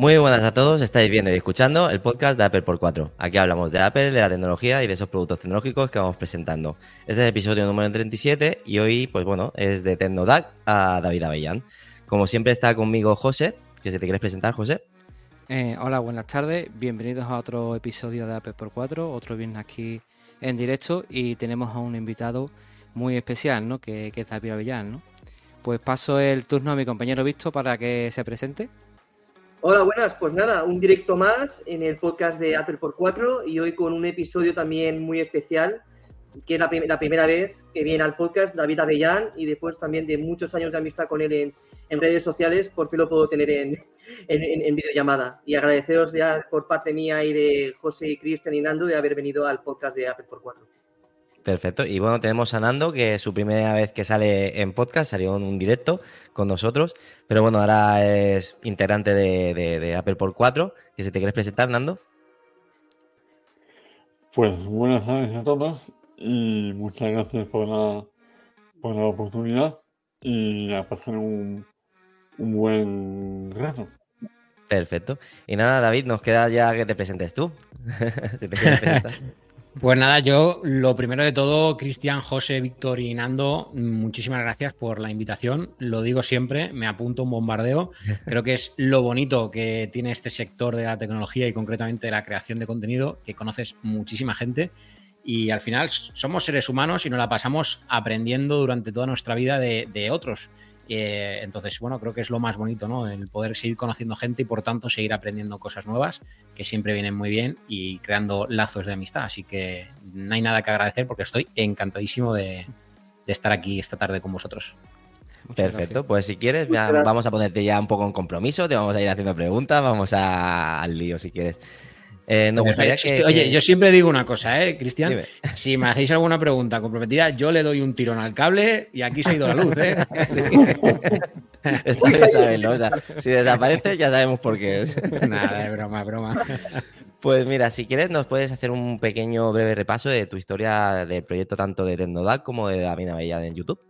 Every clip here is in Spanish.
Muy buenas a todos, estáis viendo y escuchando el podcast de Apple por 4. Aquí hablamos de Apple, de la tecnología y de esos productos tecnológicos que vamos presentando. Este es el episodio número 37 y hoy, pues bueno, es de Tecnodac a David Avellán. Como siempre está conmigo José, que si te quieres presentar, José. Eh, hola, buenas tardes, bienvenidos a otro episodio de Apple por 4, otro viernes aquí en directo y tenemos a un invitado muy especial, ¿no? Que, que es David Avellán, ¿no? Pues paso el turno a mi compañero Visto para que se presente. Hola, buenas. Pues nada, un directo más en el podcast de Apple por 4 y hoy con un episodio también muy especial, que es la, prim- la primera vez que viene al podcast David Avellán y después también de muchos años de amistad con él en, en redes sociales, por fin lo puedo tener en, en- en- en videollamada. Y agradeceros ya por parte mía y de José y Cristian y Nando de haber venido al podcast de Apple por 4. Perfecto. Y bueno, tenemos a Nando, que es su primera vez que sale en podcast, salió en un directo con nosotros, pero bueno, ahora es integrante de, de- de Apple por 4. Que si te quieres presentar, Nando. Pues buenas tardes a todos y muchas gracias por la, por la oportunidad y a pasar un, un buen rato. Perfecto. Y nada, David, nos queda ya que te presentes tú. si te. Pues nada, yo lo primero de todo, Cristian, José, Víctor y Nando, muchísimas gracias por la invitación. Lo digo siempre, me apunto un bombardeo. Creo que es lo bonito que tiene este sector de la tecnología y concretamente de la creación de contenido, que conoces muchísima gente y al final somos seres humanos y nos la pasamos aprendiendo durante toda nuestra vida de, de otros. Eh, entonces, bueno, creo que es lo más bonito, ¿no? El poder seguir conociendo gente y por tanto seguir aprendiendo cosas nuevas que siempre vienen muy bien y creando lazos de amistad. Así que no hay nada que agradecer porque estoy encantadísimo de, de estar aquí esta tarde con vosotros. Muchas Perfecto, pues si quieres, ya gracias. vamos a ponerte ya un poco en compromiso, te vamos a ir haciendo preguntas, vamos a- al lío si quieres. Eh, nos gustaría Perfecto. que, Oye, yo siempre digo una cosa, ¿eh, Cristian? Dime. Si me hacéis alguna pregunta comprometida, yo le doy un tirón al cable y aquí se ha ido la luz, ¿eh? Esto o sea, si desaparece ya sabemos por qué es. Nada, es broma, broma. Pues mira, si quieres nos puedes hacer un pequeño breve repaso de tu historia del proyecto tanto de Tecnodac como de David Avellán en YouTube.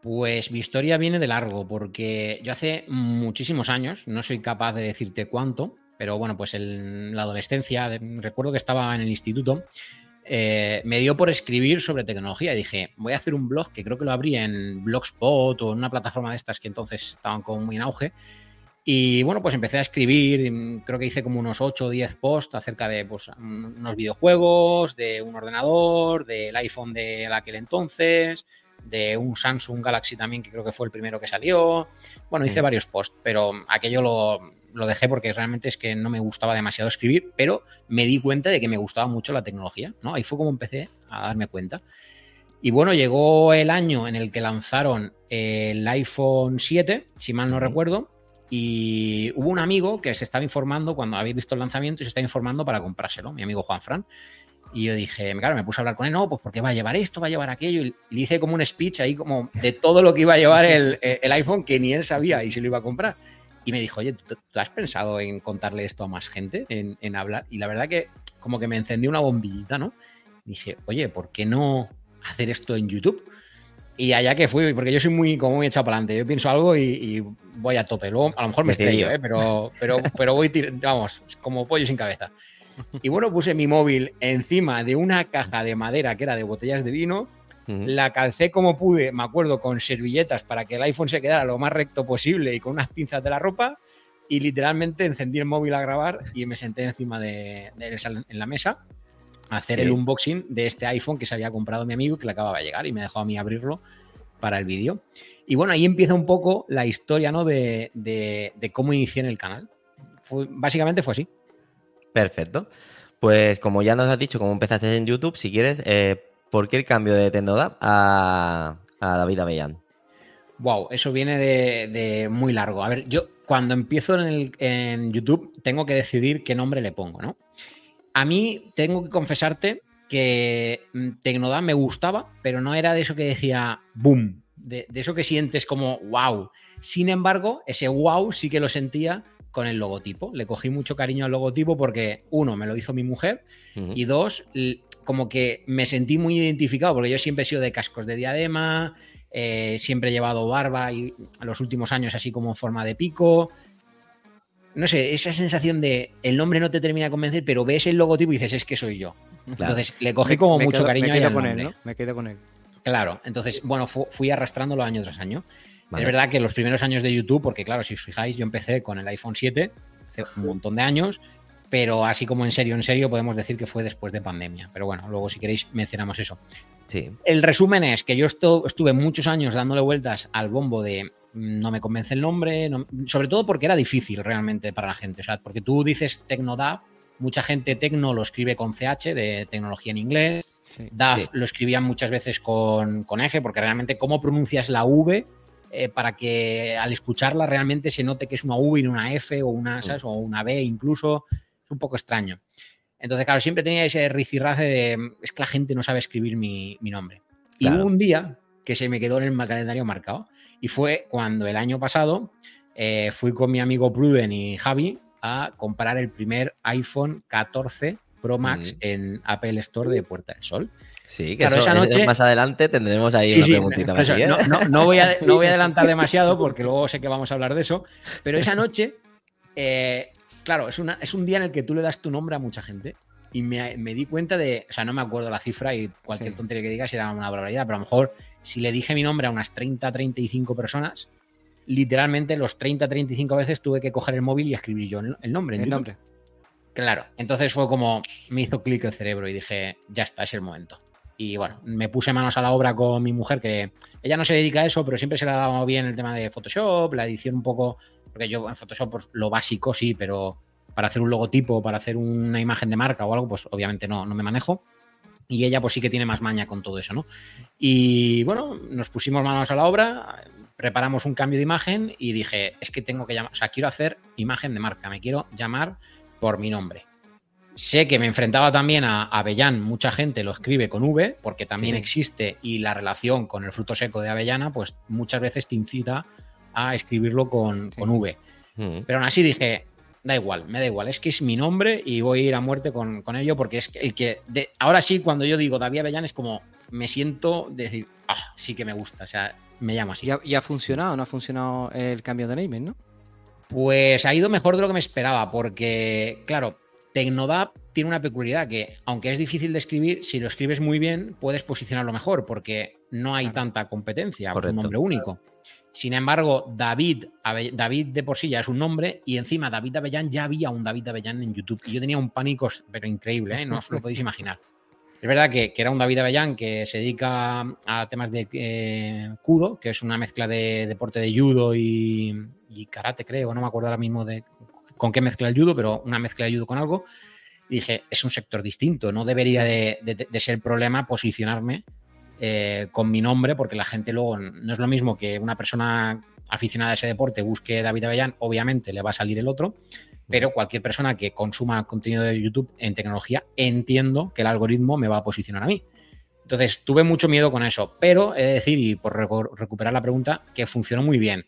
Pues mi historia viene de largo, porque yo hace muchísimos años, no soy capaz de decirte cuánto, pero bueno, pues en la adolescencia, recuerdo que estaba en el instituto, eh, me dio por escribir sobre tecnología. Dije, voy a hacer un blog que creo que lo abrí en Blogspot o en una plataforma de estas que entonces estaban como muy en auge. Y bueno, pues empecé a escribir, mm, creo que hice como unos 8 o 10 posts acerca de pues, un- unos videojuegos, de un ordenador, del iPhone de aquel entonces, de un Samsung Galaxy también, que creo que fue el primero que salió. Bueno, hice Mm. varios posts, pero aquello lo, lo dejé porque realmente es que no me gustaba demasiado escribir, pero me di cuenta de que me gustaba mucho la tecnología, ¿no? Ahí fue como empecé a darme cuenta. Y bueno, llegó el año en el que lanzaron el iPhone 7, si mal no recuerdo, y hubo un amigo que se estaba informando cuando había visto el lanzamiento y se estaba informando para comprárselo, mi amigo Juan Fran. Y yo dije, claro, me puse a hablar con él, no, pues porque va a llevar esto, va a llevar aquello. Y le hice como un speech ahí como de todo lo que iba a llevar el, el iPhone que ni él sabía y se lo iba a comprar. Y me dijo, oye, ¿tú, has pensado en contarle esto a más gente, en, en hablar? Y la verdad que como que me encendió una bombillita, ¿no? Dije, oye, ¿por qué no hacer esto en YouTube? Y allá que fui, porque yo soy muy, como muy echado para adelante. Yo pienso algo y, y voy a tope. Luego, a lo mejor me Decidido. estrello, ¿eh? pero, pero, pero voy, vamos, como pollo sin cabeza. Y bueno, puse mi móvil encima de una caja de madera que era de botellas de vino. La calcé como pude, me acuerdo, con servilletas para que el iPhone se quedara lo más recto posible y con unas pinzas de la ropa. Y literalmente encendí el móvil a grabar y me senté encima de, de esa- en la mesa a hacer Sí. el unboxing de este iPhone que se había comprado mi amigo y que le acababa de llegar y me dejó a mí abrirlo para el vídeo. Y bueno, ahí empieza un poco la historia ¿no? de, de- de cómo inicié en el canal. Fue- básicamente fue así. Perfecto. Pues como ya nos has dicho, como empezaste en YouTube, si quieres, eh, ¿por qué el cambio de Tecnodap a, a David Avellán? Wow, eso viene de, de muy largo. A ver, yo cuando empiezo en, el- en YouTube tengo que decidir qué nombre le pongo, ¿no? A mí tengo que confesarte que mm, Tecnodad me gustaba, pero no era de eso que decía boom, de, de eso que sientes como wow. Sin embargo, ese wow sí que lo sentía con el logotipo. Le cogí mucho cariño al logotipo porque, uno, me lo hizo mi mujer y dos, como que me sentí muy identificado porque yo siempre he sido de cascos de diadema, eh, siempre he llevado barba y en los últimos años así como en forma de pico. No sé, esa sensación de el nombre no te termina de convencer, pero ves el logotipo y dices, es que soy yo. Claro. Entonces le cogí como Me mucho quedo- cariño Me quedo con él. ¿no? Me quedo con él. Claro, entonces, bueno, fu- fui arrastrándolo año tras año. Vale. Es verdad que los primeros años de YouTube, porque claro, si os fijáis, yo empecé con el iPhone 7 hace un montón de años, pero así como en serio, en serio, podemos decir que fue después de pandemia. Pero bueno, luego si queréis mencionamos eso. Sí. El resumen es que yo estu- estuve muchos años dándole vueltas al bombo de no me convence el nombre, no- sobre todo porque era difícil realmente para la gente. O sea, porque tú dices Tecnodab, mucha gente Tecno lo escribe con CH, de tecnología en inglés. Sí. DAF Sí. lo escribían muchas veces con, con F, porque realmente cómo pronuncias la V eh, para que al escucharla realmente se note que es una V y no una F o una, ¿sabes? o una B incluso. Es un poco extraño. Entonces, claro, siempre tenía ese ricirrace de es que la gente no sabe escribir mi, mi nombre. Y hubo un día que se me quedó en el calendario marcado. Y fue cuando el año pasado eh, fui con mi amigo Pruden y Javi a comprar el primer iPhone 14 Pro Max Mm. en Apple Store de Puerta del Sol. Sí, que Claro, eso- esa noche- más adelante tendremos ahí Sí, una sí, preguntita eso. ¿eh? no, no- no voy a, no voy a adelantar demasiado porque luego sé que vamos a hablar de eso, pero esa noche, eh, claro, es, una, es un día en el que tú le das tu nombre a mucha gente y me, me di cuenta de, o sea, no me acuerdo la cifra y cualquier Sí. tontería que digas era una barbaridad, pero a lo mejor si le dije mi nombre a unas 30, 35 personas, literalmente los 30, 35 veces tuve que coger el móvil y escribir yo el nombre. El nombre. Claro, entonces fue como, me hizo clic el cerebro y dije, ya está, es el momento. Y bueno, me puse manos a la obra con mi mujer, que ella no se dedica a eso, pero siempre se le ha dado bien el tema de Photoshop, la edición un poco, porque yo en Photoshop pues, lo básico sí, pero para hacer un logotipo, para hacer una imagen de marca o algo, pues obviamente no, no me manejo. Y ella pues sí que tiene más maña con todo eso, ¿no? Y bueno, nos pusimos manos a la obra, preparamos un cambio de imagen y dije, es que tengo que llamar, o sea, quiero hacer imagen de marca, me quiero llamar por mi nombre. Sé que me enfrentaba también a Avellán, mucha gente lo escribe con V, porque también Sí. existe y la relación con el fruto seco de avellana, pues muchas veces te incita a escribirlo con, Sí. con V. Mm. Pero aún así dije, da igual, me da igual, es que es mi nombre y voy a ir a muerte con, con ello, porque es que el que. de- ahora sí, cuando yo digo David Avellán, es como me siento de decir, ah, sí que me gusta, o sea, me llamo así. ¿Y ha, y ha funcionado? ¿No ha funcionado el cambio de naming, no? Pues ha ido mejor de lo que me esperaba, porque, claro, Tecnodap tiene una peculiaridad que, aunque es difícil de escribir, si lo escribes muy bien, puedes posicionarlo mejor, porque no hay Claro. tanta competencia, Correcto. un nombre único. Sin embargo, David, David de por sí ya es un nombre, y encima David Avellán ya había un David Avellán en YouTube. Y yo tenía un pánico, pero increíble, ¿eh? no os lo podéis imaginar. Es verdad que, que era un David Avellán que se dedica a temas de eh, Kudo, que es una mezcla de deporte de judo y, y karate, creo. No me acuerdo ahora mismo de con qué mezcla el judo, pero una mezcla de judo con algo. Y dije, es un sector distinto, no debería de, de- de ser problema posicionarme eh, con mi nombre, porque la gente luego no es lo mismo que una persona aficionada a ese deporte busque David Avellán, obviamente le va a salir el otro, pero cualquier persona que consuma contenido de YouTube en tecnología, entiendo que el algoritmo me va a posicionar a mí. Entonces, tuve mucho miedo con eso, pero he de decir, y por recu- recuperar la pregunta, que funcionó muy bien.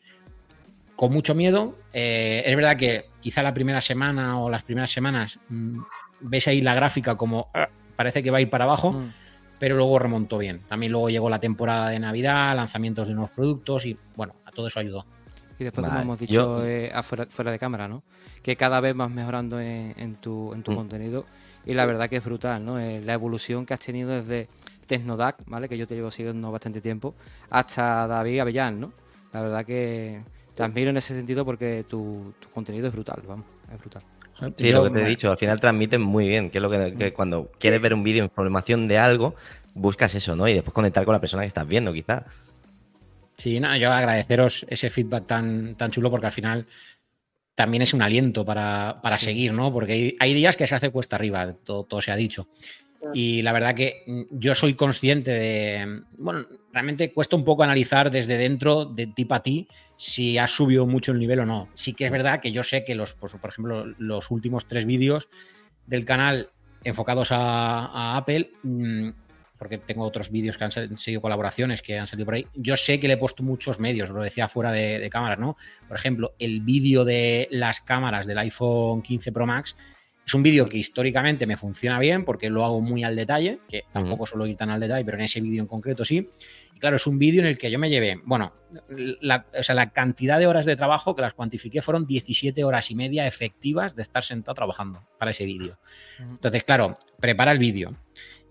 Con mucho miedo, eh, es verdad que quizá la primera semana o las primeras semanas mm, ves ahí la gráfica como ah, parece que va a ir para abajo, Mm. Pero luego remontó bien. También luego llegó la temporada de Navidad, lanzamientos de nuevos productos y bueno, a todo eso ayudó. Y después, Vale, como hemos dicho yo- eh, afuera- fuera de cámara, ¿no? Que cada vez vas mejorando en, en tu, en tu Mm. contenido. Y la verdad que es brutal, ¿no? Eh, la evolución que has tenido desde Tecnodac, ¿vale? Que yo te llevo siguiendo bastante tiempo, hasta David Avellán, ¿no? La verdad que te admiro en ese sentido porque tu, tu contenido es brutal, vamos, es brutal. Sí, Yo- lo que te he dicho, al final transmiten muy bien, que es lo que, que cuando quieres ver un vídeo, información de algo, buscas eso, ¿no? Y después conectar con la persona que estás viendo, quizás. Sí, nada, yo agradeceros ese feedback tan, tan chulo porque al final también es un aliento para, para Sí. seguir, ¿no? Porque hay, hay días que se hace cuesta arriba, todo, todo se ha dicho. Y la verdad que mm, yo soy consciente de, bueno, realmente cuesta un poco analizar desde dentro, de ti para ti, si has subido mucho el nivel o no. Sí que es verdad que yo sé que los, pues, por ejemplo, los últimos tres vídeos del canal enfocados a, a Apple, mm, porque tengo otros vídeos que han sido colaboraciones que han salido por ahí. Yo sé que le he puesto muchos medios, lo decía fuera de, de cámaras, ¿no? Por ejemplo, el vídeo de las cámaras del iPhone 15 Pro Max es un vídeo que históricamente me funciona bien porque lo hago muy al detalle, que tampoco suelo ir tan al detalle, pero en ese vídeo en concreto sí. Claro, es un vídeo en el que yo me llevé, bueno, la, o sea, la cantidad de horas de trabajo que las cuantifiqué fueron 17 horas y media efectivas de estar sentado trabajando para ese vídeo. Entonces, claro, prepara el vídeo.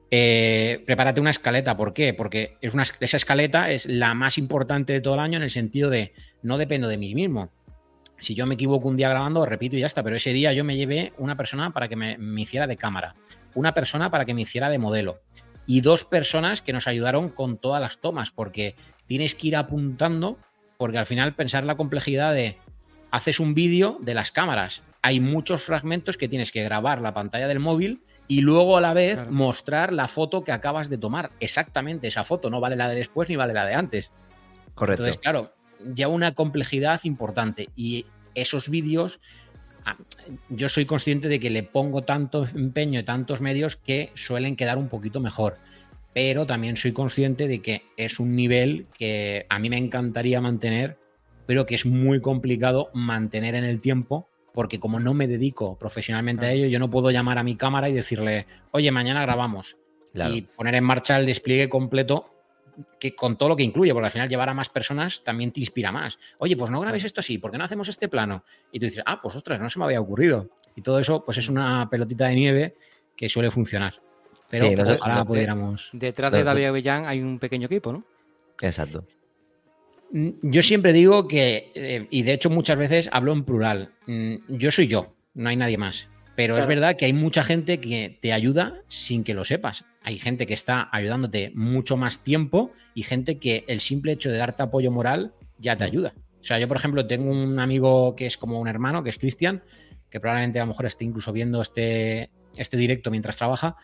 Eh, prepárate una escaleta. ¿Por qué? Porque es una, esa escaleta es la más importante de todo el año en el sentido de no dependo de mí mismo si yo me equivoco un día grabando, repito y ya está, pero ese día yo me llevé una persona para que me, hiciera de cámara, una persona para que me hiciera de modelo y dos personas que nos ayudaron con todas las tomas, porque tienes que ir apuntando, porque al final pensar la complejidad de haces un vídeo de las cámaras, hay muchos fragmentos que tienes que grabar la pantalla del móvil y luego a la vez mostrar la foto que acabas de tomar. Exactamente esa foto, no vale la de después ni vale la de antes. Correcto. Entonces, claro, ya una complejidad importante. Y esos vídeos, yo soy consciente de que le pongo tanto empeño y tantos medios que suelen quedar un poquito mejor. Pero también soy consciente de que es un nivel que a mí me encantaría mantener, pero que es muy complicado mantener en el tiempo, porque como no me dedico profesionalmente a ello, yo no puedo llamar a mi cámara y decirle, oye, mañana grabamos. Y poner en marcha el despliegue completo que con todo lo que incluye, porque al final llevar a más personas también te inspira más. Oye, pues no grabes esto así, ¿por qué no hacemos este plano? Y tú dices, ah, pues ostras, no se me había ocurrido. Y todo eso, pues es una pelotita de nieve que suele funcionar. Pero ahora pudiéramos. Detrás de David Avellán hay un pequeño equipo, ¿no? Exacto. Mm, yo siempre digo que, eh, y de hecho muchas veces hablo en plural, mm, yo soy yo, no hay nadie más. Pero es verdad que hay mucha gente que te ayuda sin que lo sepas. Hay gente que está ayudándote mucho más tiempo y gente que el simple hecho de darte apoyo moral ya te ayuda. O sea, yo, por ejemplo, tengo un amigo que es como un hermano, que es Cristian, que probablemente a lo mejor esté incluso viendo este, este directo mientras trabaja.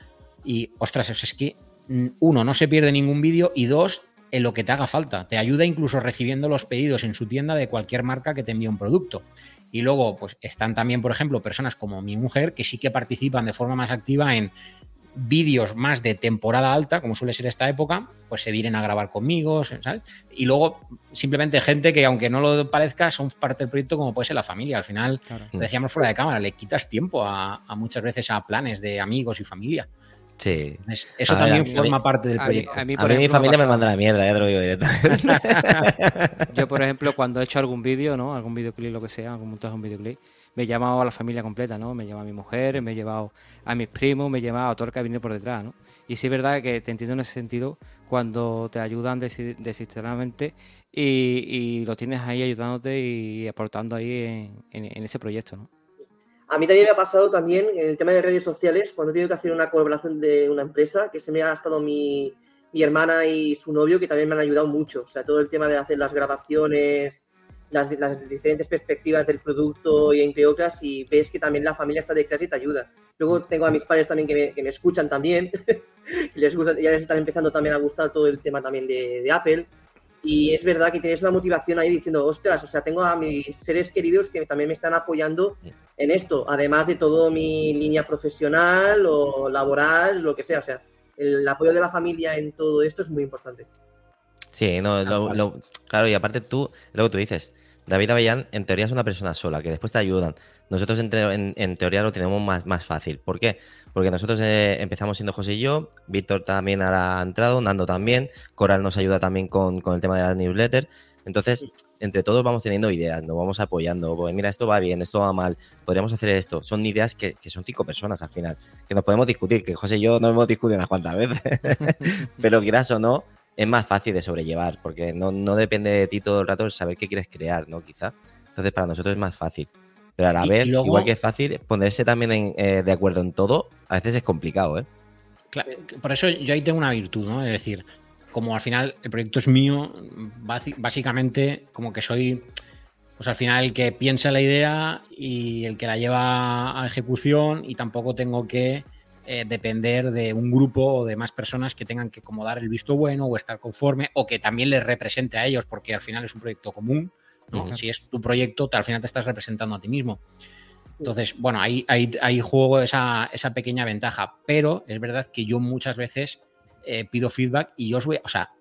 Y, ostras, es que, mm, uno, no se pierde ningún vídeo y dos, en lo que te haga falta. Te ayuda incluso recibiendo los pedidos en su tienda de cualquier marca que te envíe un producto. Y luego, pues están también, por ejemplo, personas como mi mujer que sí que participan de forma más activa en vídeos más de temporada alta, como suele ser esta época, pues se vienen a grabar conmigo, ¿sabes? Y luego simplemente gente que aunque no lo parezca, son parte del proyecto como puede ser la familia. Al final, decíamos fuera de cámara, le quitas tiempo a, muchas veces a planes de amigos y familia. Sí. eso también forma parte del proyecto. A mí, mi familia me manda la mierda, ya te lo digo directamente. Yo, por ejemplo, cuando he hecho algún vídeo, ¿no? Algún videoclip, lo que sea, algún montaje un videoclip, me he llamado a la familia completa, ¿no? Me he llamado a mi mujer, me he llevado a mis primos, me he llevado a todo el que viene por detrás, ¿no? Y sí es verdad que te entiendo en ese sentido cuando te ayudan desistidamente y, y lo tienes ahí ayudándote y aportando ahí en ese proyecto, ¿no? A mí también me ha pasado también en el tema de redes sociales, cuando he tenido que hacer una colaboración de una empresa, que se me ha estado mi, hermana y su novio, que también me han ayudado mucho. O sea, todo el tema de hacer las grabaciones, las, diferentes perspectivas del producto y entre otras, y ves que también la familia está detrás y te ayuda. Luego tengo a mis padres también que me, escuchan también, les gusta, ya les están empezando también a gustar todo el tema también de, de Apple. Y es verdad que tienes una motivación ahí diciendo, ostras, o sea, tengo a mis seres queridos que también me están apoyando en esto, además de todo mi línea profesional o laboral, lo que sea. O sea, el apoyo de la familia en todo esto es muy importante. Sí, no, claro, y aparte tú, luego tú dices, David Avellán en teoría es una persona sola, que después te ayudan. Nosotros en, teoría lo tenemos más, más fácil. ¿Por qué? Porque nosotros eh, empezamos siendo José y yo, Víctor también ha entrado, Nando también, Coral nos ayuda también con, el tema de las newsletters. Entonces, entre todos vamos teniendo ideas, nos vamos apoyando. Pues mira, esto va bien, esto va mal, podríamos hacer esto. Son ideas que, son cinco personas al final, que nos podemos discutir, que José y yo no hemos discutido unas cuantas veces, pero quieras o no, es más fácil de sobrellevar, porque no, no depende de ti todo el rato el saber qué quieres crear, ¿no? Quizá. Entonces, para nosotros es más fácil. Pero a la vez, igual que es fácil, ponerse también eh, de acuerdo en todo, a veces es complicado, ¿eh? por eso yo ahí tengo una virtud, ¿no? Es decir, como al final el proyecto es mío, básicamente como que soy, pues al final el que piensa la idea y el que la lleva a ejecución y tampoco tengo que eh, depender de un grupo o de más personas que tengan que como dar el visto bueno o estar conforme o que también les represente a ellos, porque al final es un proyecto común. Si es tu proyecto, al final te estás representando a ti mismo. Entonces, bueno, ahí, ahí, ahí juego esa, esa, pequeña ventaja, pero es verdad que yo muchas veces eh, pido feedback y yo os voy, o sea,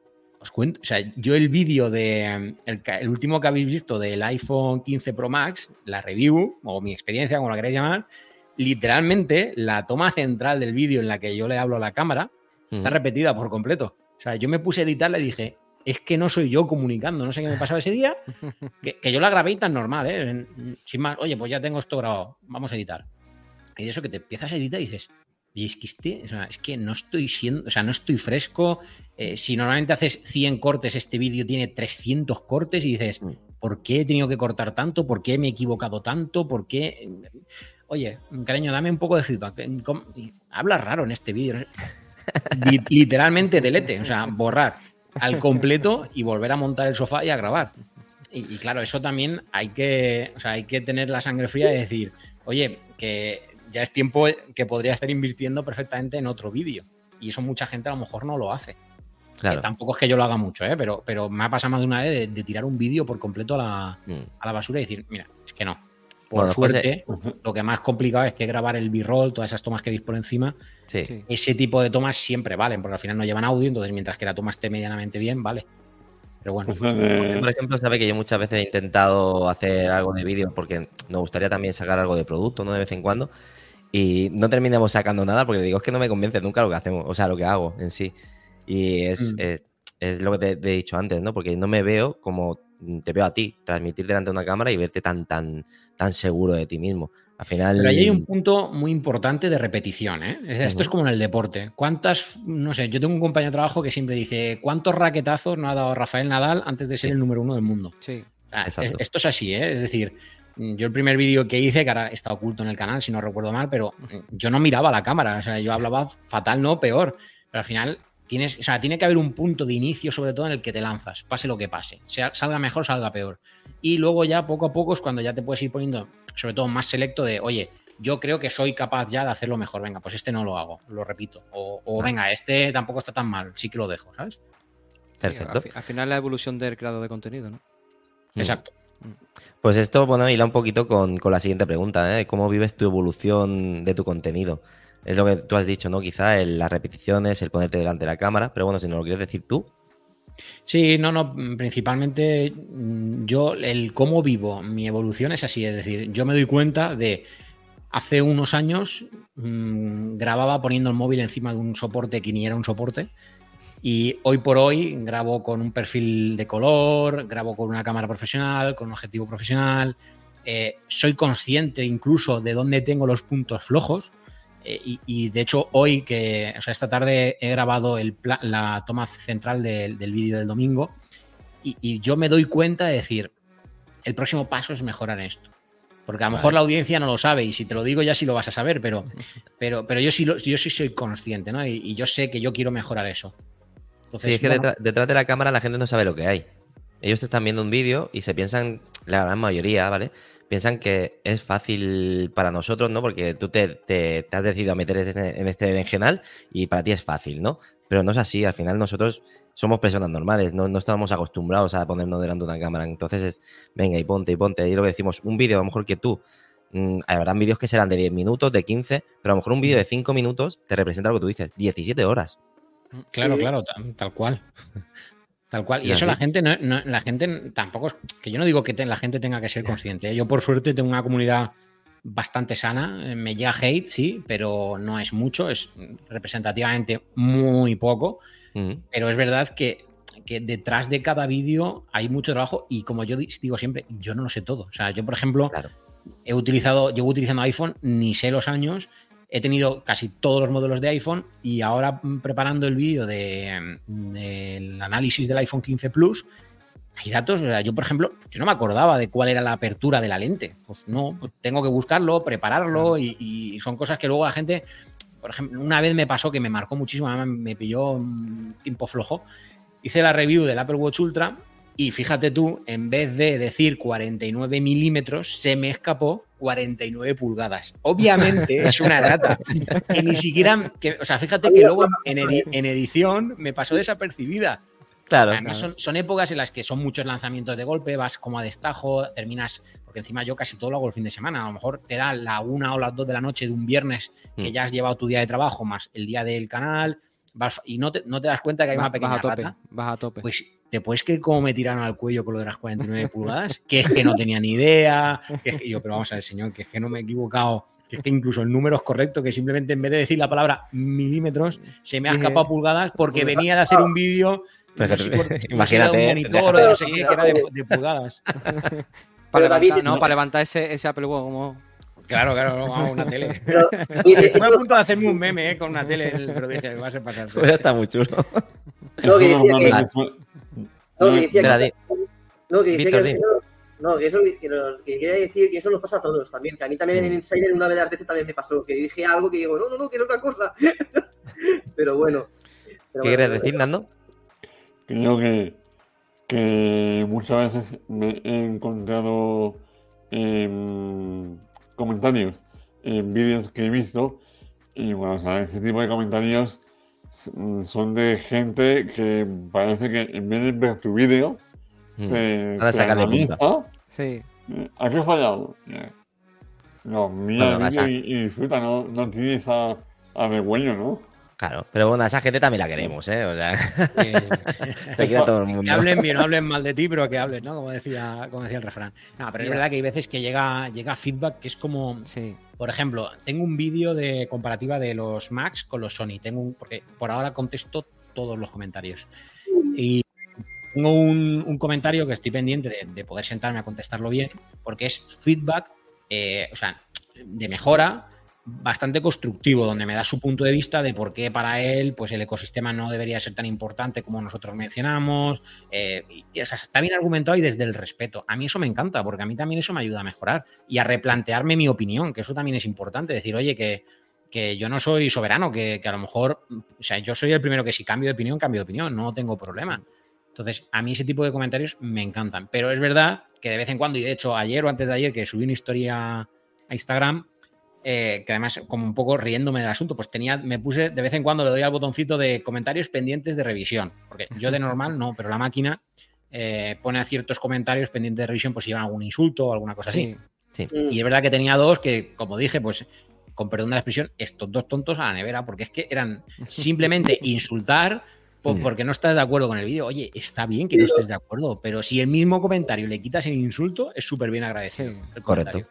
os cuento, o sea, yo el vídeo de el, el, último que habéis visto del iPhone 15 Pro Max, la review o mi experiencia, como la queréis llamar, literalmente la toma central del vídeo en la que yo le hablo a la cámara está repetida por completo. O sea, yo me puse a editarla y dije, es que no soy yo comunicando, no sé qué me pasaba ese día, que, que yo la grabé tan normal, ¿eh? Sin más, oye, pues ya tengo esto grabado, vamos a editar. Y de eso que te empiezas a editar y dices, y es que, este, o sea, es que no estoy siendo, o sea, no estoy fresco. Eh, si normalmente haces 100 cortes, este vídeo tiene 300 cortes y dices, ¿por qué he tenido que cortar tanto? ¿Por qué me he equivocado tanto? ¿Por qué? Oye, cariño, dame un poco de feedback. Hablas raro en este vídeo. Literalmente delete, o sea, borrar al completo y volver a montar el sofá y a grabar. Y, y, claro, eso también hay que, o sea, hay que tener la sangre fría y decir, oye, que ya es tiempo que podría estar invirtiendo perfectamente en otro vídeo. Y eso mucha gente a lo mejor no lo hace. Claro. Que tampoco es que yo lo haga mucho, ¿eh? pero, pero me ha pasado más de una vez de, de tirar un vídeo por completo a la, mm. a la, basura y decir, mira, es que no. Por bueno, suerte, pues, eh. lo que más complicado es que grabar el b-roll, todas esas tomas que veis por encima, sí. ese tipo de tomas siempre valen, porque al final no llevan audio, entonces mientras que la toma esté medianamente bien, vale. Pero bueno. Pues, eh... Por ejemplo, sabe que yo muchas veces he intentado hacer algo de vídeo porque me gustaría también sacar algo de producto, ¿no? De vez en cuando y no terminamos sacando nada porque digo, es que no me convence nunca lo que hacemos, o sea, lo que hago en sí. Y es, mm. es, es, lo que te, te, he dicho antes, ¿no? Porque no me veo como te veo a ti, transmitir delante de una cámara y verte tan, tan, tan seguro de ti mismo. Al final... Pero ahí hay un punto muy importante de repetición, ¿eh? Esto uh -huh. es como en el deporte. ¿Cuántas, no sé, yo tengo un compañero de trabajo que siempre dice, ¿cuántos raquetazos no ha dado Rafael Nadal antes de ser sí. el número uno del mundo? Sí. Esto es así, ¿eh? Es decir, yo el primer vídeo que hice, que ahora está oculto en el canal, si no recuerdo mal, pero yo no miraba la cámara, o sea, yo hablaba fatal, no peor, pero al final tienes, o sea, tiene que haber un punto de inicio, sobre todo en el que te lanzas, pase lo que pase, sea, salga mejor, salga peor. Y luego ya poco a poco es cuando ya te puedes ir poniendo, sobre todo más selecto de, oye, yo creo que soy capaz ya de hacerlo mejor, venga, pues este no lo hago, lo repito, o, o venga, este tampoco está tan mal, sí que lo dejo, ¿sabes? Perfecto. Sí, al, al, final la evolución del creador de contenido, ¿no? Exacto. Pues esto, bueno, hila un poquito con, con la siguiente pregunta, ¿eh? ¿Cómo vives tu evolución de tu contenido? Es lo que tú has dicho, ¿no? Quizá el, las repeticiones, el ponerte delante de la cámara, pero bueno, si no lo quieres decir tú. Sí, no, no, principalmente yo, el cómo vivo, mi evolución es así, es decir, yo me doy cuenta de hace unos años mmm, grababa poniendo el móvil encima de un soporte que ni era un soporte, y hoy por hoy grabo con un perfil de color, grabo con una cámara profesional, con un objetivo profesional. Eh, soy consciente incluso de dónde tengo los puntos flojos. Eh, y, y, de hecho, hoy que, o sea, esta tarde he grabado el la toma central del, del vídeo del domingo. Y, y, yo me doy cuenta de decir, el próximo paso es mejorar esto. Porque a lo mejor vale. la audiencia no lo sabe y si te lo digo ya sí lo vas a saber, pero, pero, pero yo, sí lo, yo sí soy consciente, ¿no? Y, y yo sé que yo quiero mejorar eso. Entonces, sí, es que bueno, detrás, detrás, de la cámara la gente no sabe lo que hay. Ellos te están viendo un vídeo y se piensan, la gran mayoría, ¿vale? Piensan que es fácil para nosotros, ¿no? Porque tú te, te, te has decidido a meter en este berenjenal y para ti es fácil, ¿no? Pero no es así, al final nosotros somos personas normales, no, no estamos acostumbrados a ponernos delante de una cámara. Entonces es, venga, y ponte, y ponte. Y lo que decimos, un vídeo a lo mejor que tú, mmm, habrán vídeos que serán de 10 minutos, de 15, pero a lo mejor un vídeo de 5 minutos te representa lo que tú dices, 17 horas. Claro, sí. claro, tal, tal, cual. Tal cual. Y, y eso la gente, no, no, la gente tampoco es. Que yo no digo que te, la gente tenga que ser consciente. ¿eh? Yo, por suerte, tengo una comunidad bastante sana. Me llega hate, sí, pero no es mucho. Es representativamente muy poco. Pero es verdad que, que detrás de cada vídeo hay mucho trabajo. Y como yo digo siempre, yo no lo sé todo. O sea, yo, por ejemplo, claro. he utilizado, llevo utilizando iPhone, ni sé los años he tenido casi todos los modelos de iPhone y ahora mm, preparando el vídeo del de, análisis del iPhone 15 Plus, hay datos, o sea, yo por ejemplo, yo no me acordaba de cuál era la apertura de la lente. Pues no, pues tengo que buscarlo, prepararlo y, y, son cosas que luego la gente, por ejemplo, una vez me pasó que me marcó muchísimo, me pilló un tiempo flojo. Hice la review del Apple Watch Ultra y fíjate tú, en vez de decir 49 milímetros, se me escapó 49 pulgadas. Obviamente es una rata. Que ni siquiera. Que, o sea, fíjate que luego en, edi en edición me pasó desapercibida. Claro. Además, claro. Son, son, épocas en las que son muchos lanzamientos de golpe, vas como a destajo, terminas. Porque encima yo casi todo lo hago el fin de semana. A lo mejor te da la una o las dos de la noche de un viernes que mm. ya has llevado tu día de trabajo más el día del canal, vas y no te, no te das cuenta que hay una Vas, pequeña vas a tope, rata, vas a tope. pues te puedes creer cómo me tiraron al cuello con lo de las 49 pulgadas, que es que no tenía ni idea, que es que yo, pero vamos a ver, señor, que es que no me he equivocado, que es que incluso el número es correcto, que simplemente en vez de decir la palabra milímetros, se me ha Dije, escapado pulgadas porque venía de hacer un vídeo. No sé imagínate, de un monitor o de no sé qué, que era de, pulgadas. levantar, no- para levantar ese, ese Apple Watch como... Claro, claro, no, vamos, una tele. Pero, Estuve a punto de hacerme un meme eh, con una tele, pero dije, va a ser pasarse. Pues está muy chulo. No, que decía que- suele- no, que decía que- no, que decía que no, que eso que, lo- que quería decir que eso nos pasa a todos también. Que a mí también en Mm. Insider una de las veces también me pasó. Que dije algo que digo, no, no, no, que es otra cosa. pero bueno. Pero ¿Qué bueno, quieres decir, Nando? Creo que, que muchas veces me he encontrado comentarios en vídeos que he visto y bueno, o sea, ese tipo de comentarios mm, son de gente que parece que en vez de ver tu vídeo Mm. te, Van a te analiza Sí, eh, ¿A qué he fallado? Eh, No, mira Bueno, el vídeo y, y disfruta, no, no tienes a, a vergüenza, ¿no? Claro, pero bueno, a esa gente también la queremos, ¿eh? O sea, se queda todo el mundo. que hablen bien, no hablen mal de ti, pero que hablen, ¿no? Como decía, como decía el refrán. No, pero es verdad que hay veces que llega, llega feedback que es como, sí. por ejemplo, tengo un vídeo de comparativa de los Macs con los Sony. Tengo un, porque por ahora contesto todos los comentarios. Y tengo un, un comentario que estoy pendiente de, de poder sentarme a contestarlo bien, porque es feedback, eh, o sea, de mejora bastante constructivo, donde me da su punto de vista de por qué para él pues el ecosistema no debería ser tan importante como nosotros mencionamos. eh, y, está bien argumentado y desde el respeto. A mí eso me encanta, porque a mí también eso me ayuda a mejorar y a replantearme mi opinión, que eso también es importante. Decir, oye, que, que yo no soy soberano, que, a lo mejor, yo soy el primero que si cambio de opinión, cambio de opinión, no tengo problema. Entonces, a mí ese tipo de comentarios me encantan. Pero es verdad que de vez en cuando, y de hecho ayer o antes de ayer que subí una historia a Instagram, eh, que además como un poco riéndome del asunto, pues tenía, me puse, de vez en cuando le doy al botoncito de comentarios pendientes de revisión. Porque yo de normal no, pero la máquina eh, pone ciertos comentarios pendientes de revisión, pues si llevan algún insulto o alguna cosa así. Sí. Y es verdad que tenía dos que, como dije, pues con perdón de la expresión, estos dos tontos a la nevera, porque es que eran simplemente insultar Mm. porque no estás de acuerdo con el vídeo. Oye, está bien que no estés de acuerdo, pero si el mismo comentario le quitas el insulto, es súper bien agradecido. Sí. el Correcto.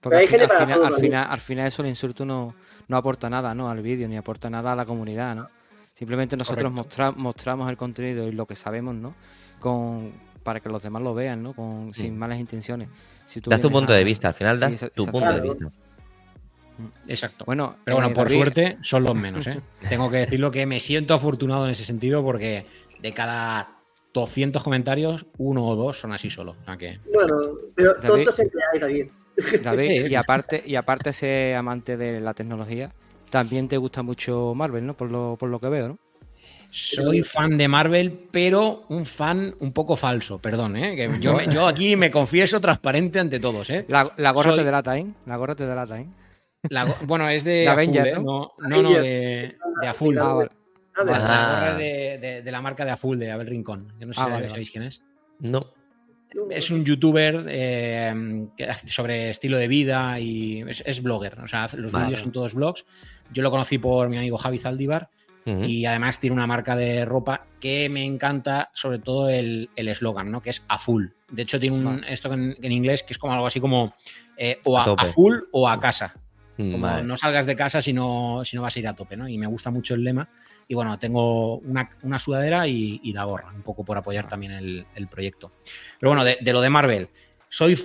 Porque hay al, fin- al para final, todo, al, final, al final eso el insulto no, no aporta nada ¿no? al vídeo, ni aporta nada a la comunidad, ¿no? Simplemente nosotros mostra- mostramos el contenido y lo que sabemos, ¿no? Con, para que los demás lo vean, ¿no? Con, sin Mm. malas intenciones. Si tú Das tu punto a- de vista, al final Sí, das esa- tu punto de vista. Exacto. Bueno, Pero bueno, eh, por David, suerte son los menos, ¿eh? Tengo que decirlo que me siento afortunado en ese sentido porque de cada 200 comentarios, uno o dos son así solo. O sea que, Bueno, pero David- tontos siempre hay también. David, y aparte, y aparte ser amante de la tecnología, también te gusta mucho Marvel, ¿no? Por lo, por lo que veo, ¿no? Soy fan de Marvel, pero un fan un poco falso, perdón, ¿eh? Que yo, me- yo aquí me confieso transparente ante todos, ¿eh? La, la gorra Soy- te delata, ¿eh? La gorra te delata, ¿eh? La bueno, es de Aful, Avenger, ¿eh? ¿no? No, no, no, Avengers. de, de. Ah, vale. A ver, La- La Ah. gorra es de, de- de la marca de Aful, de Abel Rincón. Yo no sé Ah, si vale, sabéis quién es. No. Es un youtuber eh, que hace sobre estilo de vida y es, es blogger. O sea, los Vale. vídeos son todos blogs. Yo lo conocí por mi amigo Javi Zaldívar y además tiene una marca de ropa que me encanta, sobre todo el el eslogan, ¿no? Que es a full. De hecho, tiene un, Vale. esto en, en inglés que es como algo así como eh, o A a, tope. a full o a casa. Mm, Como vale. no salgas de casa si no, si no vas a ir a tope, ¿no? Y me gusta mucho el lema. Y bueno, tengo una, una sudadera y, y la gorra, un poco por apoyar también el, el proyecto. Pero bueno, de, de lo de Marvel, soy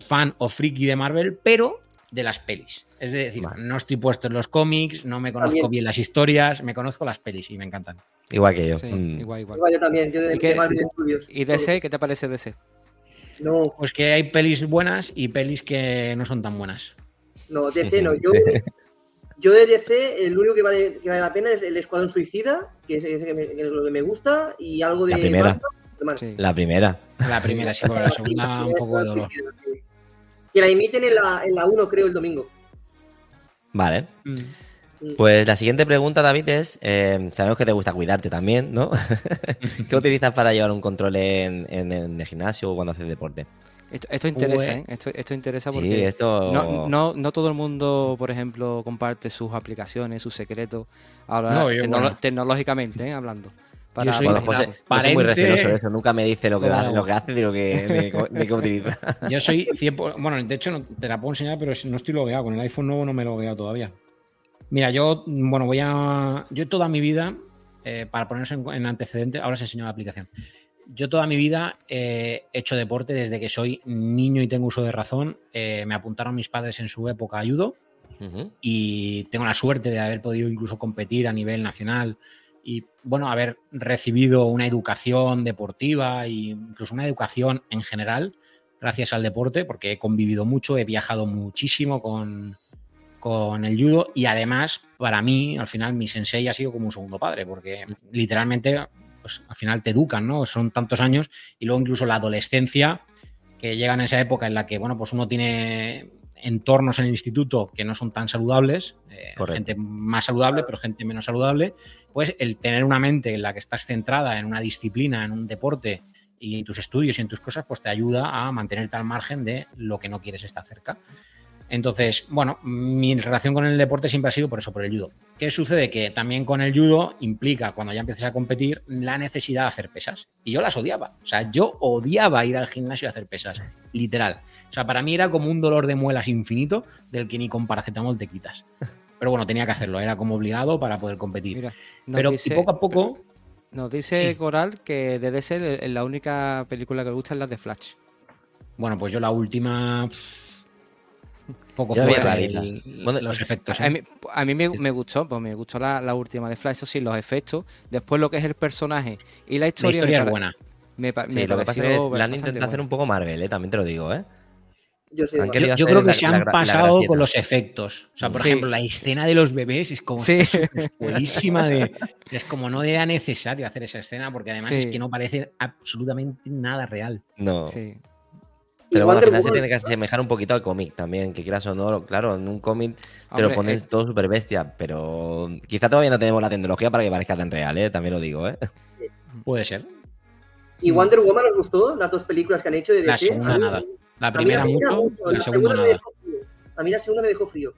fan o friki de Marvel, pero de las pelis. Es decir, Vale. no estoy puesto en los cómics, no me conozco También. bien las historias, me conozco las pelis y me encantan. Igual que yo. Sí, Mm. igual, igual. Igual yo también, yo de, ¿Y qué- de Marvel Studios. ¿Y DC? ¿Qué te parece DC? No, Pues que hay pelis buenas y pelis que no son tan buenas. no, DC no. Yo, yo de DC, el único que vale, que vale la pena es el Escuadrón Suicida, que es, ese que, me, que es lo que me gusta, y algo de. La primera. Marvel, de Marvel. Sí. La primera. La primera, sí, porque la segunda un poco de dolor. Suicida, sí. Que la emiten en la, en la 1, creo, el domingo. Vale. Mm. Pues la siguiente pregunta, David, es: eh, sabemos que te gusta cuidarte también, ¿no? ¿Qué utilizas para llevar un control en, en- en el gimnasio o cuando haces deporte? Esto, esto interesa, Pues- ¿eh? Esto, esto interesa Sí, porque esto. no, no, no todo el mundo, por ejemplo, comparte sus aplicaciones, sus secretos, ahora, No, yo, tecnolo- bueno. tecnológicamente, ¿eh? hablando. Para soy- Bueno, José, yo soy muy Parente- receloso de eso. Nunca me dice lo que, da- lo que hace ni lo que, ni co- ni que utiliza. Yo soy 100%. Bueno, de hecho, no, te la puedo enseñar, pero no estoy logueado. Con el iPhone nuevo no me he logueado todavía. Mira, yo, bueno, voy a. Yo toda mi vida, eh, para ponerse en, en antecedentes, ahora os enseño la aplicación. Yo toda mi vida eh, he hecho deporte desde que soy niño y tengo uso de razón. Eh, me apuntaron mis padres en su época a judo y tengo la suerte de haber podido incluso competir a nivel nacional y bueno, haber recibido una educación deportiva e incluso una educación en general gracias al deporte, porque he convivido mucho, he viajado muchísimo con, con el judo y además para mí al final mi sensei ha sido como un segundo padre, porque literalmente pues, al final te educan, ¿no? Son tantos años y luego incluso la adolescencia que llega en esa época en la que, bueno, pues uno tiene entornos en el instituto que no son tan saludables, eh, gente más saludable, pero gente menos saludable, pues el tener una mente en la que estás centrada en una disciplina, en un deporte y en tus estudios y en tus cosas, pues te ayuda a mantenerte al margen de lo que no quieres estar cerca. Entonces, bueno, mi relación con el deporte siempre ha sido por eso, por el judo. ¿Qué sucede? Que también con el judo implica, cuando ya empieces a competir, la necesidad de hacer pesas. Y yo las odiaba. O sea, yo odiaba ir al gimnasio a hacer pesas, literal. O sea, para mí era como un dolor de muelas infinito del que ni con paracetamol te quitas. Pero bueno, tenía que hacerlo, era como obligado para poder competir. Mira, Pero dice- y poco a poco, Nos dice Sí. Coral que debe ser el- la única película que le gusta es la de Flash. bueno, pues yo la última. Poco la rarita. el- Bueno, los efectos. A ¿eh? mí, a mí me, me gustó, pues me gustó la, la última de Flash, eso sí, los efectos. Después lo que es el personaje y la La historia. historia me es buena. Me, Sí, lo que pasa es que la han intentado hacer un poco Marvel, ¿eh? también te lo digo. ¿eh? Yo creo que la- se la han la pasado con los efectos. O sea, por Sí. ejemplo, la escena de los bebés es como Sí. súper buenísima de. Es como no era necesario hacer esa escena porque además Sí. es que no parece absolutamente nada real. No. Sí. Pero bueno, al Wonder final se Woman- tiene que asemejar un poquito al cómic también, que quieras o no, claro, en un cómic te lo pones eh, todo súper bestia, pero quizá todavía no tenemos la tecnología para que parezca tan real, ¿eh? también lo digo. ¿eh? Puede ser. ¿Y Wonder Woman os gustó? Las dos películas que han hecho de La DC. segunda A mí- nada. La primera mucho, la la segunda me nada. dejó frío. A mí la segunda me dejó frío.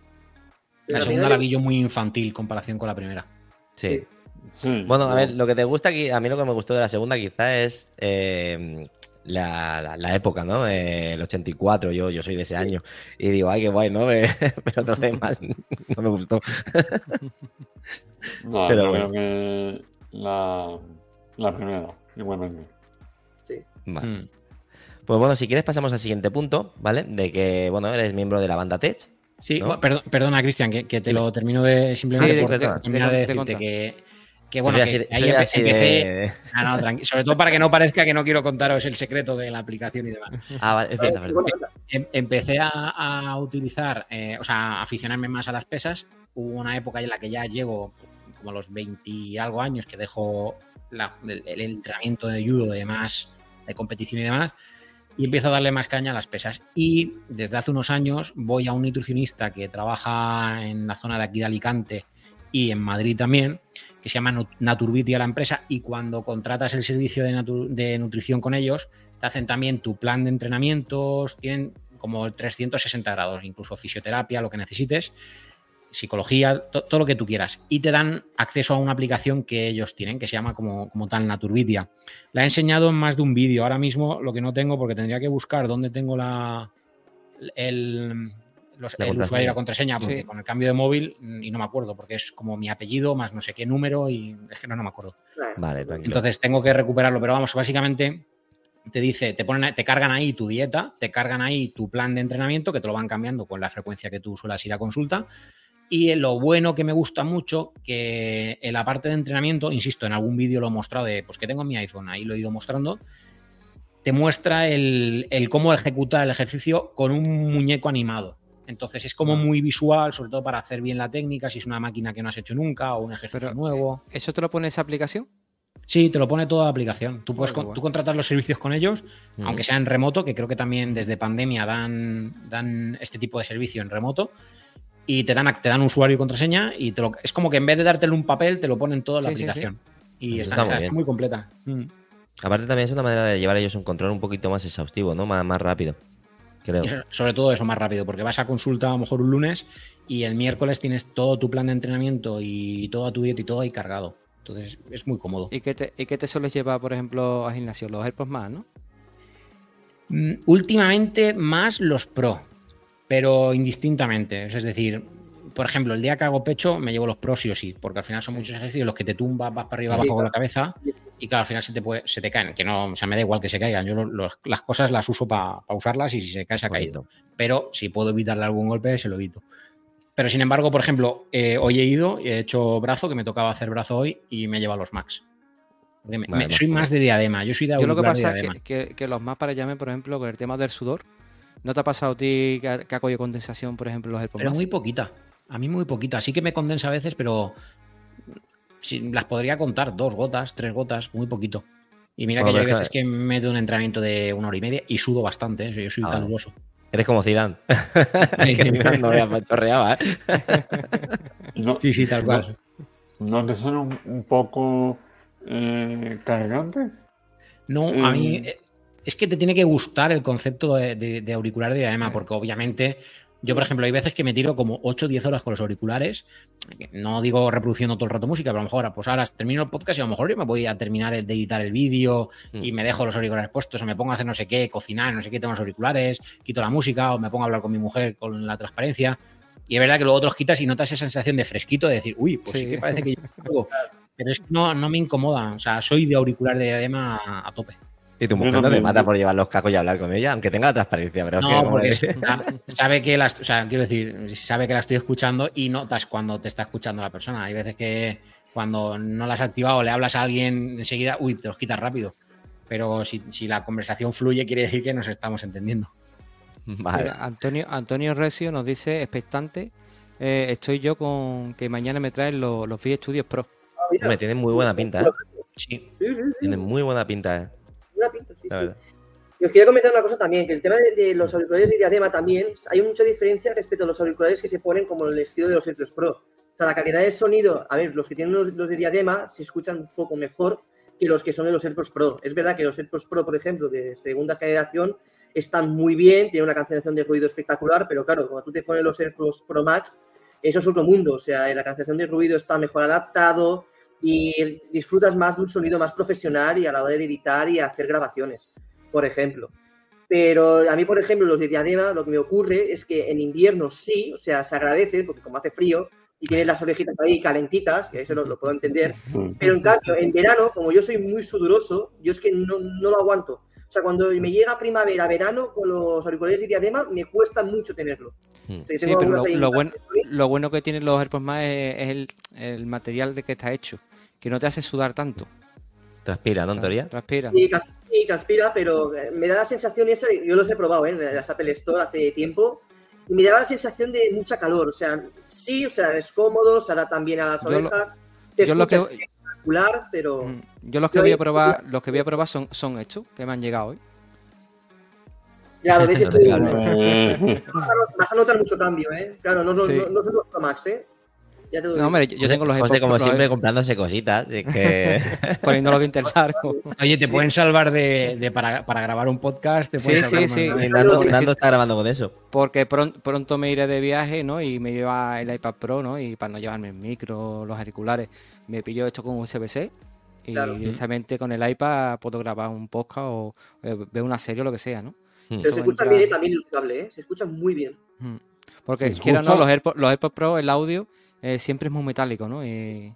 La segunda la vi yo muy infantil en comparación con la primera. Sí. Sí. Bueno, a ver, lo que te gusta aquí, a mí lo que me gustó de la segunda quizá es eh, la, la- la época, ¿no? Eh, el 84, yo, yo soy de ese año. Y digo, ay, qué guay, ¿no? Eh, Pero todo demás no me gustó. No, Pero yo bueno. creo que la, la primera, igualmente. Vale. Mm. Pues bueno, si quieres pasamos al siguiente punto, ¿vale? De que, bueno, eres miembro de la banda Tech. Sí, ¿no? perdona, Cristian, que, que te lo termino de simplemente Sí, por de- terminar decirte contar. que, que bueno, Soy que así- ahí soy empe- así empecé. de- Ah, no, tranqui- Sobre todo para que no parezca que no quiero contaros el secreto de la aplicación y demás. Ah, vale. Em- empecé a, a utilizar, eh, o sea, a aficionarme más a las pesas. Hubo una época en la que ya llego pues, como a los 20 y algo años que dejo la- el, el entrenamiento de judo y demás, de competición y demás, y empiezo a darle más caña a las pesas. Y desde hace unos años voy a un nutricionista que trabaja en la zona de aquí de Alicante y en Madrid también, que se llama Naturbiti la empresa, y cuando contratas el servicio de, nutrición con ellos, te hacen también tu plan de entrenamientos, tienen como 360 grados, incluso fisioterapia, lo que necesites, psicología, to- todo lo que tú quieras. Y te dan acceso a una aplicación que ellos tienen, que se llama como, como tal Naturvitia. La he enseñado en más de un vídeo. Ahora mismo lo que no tengo, porque tendría que buscar dónde tengo la el, los- el contraseña. usuario y la contraseña, porque Sí. con el cambio de móvil mm, y no me acuerdo, porque es como mi apellido más no sé qué número y es que no, no me acuerdo. Vale, tranquilo. Entonces tengo que recuperarlo, pero vamos, básicamente te dice, te ponen, te cargan ahí tu dieta, te cargan ahí tu plan de entrenamiento, que te lo van cambiando con la frecuencia que tú suelas ir a consulta. Y lo bueno que me gusta mucho, que en la parte de entrenamiento, insisto, en algún vídeo lo he mostrado de, pues que tengo en mi iPhone, ahí lo he ido mostrando, te muestra el, el cómo ejecutar el ejercicio con un muñeco animado. Entonces es como muy visual, sobre todo para hacer bien la técnica, si es una máquina que no has hecho nunca o un ejercicio Pero, nuevo. ¿Eso te lo pone esa aplicación? Sí, te lo pone toda la aplicación. Tú, puedes, con- tú contratas los servicios con ellos, aunque sea en remoto, que creo que también desde pandemia dan, dan este tipo de servicio en remoto, y te dan, te dan usuario y contraseña, y te lo- es como que en vez de dártelo un papel, te lo ponen todo en la Sí, sí, sí. aplicación. Y Eso está, está muy está- está bien. muy completa. Mm. Aparte también es una manera de llevar ellos un control un poquito más exhaustivo, ¿no? Más, más rápido. Creo. Y eso- sobre todo eso más rápido, porque vas a consulta a lo mejor un lunes y el miércoles tienes todo tu plan de entrenamiento y toda tu dieta y todo ahí cargado. Entonces es muy cómodo. ¿Y qué te, y qué te sueles llevar, por ejemplo, al gimnasio? Los AirPods más, ¿no? Mm, Últimamente más los pro, pero indistintamente. Es decir, por ejemplo, el día que hago pecho me llevo los pro sí o sí, porque al final son muchos ejercicios los que te tumbas, vas para arriba, abajo con la cabeza y claro, al final se te, puede- se te caen. Que no, o sea, me da igual que se caigan. Yo lo- lo- las cosas las uso para usarlas y si se cae, se ha caído. Pero si puedo evitarle algún golpe, se lo evito. Pero sin embargo, por ejemplo, eh, hoy he ido, he hecho brazo, que me tocaba hacer brazo hoy y me lleva los max. Porque me- Vale, me- soy más de diadema, yo soy de Yo lo que pasa es que, que- que los más para llamen, por ejemplo, con el tema del sudor, ¿no te ha pasado a ti que ha, que ha cogido condensación, por ejemplo, los Pero muy poquita. A mí muy poquita. Sí que me condensa a veces, pero las podría contar. Dos gotas, tres gotas, muy poquito. Y mira Bueno, que yo hay veces que me meto un entrenamiento de una hora y media y sudo bastante. ¿eh? Yo soy Ah, caluroso. Eres como Zidane. Sí, que Zidane no chorreaba, ¿eh? No, sí, sí, tal cual. ¿No te suenan un, un poco eh, cargantes? No, a mí eh, es que te tiene que gustar el concepto de, de- de auricular de diadema, porque obviamente yo, por ejemplo, hay veces que me tiro como 8 o 10 horas con los auriculares, no digo reproduciendo todo el rato música, pero a lo mejor pues ahora termino el podcast y a lo mejor yo me voy a terminar de editar el vídeo y Mm. me dejo los auriculares puestos o me pongo a hacer no sé qué, cocinar, no sé qué, tengo los auriculares, quito la música o me pongo a hablar con mi mujer con la transparencia. Y es verdad que luego te los quitas y notas esa sensación de fresquito de decir, uy, pues sí, Sí. que parece que yo. Pero es que no, no me incomoda. O sea, soy de auricular de diadema a tope. Y tu mujer no te mata por llevar los cacos y hablar con ella, aunque tenga la transparencia, pero es que No, porque sa- sabe que la, o sea, quiero decir, sabe que la estoy escuchando y notas cuando te está escuchando la persona. Hay veces que cuando no la has activado, le hablas a alguien enseguida, uy, te los quitas rápido. Pero si, si la conversación fluye, quiere decir que nos estamos entendiendo. Vale. Mira, Antonio, Antonio Recio nos dice, expectante, eh, estoy yo con que mañana me traen los, los V Studios Pro. Ah, mira. Hombre, tiene muy buena pinta, ¿eh? Sí. Sí, sí, sí. Tiene muy buena pinta, ¿eh? Una pinta, sí, sí. Y os quería comentar una cosa también, que el tema de, de los auriculares de diadema también, hay mucha diferencia respecto a los auriculares que se ponen como el estilo de los AirPods Pro. O sea, la calidad del sonido, a ver, los que tienen los, los de diadema se escuchan un poco mejor que los que son de los AirPods Pro. Es verdad que los AirPods Pro, por ejemplo, de segunda generación, están muy bien, tienen una cancelación de ruido espectacular, pero claro, cuando tú te pones los AirPods Pro Max, eso es otro mundo. O sea, la cancelación de ruido está mejor adaptado y disfrutas más de un sonido más profesional y a la hora de editar y hacer grabaciones, por ejemplo. Pero a mí, por ejemplo, los de diadema, lo que me ocurre es que en invierno sí, o sea, se agradece, porque como hace frío y tienes las orejitas ahí calentitas, que eso lo, lo puedo entender, pero en cambio, en verano, como yo soy muy sudoroso, yo es que no, no lo aguanto. O sea, cuando me llega primavera, verano, con los auriculares de diadema, me cuesta mucho tenerlo. Mm. O sea, Sí, pero lo, lo en bueno, lo bueno que tienen los AirPods más es, es el, el material de que está hecho, que no te hace sudar tanto. Transpira, ¿no? O sea, teoría. Transpira. Sí, transpira, pero eh, me da la sensación esa, de- yo los he probado ¿eh? en las Apple Store hace tiempo, y me daba la sensación de mucha calor. O sea, sí, o sea, es cómodo, se adaptan bien a las Yo lo- orejas, te yo lo que- escuchas espectacular, pero Mm, Yo los que Yo voy a probar, los que voy a probar son, son estos, que me han llegado hoy. ya lo ves, estoy, vas, a, not- vas a notar mucho cambio, ¿eh? Claro, no, no, Sí. no, Max, ¿eh? Ya No, hombre, yo, yo tengo los José, como Pro, siempre, comprándose cositas. Es que... poniendo los dientes largos. Oye, te Sí. pueden salvar de, de para, para grabar un podcast. Te Sí, pueden sí, salvar sí. Nando, está grabando con eso. Porque pron- pronto me iré de viaje, ¿no? Y me lleva el iPad Pro, ¿no? Y para no llevarme el micro, los auriculares, me pillo esto con USB-C y Claro. directamente con el iPad puedo grabar un podcast o eh, ver una serie o lo que sea, ¿no? Mm. Pero se Esto vendrá- bien también los cables, ¿eh? Se escuchan muy bien. Mm. Porque ¿Se quiera o no, escucha? los AirPods, los AirPods Pro, el audio eh, siempre es muy metálico, ¿no? Y,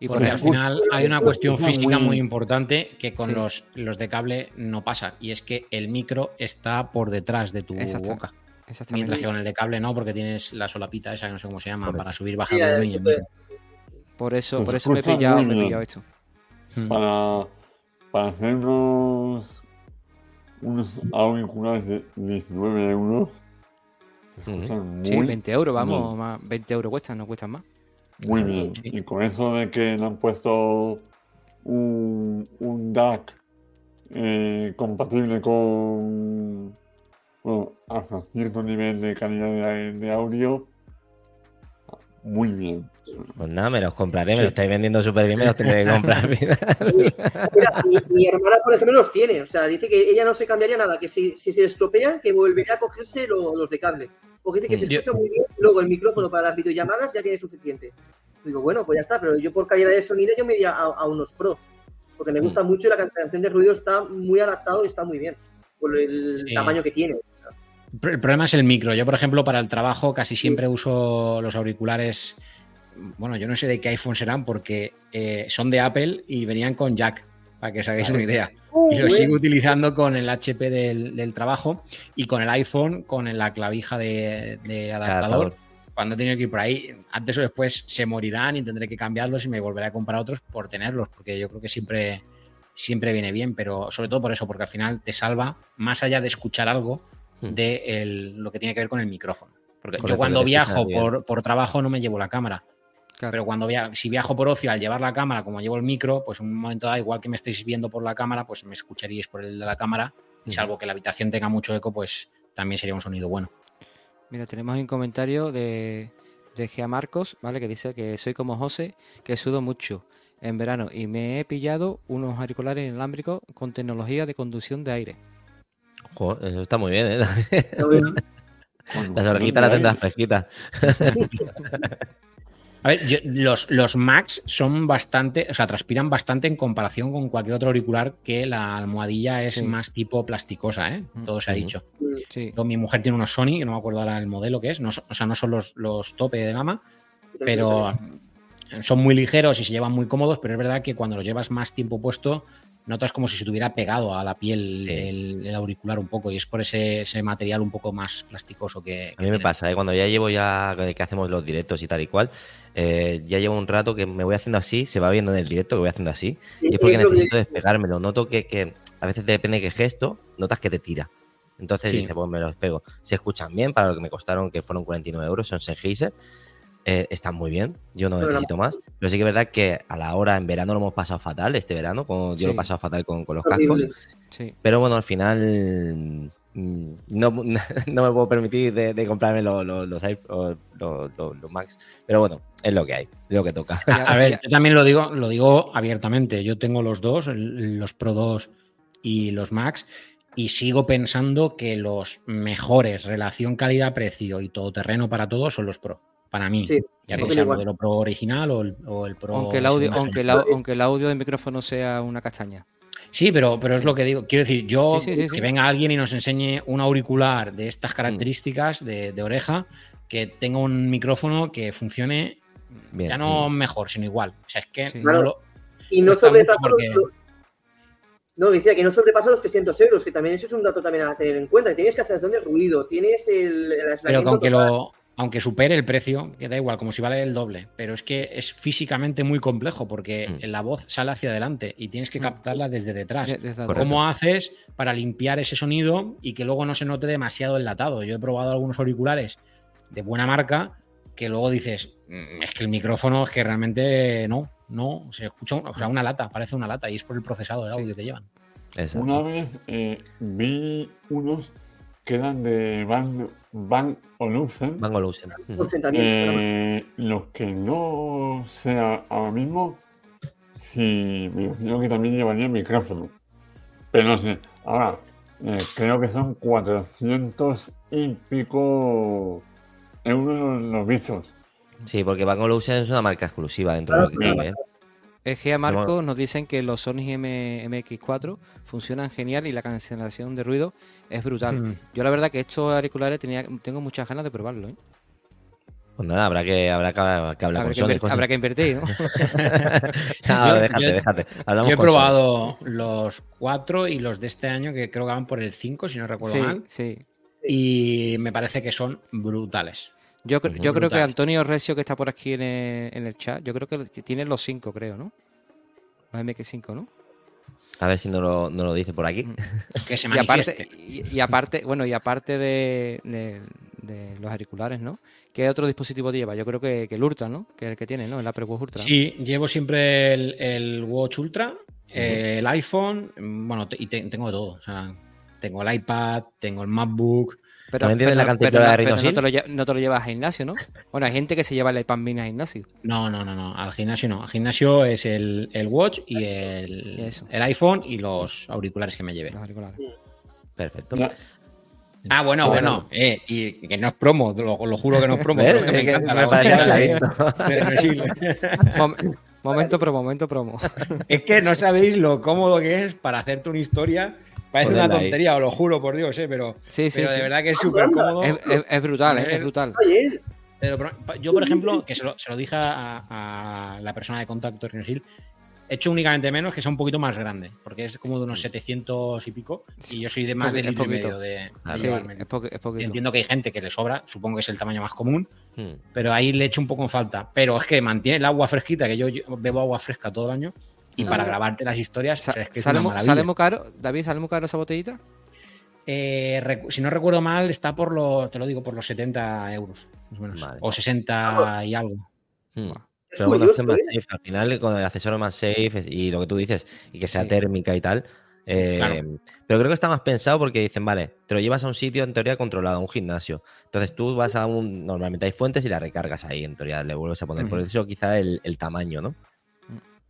y por Porque al final hay una cuestión física muy- importante que con Sí. los, los de cable no pasa. Y es que el micro está por detrás de tu Exacto. boca. exactamente. Mientras que con el de cable no, porque tienes la solapita esa que no sé cómo se llama, para subir, bajar Sí, volumen y el micro. Por eso, por eso me he pillado, me he pillado esto. Mm. para, para hacer unos, unos auriculares de 19 euros. Sí, muy, 20 euros, vamos, más, 20 euros cuestan, no cuestan más. muy bien. Sí. Y con eso de que le han puesto un, un DAC eh, compatible con bueno, hasta cierto nivel de calidad de, de audio, muy bien. Pues nada, me los compraré, me los estáis vendiendo súper bien, me los tendré que comprar. Mira, mi, mi hermana, por ejemplo, los tiene. O sea, dice que ella no se cambiaría nada, que si, si se estropean, que volvería a cogerse lo- los de cable. Porque dice que se Yo- escucha muy bien. Luego el micrófono para las videollamadas ya tiene suficiente. Digo, bueno, pues ya está, pero yo por calidad de sonido yo me iría a, a unos pro. Porque me gusta mucho y la cancelación de ruido está muy adaptado y está muy bien. Por el Sí. tamaño que tiene. El problema es el micro. Yo, por ejemplo, para el trabajo casi siempre uso los auriculares. Bueno, yo no sé de qué iPhone serán porque eh, son de Apple y venían con jack, para que os hagáis una idea. Y los sigo utilizando con el HP del, del trabajo y con el iPhone, con la clavija de, de adaptador. Adaptador. Cuando he tenido que ir por ahí, antes o después se morirán y tendré que cambiarlos y me volveré a comprar otros por tenerlos, porque yo creo que siempre, siempre viene bien, pero sobre todo por eso, porque al final te salva, más allá de escuchar algo, Hmm. de el- lo que tiene que ver con el micrófono. Porque Correcto, yo cuando viajo por, por trabajo no me llevo la cámara. Claro. Pero cuando via si viajo por ocio al llevar la cámara, como llevo el micro, pues en un momento dado, igual que me estáis viendo por la cámara, pues me escucharíais por el de la cámara. Y salvo que la habitación tenga mucho eco, pues también sería un sonido bueno. Mira, tenemos un comentario de, de Gea Marcos, ¿vale? Que dice que soy como José, que sudo mucho en verano y me he pillado unos auriculares inalámbricos con tecnología de conducción de aire. Joder, eso está muy bien, ¿eh? Las orejitas las tendrás fresquitas. A ver, yo- los, los Max son bastante, o sea, transpiran bastante en comparación con cualquier otro auricular que la almohadilla es Sí. más tipo plasticosa, ¿eh? Mm. Todo se ha dicho. Sí, Yo, mi mujer tiene unos Sony, que no me acuerdo ahora el modelo que es, no, o sea, no son los, los tope de gama, pero son muy ligeros y se llevan muy cómodos, pero es verdad que cuando los llevas más tiempo puesto, notas como si se tuviera pegado a la piel Sí. el, el auricular un poco, y es por ese, ese material un poco más plasticoso que... que A mí me tiene. pasa, ¿eh? cuando ya llevo ya que hacemos los directos y tal y cual, eh, ya llevo un rato que me voy haciendo así, se va viendo en el directo que voy haciendo así, y es porque Eso que- necesito despegármelo. Noto que, que a veces depende de qué gesto, notas que te tira. Entonces Sí. dice, pues me los pego. Se escuchan bien para lo que me costaron, que fueron 49 euros, son Sennheiser. Eh, están muy bien, yo no Pero la- necesito más. Pero sí que es verdad que a la hora, en verano lo hemos pasado fatal, este verano, como yo lo he Sí. pasado fatal con, con los cascos. sí. Pero bueno, al final mm, no, no me puedo permitir de, de comprarme los, los, los, los- los- los Max. Pero bueno, es lo que hay, es lo que toca. A, a ver, Ya- yo también lo digo, lo digo abiertamente. Yo tengo los dos, los Pro 2 y los Max, y sigo pensando que los mejores relación calidad-precio y todoterreno para todos son los Pro. Para mí, Sí, ya sí, que sea el modelo Pro original o el, o el Pro. Aunque el audio, aunque el, aunque audio del micrófono sea una castaña. Sí, pero, pero es lo que digo. Quiero decir, yo Sí, sí, sí, que sí. venga alguien y nos enseñe un auricular de estas características de, de oreja, que tenga un micrófono que funcione Bien. ya no mejor, sino igual. O sea, es que Sí. no Claro. lo- Y no sobrepasa porque- los- No, decía que no sobrepasa los 300 euros, que también eso es un dato también a tener en cuenta. Tienes cancelación de ruido, tienes el, el Pero que aunque, total. lo, aunque supere el precio, que da igual, como si vale el doble. Pero es que es físicamente muy complejo porque Mm. la voz sale hacia adelante y tienes que Mm. captarla desde detrás. De- desde Correcto. ¿Cómo haces para limpiar ese sonido y que luego no se note demasiado enlatado? Yo he probado algunos auriculares de buena marca que luego dices, "Mm, es que el micrófono es que realmente no, no, se escucha o sea, una lata, parece una lata y es por el procesado de audio que llevan. Exacto. Una vez eh, vi unos que eran de Van, Van Olufsen. Van Olufsen. También, pero- Eh, los que no sé a- ahora mismo, si me imagino que también llevaría micrófono. Pero no sé. Ahora, eh, creo que son 400 y pico euros los bichos. Sí, porque Van Olufsen es una marca exclusiva dentro de lo que cabe. ¿eh? Gea Pero Marcos bueno. nos dicen que los Sony M- MX4 funcionan genial y la cancelación de ruido es brutal. Mm. Yo la verdad que estos auriculares tenía, tengo muchas ganas de probarlo. ¿eh? Pues nada, habrá que, habrá que, que hablar Habrá, con que Sony. habrá que invertir, ¿no? No, Yo- déjate, yo- déjate. Hablamos Yo he con Sony. probado los cuatro y los de este año, que creo que van por el 5, si no recuerdo sí, mal, sí. y me parece que son brutales. Yo, yo creo que. Antonio Recio, que está por aquí en el, en el chat, yo creo que tiene los 5, creo, ¿no? Los MX5, ¿no? A ver si no lo, no lo dice por aquí. Mm. Que se Y aparte, y, y aparte, bueno, y aparte de, de- de los auriculares, ¿no? ¿Qué otro dispositivo te lleva? Yo creo que, que el Ultra, ¿no? Que es el que tiene, ¿no? El Apple Watch Ultra. Sí, llevo siempre el, el Watch Ultra, eh, el iPhone, mm, bueno, y te- tengo de todo. O sea, tengo el iPad, tengo el MacBook, Pero, ¿No entiendes la pero de no- te, lo, lle- no te lo llevas al gimnasio, ¿no? Bueno, hay gente que se lleva la Ipamina al gimnasio. No, no, no, no. Al gimnasio no. Al gimnasio es el, el Watch y el, eso. el iPhone y los auriculares que me lleve. Los auriculares. Perfecto. Ya. Ah, bueno, Bueno. bueno. Eh, y que no es promo, lo, lo juro que no es promo. Momento promo, momento promo. Es que no sabéis lo cómodo que es para hacerte una historia. Parece una ahí. tontería, os lo juro por Dios, eh, pero, Sí, sí, pero sí. de verdad que es súper cómodo. Es, es- es brutal, ¿eh? Es brutal. Oye, Pero, yo, por ejemplo, que se lo, se lo dije a, a la persona de contacto de he hecho únicamente menos que sea un poquito más grande, porque es como de unos 700 y pico, y yo soy de más de litro y medio de, Ah, de es poquito. Entiendo que hay gente que le sobra, supongo que es el tamaño más común, Hmm. pero ahí le echo un poco en falta. Pero es que mantiene el agua fresquita, que yo bebo agua fresca todo el año, y para grabarte las historias, Sa- o sea, es que es ¿Sale, muy caro? David, ¿sale muy caro esa botellita? Eh, si no recuerdo mal, está por los, te lo digo, por los 70 euros, más o menos. Vale. O 60 y algo. Hmm. es Pero bueno, más ¿eh? safe. Al final, con el accesorio más safe y lo que tú dices, y que sea Sí. térmica y tal. eh, Claro. Pero creo que está más pensado porque dicen, vale, te lo llevas a un sitio en teoría controlado, a un gimnasio. Entonces tú vas a un. Normalmente hay fuentes y la recargas ahí, en teoría le vuelves a poner. Por eso quizá el, el tamaño, ¿no?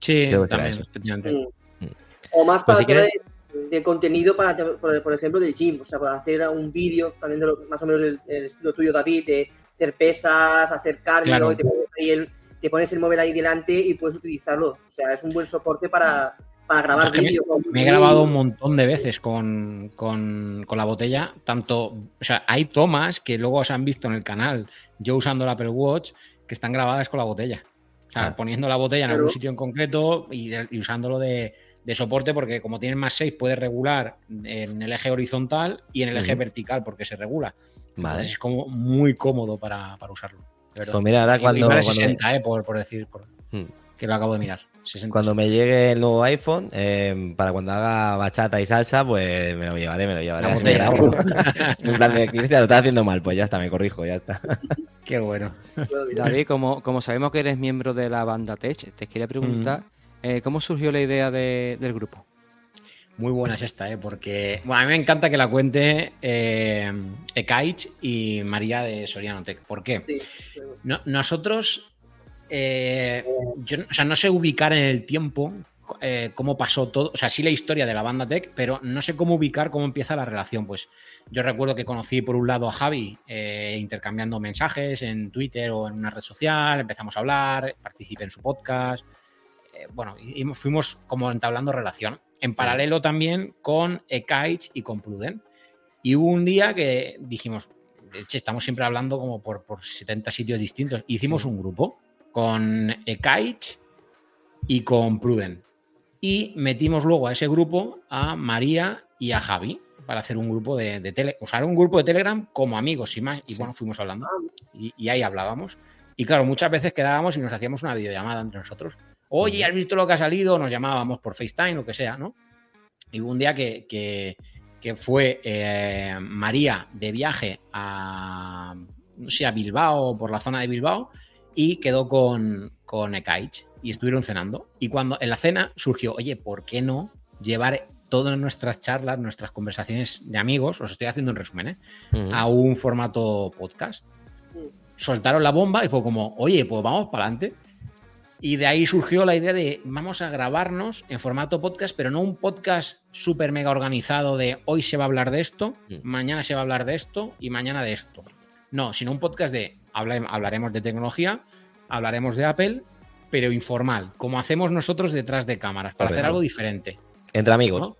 Sí, Creo que será también, eso. efectivamente. Mm. O más Pues para si quieres- de, de contenido, para, por, por ejemplo, del gym. O sea, para hacer un vídeo también de lo- más o menos del, del estilo tuyo, David, de hacer pesas, hacer cardio, Claro. y te, pones ahí el, te pones el móvil ahí delante y puedes utilizarlo. O sea, es un buen soporte para, para grabar Es que me- vídeos. con- Me he grabado un montón de veces con, con- con la botella, tanto, o sea, hay tomas que luego se han visto en el canal, yo usando el Apple Watch, que están grabadas con la botella. O sea, Claro. poniendo la botella en algún sitio en concreto y, y usándolo de, de soporte, porque como tienen más 6, puedes regular en el eje horizontal y en el eje vertical, porque se regula. Vale. Entonces es como muy cómodo para, para usarlo. verdad. Pues mira, ahora Y- y cuando, vale cuando, 60, eh, por, por decir, por- Hmm. que lo acabo de mirar. 60. cuando me llegue el nuevo iPhone, eh, para cuando haga bachata y salsa, pues me lo llevaré, me lo llevaré. Así me grabo. en plan de, Cristian, lo estás haciendo mal, pues ya está, me corrijo, ya está. Qué bueno. David, como, como sabemos que eres miembro de la banda Tech, te quería preguntar, eh, ¿cómo surgió la idea de- del grupo? Muy buena es esta, ¿eh? porque bueno, a mí me encanta que la cuente eh, Ekaich y María de Soriano Tech. ¿Por qué? Sí. No- nosotros, eh, yo, o sea, no sé ubicar en el tiempo eh, cómo pasó todo, o sea, sí la historia de la banda Tech, pero no sé cómo ubicar cómo empieza la relación. Pues yo recuerdo que conocí por un lado a Javi eh, intercambiando mensajes en Twitter o en una red social, empezamos a hablar, participé en su podcast, eh, bueno, y, y fuimos como entablando relación. En paralelo también con Ekaich y con Pruden. Y hubo un día que dijimos, "Che, estamos siempre hablando como por, por 70 sitios distintos. Hicimos Sí. un grupo con Ekaich y con Pruden. Y metimos luego a ese grupo a María y a Javi para hacer un grupo de, de tele, o sea, un grupo de Telegram como amigos y más. Y Sí. bueno, fuimos hablando y, y ahí hablábamos. Y claro, muchas veces quedábamos y nos hacíamos una videollamada entre nosotros. Oye, ¿has visto lo que ha salido? Nos llamábamos por FaceTime, lo que sea, ¿no? Y hubo un día que, que- que fue eh, María de viaje a, no sé, a Bilbao, por la zona de Bilbao, y quedó con, con Ekaich y estuvieron cenando. Y cuando en la cena surgió, oye, ¿por qué no llevar todas nuestras charlas, nuestras conversaciones de amigos, os estoy haciendo un resumen, ¿eh? A un formato podcast. Soltaron la bomba y fue como, oye, pues vamos para adelante. Y de ahí surgió la idea de vamos a grabarnos en formato podcast, pero no un podcast súper mega organizado de hoy se va a hablar de esto, mañana se va a hablar de esto y mañana de esto. No, sino un podcast de hablaremos de tecnología, hablaremos de Apple, pero informal, como hacemos nosotros detrás de cámaras, para hacer algo diferente. Entre amigos. ¿no?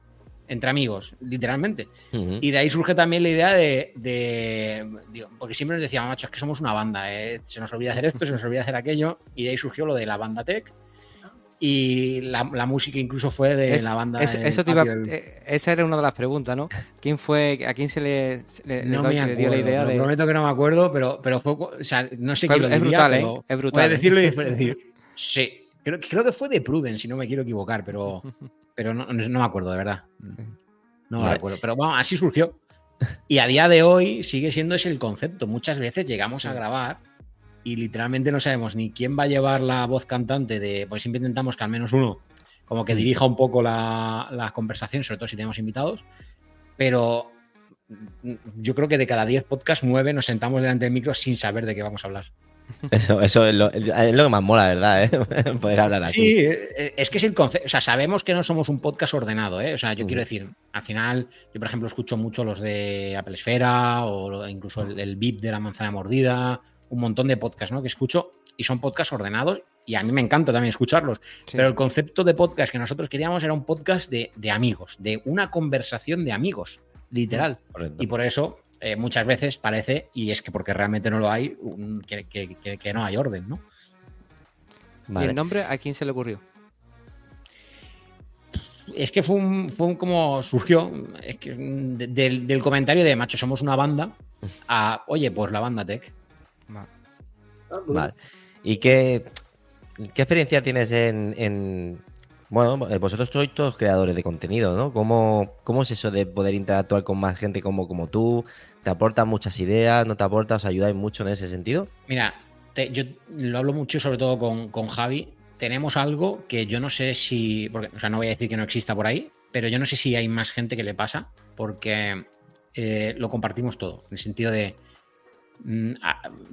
Entre amigos, literalmente. Y de ahí surge también la idea de, de- digo, porque siempre nos decíamos, macho, es que somos una banda, eh, se nos olvida hacer esto, se nos olvida hacer aquello, y de ahí surgió lo de la banda Tech. Y la, la música incluso fue de Es- la banda. es- eso te iba- eh, esa era una de las preguntas, ¿no? ¿Quién fue, a quién se le, se le- le no do- me le acuerdo, dio la idea de... prometo que no me acuerdo, pero, pero fue, o sea, no sé Fue- quién lo es diría, brutal, ¿eh? Es brutal, puedes ¿eh? decirlo y puedes decir, sí, creo, creo que fue de Pruden, si no me quiero equivocar, pero, pero no, no me acuerdo, de verdad. No me Vale. acuerdo, pero vamos, así surgió. Y a día de hoy sigue siendo ese el concepto. Muchas veces llegamos a grabar y literalmente no sabemos ni quién va a llevar la voz cantante de. Pues siempre intentamos que al menos uno como que dirija un poco la, la conversación, sobre todo si tenemos invitados. Pero yo creo que de cada 10 podcasts, 9 nos sentamos delante del micro sin saber de qué vamos a hablar. Eso, eso es, lo, es, lo, que más mola, ¿verdad? ¿eh? Poder hablar así. Sí, es que es el concepto. O sea, sabemos que no somos un podcast ordenado, ¿eh? O sea, yo -huh. quiero decir, al final, yo por ejemplo escucho mucho los de Apple Esfera o incluso el, el VIP de la manzana mordida, un montón de podcasts, ¿no? Que escucho y son podcasts ordenados y a mí me encanta también escucharlos. Sí. Pero el concepto de podcast que nosotros queríamos era un podcast de, de amigos, de una conversación de amigos, literal. Correcto. Y por eso eh, muchas veces parece, y es que porque realmente no lo hay, un, que, que, que, que, no hay orden, ¿no? Vale. ¿Y el nombre a quién se le ocurrió? Es que fue un, fue un como surgió es que de, del, del, comentario de macho, somos una banda, a oye, pues la banda tech. Vale. vale. ¿Y qué, qué experiencia tienes en, en, Bueno, vosotros sois todos creadores de contenido, ¿no? ¿Cómo, ¿Cómo, es eso de poder interactuar con más gente como, como tú? ¿Te aportan muchas ideas? ¿No te aporta? ¿Os ayudáis mucho en ese sentido? Mira, te, yo lo hablo mucho sobre todo con, con, Javi. Tenemos algo que yo no sé si... Porque, o sea, no voy a decir que no exista por ahí, pero yo no sé si hay más gente que le pasa, porque eh, lo compartimos todo, en el sentido de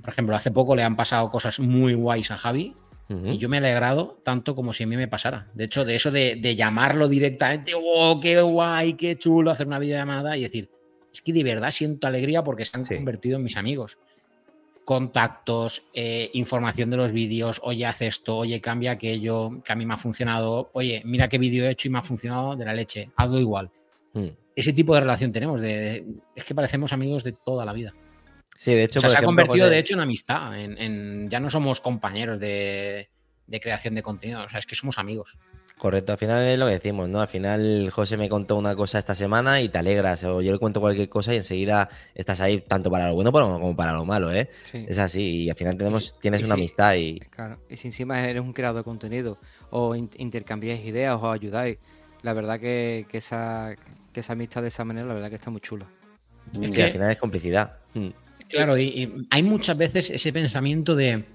por ejemplo, hace poco le han pasado cosas muy guays a Javi uh -huh. y yo me he alegrado tanto como si a mí me pasara. De hecho, de eso de, de, llamarlo directamente, oh, qué guay, qué chulo, hacer una videollamada y decir, es que de verdad siento alegría porque se han sí. convertido en mis amigos. Contactos, eh, información de los vídeos, oye, haz esto, oye, cambia aquello, que a mí me ha funcionado, oye, mira qué vídeo he hecho y me ha funcionado de la leche, hazlo igual. Mm. Ese tipo de relación tenemos, de, de, es que parecemos amigos de toda la vida. Sí, de hecho. O sea, se ejemplo, ha convertido, José... de hecho, en amistad. En, en, ya no somos compañeros de, de, creación de contenido. O sea, es que somos amigos. Correcto, al final es lo que decimos, ¿no? Al final José me contó una cosa esta semana y te alegras. O yo le cuento cualquier cosa y enseguida estás ahí tanto para lo bueno como para lo malo, ¿eh? Sí. Es así. Y al final tenemos, y, tienes y una amistad y. Claro. Y si encima eres un creador de contenido, o intercambiáis ideas o ayudáis, la verdad que, que, esa, que esa amistad de esa manera, la verdad que está muy chula. Es que al final es complicidad. Mm. Claro, y, y, hay muchas veces ese pensamiento de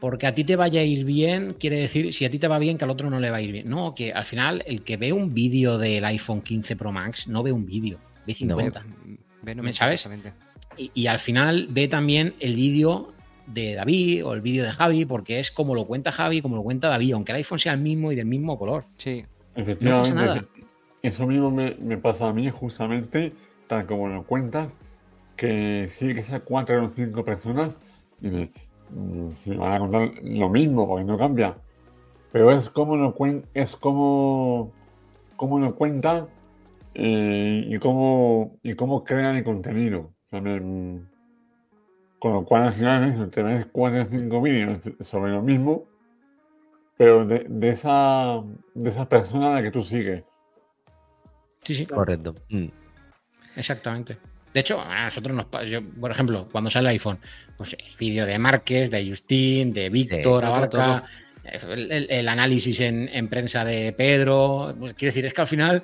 porque a ti te vaya a ir bien, quiere decir si a ti te va bien que al otro no le va a ir bien. No, que al final el que ve un vídeo del iPhone 15 Pro Max no ve un vídeo, ve 50. No, ve, no ¿Sabes? Y, y, al final ve también el vídeo de David o el vídeo de Javi, porque es como lo cuenta Javi, como lo cuenta David, aunque el iPhone sea el mismo y del mismo color. Sí. Efectivamente. No pasa nada. Eso mismo me, me pasa a mí justamente, tal como lo cuentas, que sí que sea cuatro o cinco personas y me, me, van a contar lo mismo porque no cambia. Pero es como lo, cuen, es como, como lo cuenta eh, y, cómo, y cómo crean el contenido. O sea, me, con lo cual al final eso, te ves cuatro o cinco vídeos sobre lo mismo, pero de, de, esa, de esa persona a la que tú sigues. Sí, sí. Correcto. Mm. Exactamente. De hecho, a nosotros nos yo, por ejemplo, cuando sale el iPhone, pues el vídeo de Márquez, de Justín, de Víctor, sí, Abarca, el, el, el, análisis en, en, prensa de Pedro. Pues, quiero decir, es que al final.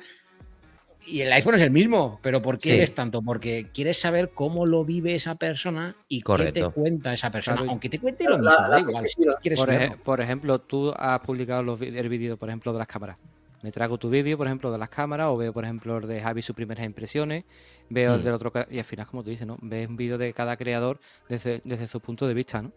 Y el iPhone es el mismo, pero ¿por qué sí. es tanto? Porque quieres saber cómo lo vive esa persona y Correcto. qué te cuenta esa persona. Claro. Aunque te cuente lo mismo, la, da igual. Por, ej por, ejemplo, tú has publicado los, el vídeo, por ejemplo, de las cámaras me trago tu vídeo, por ejemplo, de las cámaras, o veo, por ejemplo, el de Javi sus primeras impresiones, veo mm. el del otro, y al final, como tú dices, ¿no? Ves un vídeo de cada creador desde, desde su punto de vista, ¿no?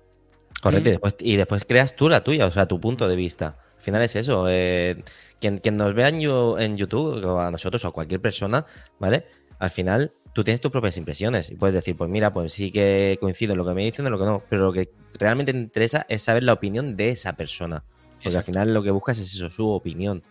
Correcto, mm. y, después, y después creas tú la tuya, o sea, tu punto de vista. Al final es eso. Eh, quien, quien, nos vea en, en YouTube, o a nosotros o a cualquier persona, ¿vale? Al final tú tienes tus propias impresiones y puedes decir, pues mira, pues sí que coincido en lo que me dicen, en lo que no, pero lo que realmente te interesa es saber la opinión de esa persona. Porque Exacto. al final lo que buscas es eso, su opinión.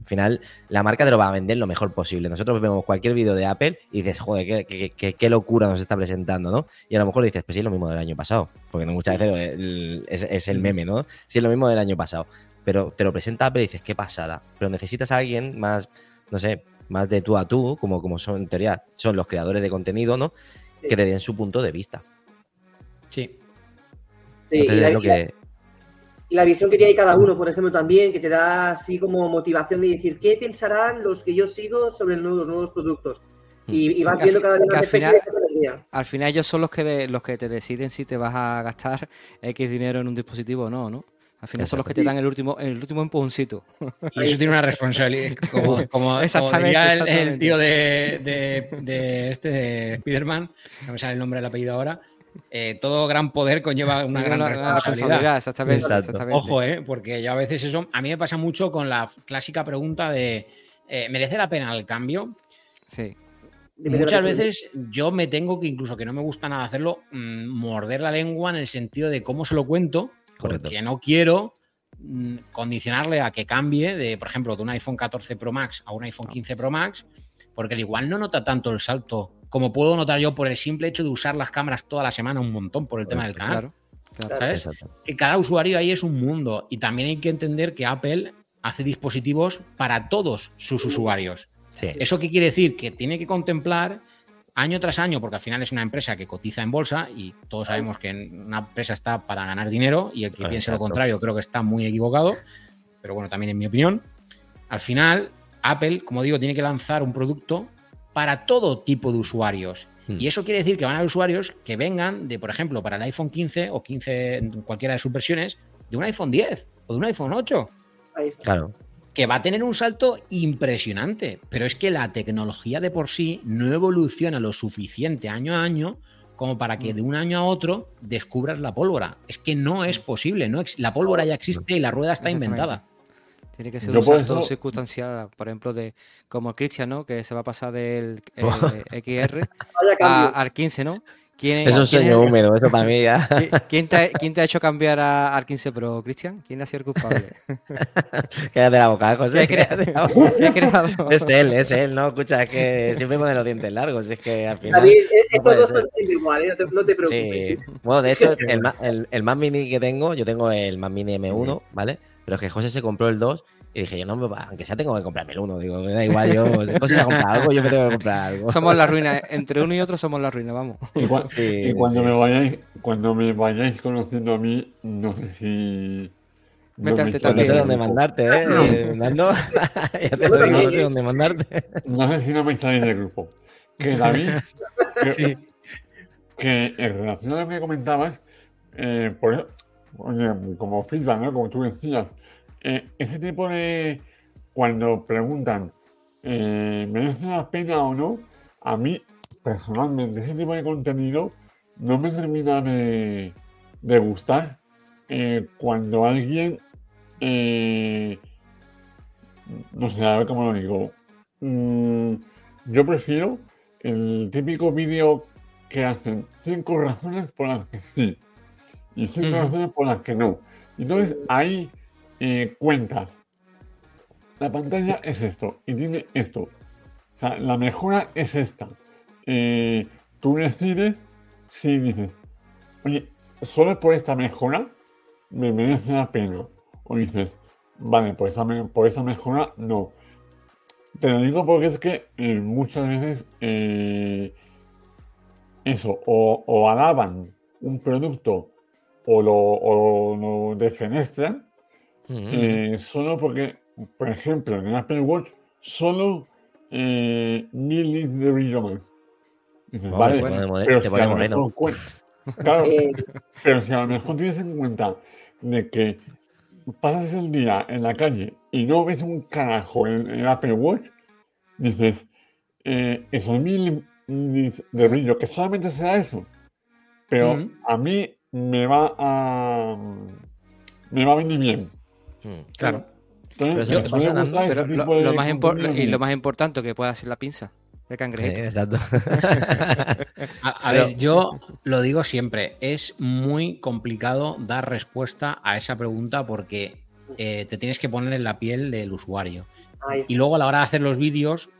Al final, la marca te lo va a vender lo mejor posible. Nosotros vemos cualquier vídeo de Apple y dices, joder, qué, qué, qué, qué, locura nos está presentando, ¿no? Y a lo mejor dices, pues sí, es lo mismo del año pasado. Porque no muchas veces es, es, el meme, ¿no? Sí, es lo mismo del año pasado. Pero te lo presenta Apple y dices, qué pasada. Pero necesitas a alguien más, no sé, más de tú a tú, como, como son en teoría, son los creadores de contenido, ¿no? Sí. Que te den su punto de vista. Sí. Sí, Entonces, es lo que la visión que tiene cada uno, por ejemplo, también, que te da así como motivación de decir qué pensarán los que yo sigo sobre los nuevos, nuevos productos. Y, y vas viendo cada vez más al final, al final ellos son los que, de, los que te deciden si te vas a gastar X dinero en un dispositivo o no, ¿no? Al final son los que te dan el último, el último empujoncito. Y eso tiene una responsabilidad. Como, como, Exactamente, como diría el- tío de, de, de este de Spider-Man, no me sale el nombre del apellido ahora. Eh, todo gran poder conlleva una gran responsabilidad. exactamente. Ojo, ¿eh? Porque yo a veces eso. A mí me pasa mucho con la clásica pregunta de: eh, ¿merece la pena el cambio? Sí. Muchas veces yo me tengo que, incluso que no me gusta nada hacerlo, mm, morder la lengua en el sentido de cómo se lo cuento, Correcto. porque no quiero mm, condicionarle a que cambie de, por ejemplo, de un iPhone 14 Pro Max a un iPhone 15 Pro Max, porque al igual no nota tanto el salto como puedo notar yo por el simple hecho de usar las cámaras toda la semana un montón por el tema del canal. Claro. claro. ¿Sabes? Que cada usuario ahí es un mundo y también hay que entender que Apple hace dispositivos para todos sus usuarios. Sí. ¿Eso qué quiere decir? Que tiene que contemplar año tras año, porque al final es una empresa que cotiza en bolsa y todos sabemos que una empresa está para ganar dinero y el que piense lo contrario creo que está muy equivocado, pero bueno, también en mi opinión. Al final, Apple, como digo, tiene que lanzar un producto para todo tipo de usuarios. Hmm. Y eso quiere decir que van a haber usuarios que vengan de, por ejemplo, para el iPhone 15 o 15, en cualquiera de sus versiones, de un iPhone 10 o de un iPhone 8 Ahí está. Claro. que va a tener un salto impresionante, pero es que la tecnología de por sí no evoluciona lo suficiente año a año como para que de un año a otro descubras la pólvora. Es que no es posible, no la pólvora ya existe y la rueda está inventada. Tiene que ser Yo un por salto eso- circunstancial, por ejemplo, de como Cristian, ¿no? Que se va a pasar del eh, XR a- al 15, ¿no? ¿Quién, Es un quién sueño húmedo, eso para mí ya. ¿Qui- ¿Quién te, ha- quién te ha hecho cambiar a- al 15 Pro, Cristian? ¿Quién ha sido el culpable? Quédate la boca, José. ¿Qué cre- quédate la boca. ¿Qué ha creado? Es él, es él, ¿no? Escucha, es que siempre pone los dientes largos. Es que al final. David, no puede estos dos ser. son siempre iguales, no te, no te preocupes. Sí. Bueno, de hecho, el, el, el Mac Mini que tengo, yo tengo el Mac Mini M1, ¿vale? Pero es que José se compró el 2 y dije, yo no me va, aunque sea tengo que comprarme el 1. Digo, me da igual, yo, José se ha comprado algo, yo me tengo que comprar algo. Somos la ruina. Entre uno y otro somos la ruina, vamos. Y, cua- Sí, y cuando sí. me vayáis, cuando me vayáis conociendo a mí, no sé si. no Métete Pues no sé dónde mandarte, ¿eh? Nando, ya te lo digo, no sé dónde mandarte. No sé si no me echáis de grupo. Que David, que, que en relación a lo que comentabas, eh, por eso, oye, como feedback, ¿no? Como tú decías, eh, ese tipo de. Cuando preguntan, eh, ¿merece la pena o no? A mí, personalmente, ese tipo de contenido no me termina de, gustar eh, cuando alguien. no sé, a ver cómo lo digo. Mm, yo prefiero el típico vídeo que hacen cinco razones por las que sí y cinco Ujú. razones por las que no. Entonces ahí eh, cuentas. La pantalla es esto y tiene esto. O sea, la mejora es esta. Eh, tú decides si dices, oye, solo por esta mejora me merece la pena. O dices, vale, por esa, me- por esa mejora no. Te lo digo porque es que eh, muchas veces eh, eso, o, o alaban un producto o lo, o lo defenestran eh, solo porque, por ejemplo, en Apple Watch, solo eh, mil nits de brillo más. Dices, Vale, pone more- pero si mejor Claro, pero si a lo mejor tienes en cuenta de que pasas el día en la calle y no ves un carajo en el Apple Watch, dices, eh, esos mil de brillo, que solamente será eso, pero a mí me va a... me va a venir bien. Mm. Claro. Pero Pero lo, más y lo más importante que pueda ser la pinza de Sí, cangrejito. exacto. A, ver, yo lo digo siempre, es muy complicado dar respuesta a esa pregunta porque eh, te tienes que poner en la piel del usuario. Y luego a la hora de hacer los vídeos,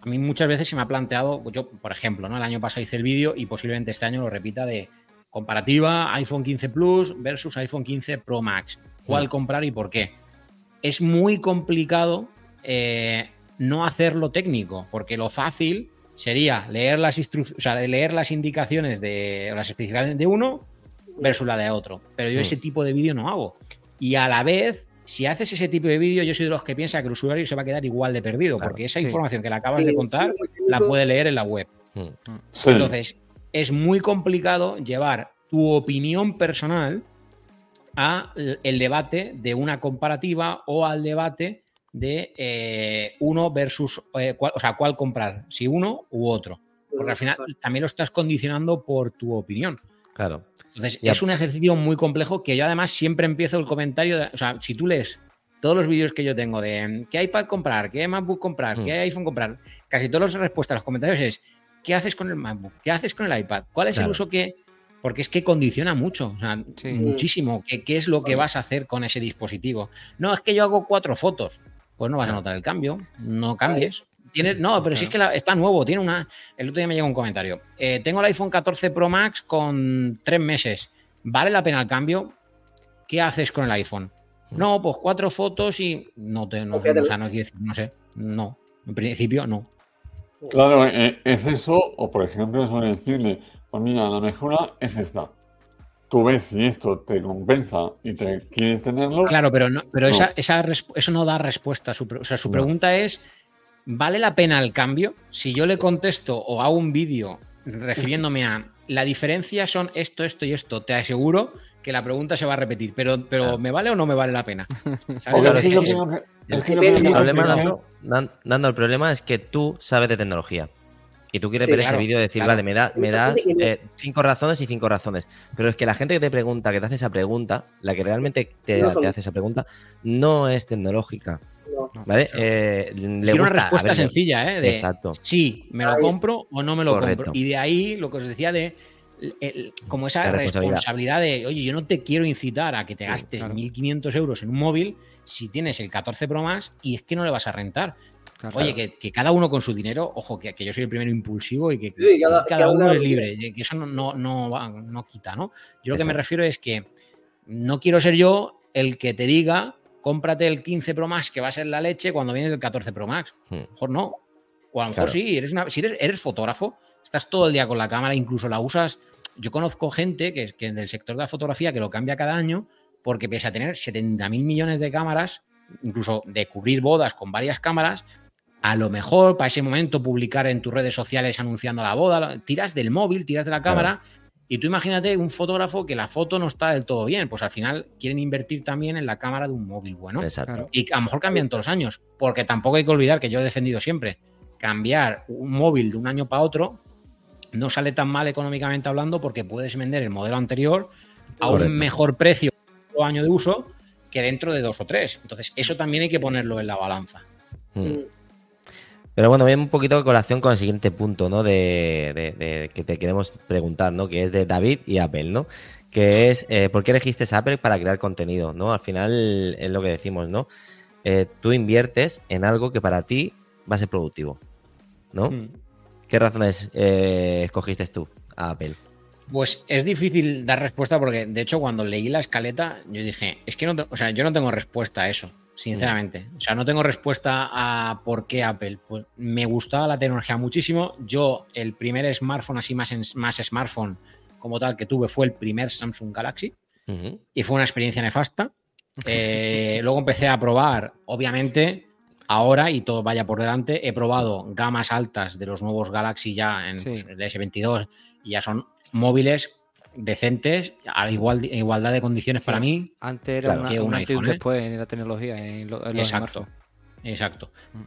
a mí muchas veces se me ha planteado, yo, por ejemplo, ¿no? El año pasado hice el vídeo y posiblemente este año lo repita de comparativa iPhone 15 Plus versus iPhone 15 Pro Max. ¿Cuál Mm. comprar y por qué? Es muy complicado eh, no hacerlo técnico, porque lo fácil sería leer las instru- o sea, leer las indicaciones de las especificaciones de uno versus la de otro. Pero yo Mm. ese tipo de vídeo no hago. Y a la vez, si haces ese tipo de vídeo, yo soy de los que piensa que el usuario se va a quedar igual de perdido, Claro, porque esa sí. información que le acabas Sí, de contar la puede leer en la web. Mm. Sí. Entonces, es muy complicado llevar tu opinión personal a el debate de una comparativa o al debate de eh, uno versus, eh, cuál, o sea, cuál comprar, si uno u otro. Porque al final también lo estás condicionando por tu opinión. Claro. Entonces, es un ejercicio muy complejo que yo además siempre empiezo el comentario, de, o sea, si tú lees todos los vídeos que yo tengo de qué iPad comprar, qué MacBook comprar, qué mm. iPhone comprar, casi todas las respuestas a los comentarios es ¿qué haces con el MacBook? ¿Qué haces con el iPad? ¿Cuál es el uso que...? Porque es que condiciona mucho, o sea, muchísimo. ¿Qué, ¿Qué, es lo que vas a hacer con ese dispositivo? No, es que yo hago cuatro fotos. Pues no vas a notar el cambio, no cambies. Tienes, no, pero si es que está nuevo, tiene una... El otro día me llegó un comentario. Eh, tengo el iPhone 14 Pro Max con tres meses. ¿Vale la pena el cambio? ¿Qué haces con el iPhone? Mm. No, pues cuatro fotos y no te, no, o sea, no no sé, no. En principio, no. Claro, eh, es eso, o por ejemplo, eso de decirle, pues mira, la mejora es esta. Tú ves si esto te compensa y te quieres tenerlo. Claro, pero no, pero Esa, eso no da respuesta. Su, o sea, su pregunta es: ¿vale la pena el cambio? Si yo le contesto o hago un vídeo refiriéndome a la diferencia son esto, esto y esto, te aseguro que la pregunta se va a repetir, pero, pero ¿me vale o no me vale la pena? Dando, el problema es que tú sabes de tecnología. Y tú quieres ver ese vídeo y decir, vale, me, da, me das eh, cinco razones y cinco razones. Pero es que la gente que te pregunta, que te hace esa pregunta, la que realmente te, hace esa pregunta, no es tecnológica. ¿Vale? Eh, una respuesta sencilla, ¿eh? De Exacto. sí, me lo compro o no me lo compro. Y de ahí lo que os decía de como esa responsabilidad. de, oye, yo no te quiero incitar a que te gastes 1.500 euros en un móvil si tienes el 14 Pro Max y es que no le vas a rentar. Oye, que, cada uno con su dinero, ojo, que, yo soy el primero impulsivo y que cada, uno es libre, que eso no, no, quita, ¿no? Yo lo que me refiero es que no quiero ser yo el que te diga, cómprate el 15 Pro Max que va a ser la leche cuando vienes el 14 Pro Max. Hmm. A lo mejor no. O a lo mejor sí, eres una, si eres, eres fotógrafo, estás todo el día con la cámara, incluso la usas yo conozco gente que, que en el sector de la fotografía que lo cambia cada año porque pese a tener 70 mil millones de cámaras, incluso de cubrir bodas con varias cámaras, a lo mejor para ese momento publicar en tus redes sociales anunciando la boda, tiras del móvil, tiras de la cámara. Y tú imagínate un fotógrafo que la foto no está del todo bien, pues al final quieren invertir también en la cámara de un móvil bueno. Exacto. Y a lo mejor cambian todos los años, porque tampoco hay que olvidar que yo he defendido siempre, cambiar un móvil de un año para otro no sale tan mal económicamente hablando porque puedes vender el modelo anterior a un mejor precio o año de uso que dentro de dos o tres. Entonces, eso también hay que ponerlo en la balanza. Hmm. Pero bueno, voy un poquito de colación con el siguiente punto, ¿no? De, que te queremos preguntar, ¿no? Que es de David y Apple, ¿no? Que es, eh, ¿por qué elegiste Apple para crear contenido, ¿no? Al final es lo que decimos, ¿no? Eh, tú inviertes en algo que para ti va a ser productivo, ¿no? Hmm. ¿Qué razones eh, escogiste tú a Apple? Pues es difícil dar respuesta porque, de hecho, cuando leí la escaleta, yo dije, es que no, o sea, yo no tengo respuesta a eso, sinceramente. O sea, no tengo respuesta a por qué Apple. Pues me gustaba la tecnología muchísimo. Yo, el primer smartphone, así más, más smartphone como tal que tuve, fue el primer Samsung Galaxy. Y fue una experiencia nefasta. Eh, luego empecé a probar, obviamente, ahora, y todo vaya por delante, he probado gamas altas de los nuevos Galaxy ya en pues, el S22 y ya son móviles decentes, a igual, igualdad de condiciones para mí. Antes era un antes y un ¿eh? después en la tecnología, en, los Exacto. Exacto. Mm.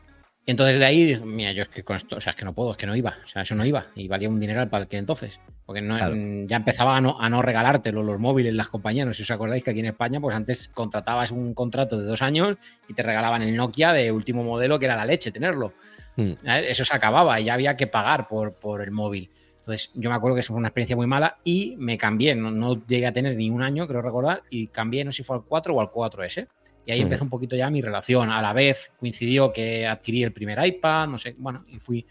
Entonces de ahí, mira, yo es que con esto, o sea, es que no puedo, es que no iba, o sea, eso no iba y valía un dineral para el que entonces, porque no, ya empezaba a no, a no regalártelo los móviles, las compañías, no sé si os acordáis que aquí en España, pues antes contratabas un contrato de dos años y te regalaban el Nokia de último modelo que era la leche tenerlo. Hmm. Eso se acababa y ya había que pagar por, por el móvil. Entonces, yo me acuerdo que eso fue una experiencia muy mala y me cambié, no, no llegué a tener ni un año, creo recordar, y cambié, no sé si fue al 4 o al 4S. Y ahí empezó un poquito ya mi relación. A la vez coincidió que adquirí el primer iPad, no sé, bueno, y fui.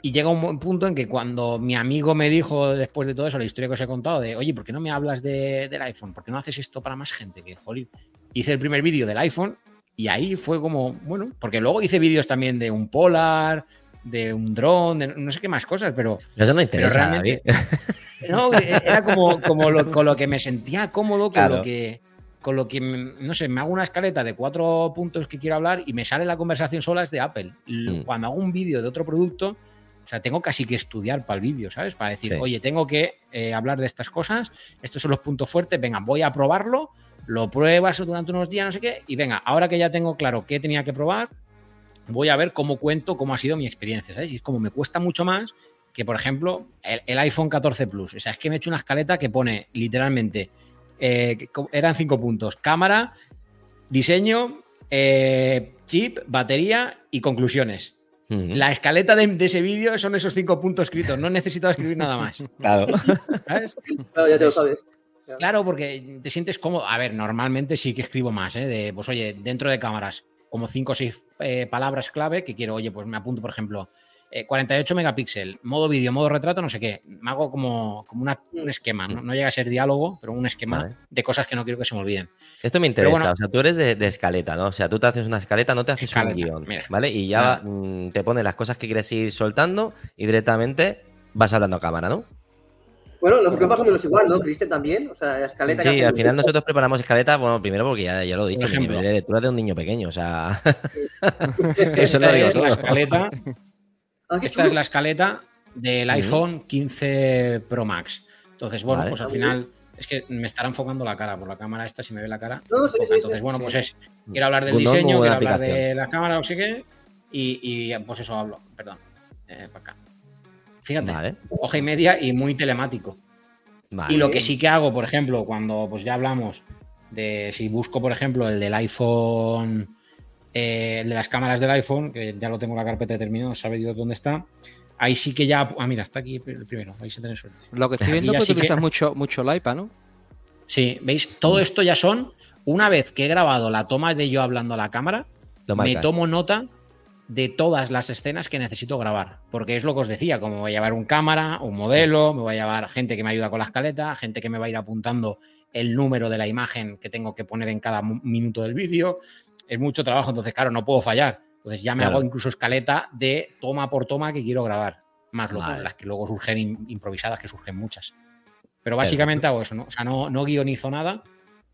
Y llega un punto en que cuando mi amigo me dijo, después de todo eso, la historia que os he contado, de oye, ¿por qué no me hablas del iPhone? ¿Por qué no haces esto para más gente? Que joder, hice el primer vídeo del iPhone y ahí fue como, bueno, porque luego hice vídeos también de un Polar, de un dron, de no sé qué más cosas, pero. Eso no interesa. realmente, no, era como, como con lo que me sentía cómodo, con lo que con lo que, no sé, me hago una escaleta de cuatro puntos que quiero hablar y me sale la conversación sola es de Apple. Mm. Cuando hago un vídeo de otro producto, sea, tengo casi que estudiar para el vídeo, ¿sabes? Para decir, Sí. oye, tengo que eh, hablar de estas cosas, estos son los puntos fuertes, venga, voy a probarlo, lo pruebas durante unos días, no sé qué, y venga, ahora que ya tengo claro qué tenía que probar, voy a ver cómo cuento, cómo ha sido mi experiencia, ¿sabes? Y es como me cuesta mucho más que, por ejemplo, el, el iPhone 14 Plus. O sea, es que me he hecho una escaleta que pone literalmente, eh, eran cinco puntos, cámara, diseño, eh, chip, batería y conclusiones. La escaleta de, de ese vídeo son esos cinco puntos escritos, no he necesitado escribir nada más. Claro. ¿sabes? Claro, ya te lo sabes. Claro, porque te sientes cómodo. A ver, normalmente sí que escribo más, ¿eh? De, pues oye, dentro de cámaras, como cinco o seis eh, palabras clave que quiero, oye, pues me apunto, por ejemplo, eh, 48 megapíxel, modo vídeo, modo retrato, no sé qué. Me hago como, como una- un esquema, ¿no? No llega a ser diálogo, pero un esquema Vale. de cosas que no quiero que se me olviden. Esto me interesa, bueno. o sea, tú eres de, de escaleta, ¿no? O sea, tú te haces una escaleta, no te haces Escaleta, un guion, mira. ¿vale? Y ya mm, te pones las cosas que quieres ir soltando y directamente vas hablando a cámara, ¿no? Bueno, nosotros más o menos igual, ¿no? Cristian también. O sea, la escaleta que Sí, al final nosotros preparamos escaleta, bueno, primero porque ya, ya lo he dicho, mi ejemplo. nivel de lectura de un niño pequeño, o sea, eso lo digo es la escaleta Ah, Esta es la escaleta del iPhone 15 Pro Max. Entonces, bueno, Vale. pues al final es que me estará enfocando la cara por la cámara esta, si me ve la cara. No, sí, sí, Entonces, sí, bueno, sí. pues es, quiero hablar del diseño, quiero hablar de la cámara, no sé qué, y, y, pues eso hablo, perdón, eh, para acá. Fíjate, Vale, hoja y media y muy telemático. vale. Y lo que sí que hago, por ejemplo, cuando pues ya hablamos de si busco, por ejemplo, el del iPhone, eh, el de las cámaras del iPhone, que ya lo tengo en la carpeta determinada, sabe Dios dónde está. Ahí sí que ya. Ah, mira, está aquí el primero. Vais a tener suerte. Lo que estoy viendo es que utilizas mucho, mucho el iPad, ¿no? Sí, ¿veis? Todo esto ya son. Una vez que he grabado la toma de yo hablando a la cámara, Lo me marcas. tomo nota de todas las escenas que necesito grabar. Porque es lo que os decía, como voy a llevar un cámara, un modelo, me voy a llevar gente que me ayuda con la escaleta, gente que me va a ir apuntando el número de la imagen que tengo que poner en cada minuto del vídeo. Es mucho trabajo, entonces, claro, no puedo fallar. Entonces ya me Claro. hago incluso escaleta de toma por toma que quiero grabar. Más lo- Vale. las que luego surgen im- improvisadas, que surgen muchas. Pero básicamente hago eso, ¿no? O sea, no, no guionizo nada,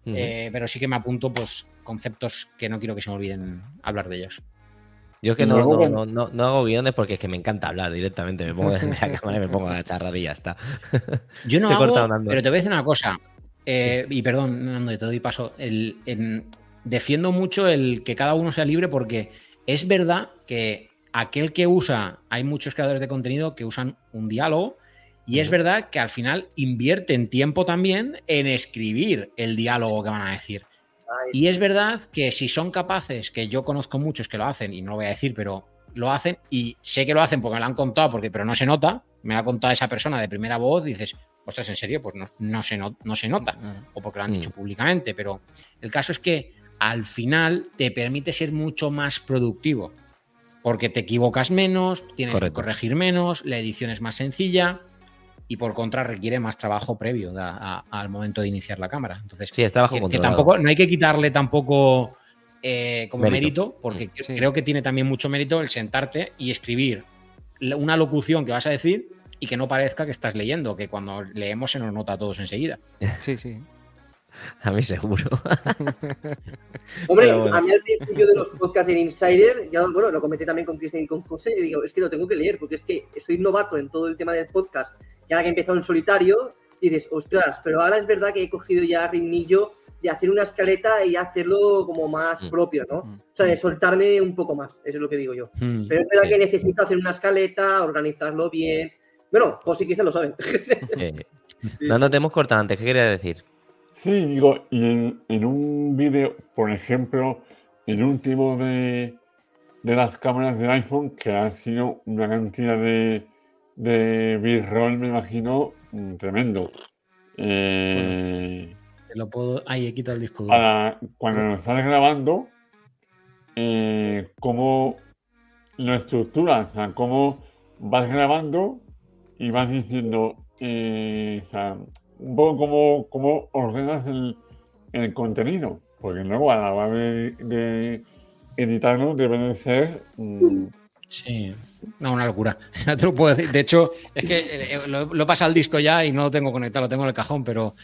eh, pero sí que me apunto pues conceptos que no quiero que se me olviden hablar de ellos. Yo es que no, no, no, no- no hago guiones porque es que me encanta hablar directamente. Me pongo delante de la cámara y me pongo a charrar y ya está. Yo no hago, pero te voy a decir una cosa. eh, y perdón, Nando, te doy paso. El, en- defiendo mucho el que cada uno sea libre porque es verdad que aquel que usa, hay muchos creadores de contenido que usan un diálogo y es verdad que al final invierten tiempo también en escribir el diálogo que van a decir. Ay, Y es verdad que si son capaces, que yo conozco muchos que lo hacen, y no lo voy a decir, pero lo hacen, y sé que lo hacen porque me lo han contado, porque, pero no se nota, me lo ha contado esa persona de primera voz, dices, ostras, ¿en serio? Pues no, no se, no, no se nota, o porque lo han Mm. dicho públicamente, pero el caso es que al final te permite ser mucho más productivo, porque te equivocas menos, tienes Correcto. que corregir menos, la edición es más sencilla, y por contra requiere más trabajo previo de- a- al momento de iniciar la cámara. Entonces, Sí, es trabajo que, tampoco no hay que quitarle tampoco eh, como Mérito. mérito, porque Sí. creo que tiene también mucho mérito el sentarte y escribir una locución que vas a decir y que no parezca que estás leyendo, que cuando leemos se nos nota a todos enseguida. Sí, sí. A mí seguro. Hombre, bueno. a mí al principio de los podcasts en Insider, ya bueno, lo comenté también con Cristian y con José, y digo, es que lo tengo que leer, porque es que soy novato en todo el tema del podcast, ya que he empezado en solitario, dices, ostras, pero ahora es verdad que he cogido ya ritmillo de hacer una escaleta y hacerlo como más Mm. propio, ¿no? Mm. O sea, de soltarme un poco más, eso es lo que digo yo. Hmm. Pero es verdad Sí. que necesito hacer una escaleta, organizarlo bien. Bueno, José y Cristian lo saben. Eh, no, no te hemos cortado antes. ¿Qué querías decir? Sí, digo, y en, en un vídeo, por ejemplo, el último de, de las cámaras del iPhone, que ha sido una cantidad de, de B-roll, me imagino, mm, tremendo. Eh, Te lo puedo. Ahí he quitado el disco para cuando lo estás grabando, eh, cómo lo estructuras, o sea, cómo vas grabando y vas diciendo, eh, o sea, un poco cómo, cómo ordenas el, el contenido, porque luego a la hora de, de editarlo debe de ser... mm, Sí. No, una locura. Ya te lo puedo decir. De hecho, es que eh, lo, lo he pasado al disco ya y no lo tengo conectado, lo tengo en el cajón, pero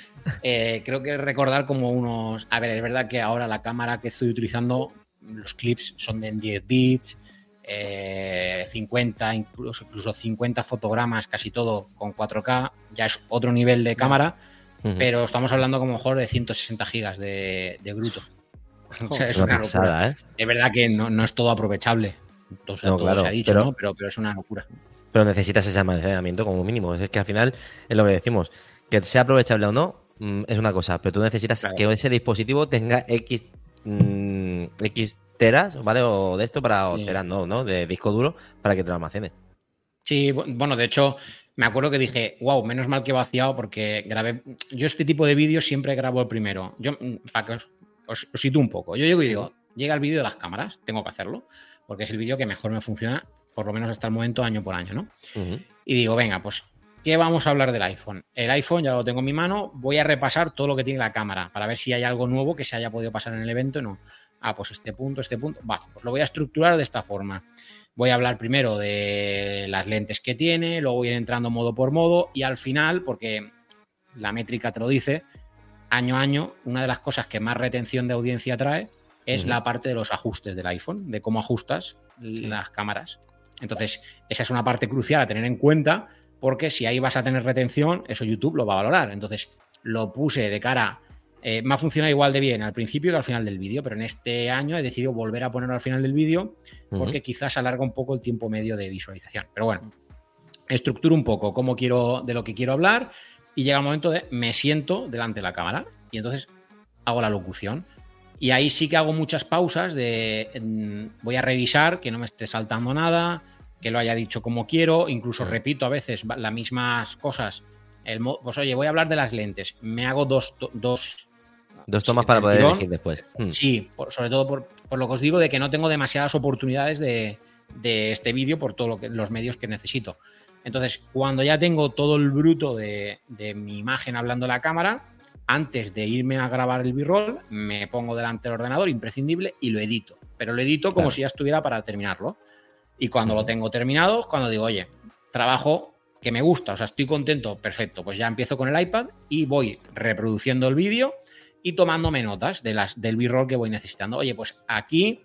eh, creo que recordar como unos. A ver, es verdad que ahora la cámara que estoy utilizando, los clips son de en 10 bits. 50, incluso, incluso 50 fotogramas, casi todo con 4K, ya es otro nivel de cámara, pero estamos hablando como mejor de 160 gigas de, bruto. O sea, es una, locura. ¿eh? Es verdad que no, es todo aprovechable. todo se ha dicho, ¿no? pero, pero es una locura. Pero necesitas ese almacenamiento como mínimo. Es que al final es lo que decimos. Que sea aprovechable o no, mm, es una cosa. Pero tú necesitas que ese dispositivo tenga X, mm, X teras, ¿vale? O de esto para. teras, no, ¿no? De disco duro para que te lo almacene. Sí, bueno, de hecho, me acuerdo que dije, wow, menos mal que he vaciado porque grabé. Yo este tipo de vídeos siempre grabo el primero. Yo, mm, para que os, os, un poco. Yo llego y digo, llega el vídeo de las cámaras, tengo que hacerlo, porque es el vídeo que mejor me funciona por lo menos hasta el momento, año por año, ¿no? Y digo, venga, pues, ¿qué vamos a hablar del iPhone? El iPhone ya lo tengo en mi mano, voy a repasar todo lo que tiene la cámara para ver si hay algo nuevo que se haya podido pasar en el evento o no. Ah, pues este punto, este punto. Vale, pues lo voy a estructurar de esta forma. Voy a hablar primero de las lentes que tiene, luego voy a ir entrando modo por modo y al final, porque la métrica te lo dice, año a año, una de las cosas que más retención de audiencia trae es la parte de los ajustes del iPhone, de cómo ajustas las cámaras. Entonces, esa es una parte crucial a tener en cuenta porque si ahí vas a tener retención, eso YouTube lo va a valorar. Entonces, lo puse de cara, eh, me ha funcionado igual de bien al principio que al final del vídeo, pero en este año he decidido volver a ponerlo al final del vídeo porque quizás alarga un poco el tiempo medio de visualización. Pero bueno, estructuro un poco cómo quiero, de lo que quiero hablar y llega el momento de me siento delante de la cámara y entonces hago la locución. Y ahí sí que hago muchas pausas de mm, voy a revisar que no me esté saltando nada, que lo haya dicho como quiero, incluso repito a veces las mismas cosas. El, pues oye, voy a hablar de las lentes. Me hago dos, dos, dos tomas para poder elegir después. Hmm. Sí, sobre todo por, lo que os digo de que no tengo demasiadas oportunidades de, este vídeo por todos los medios que necesito. Entonces, cuando ya tengo todo el bruto de, de mi imagen hablando a la cámara, antes de irme a grabar el b-roll, me pongo delante del ordenador, imprescindible, y lo edito. Pero lo edito como si ya estuviera para terminarlo. Y cuando lo tengo terminado, cuando digo, oye, trabajo que me gusta, o sea, estoy contento, perfecto, pues ya empiezo con el iPad y voy reproduciendo el vídeo y tomándome notas de las, del b-roll que voy necesitando. Oye, pues aquí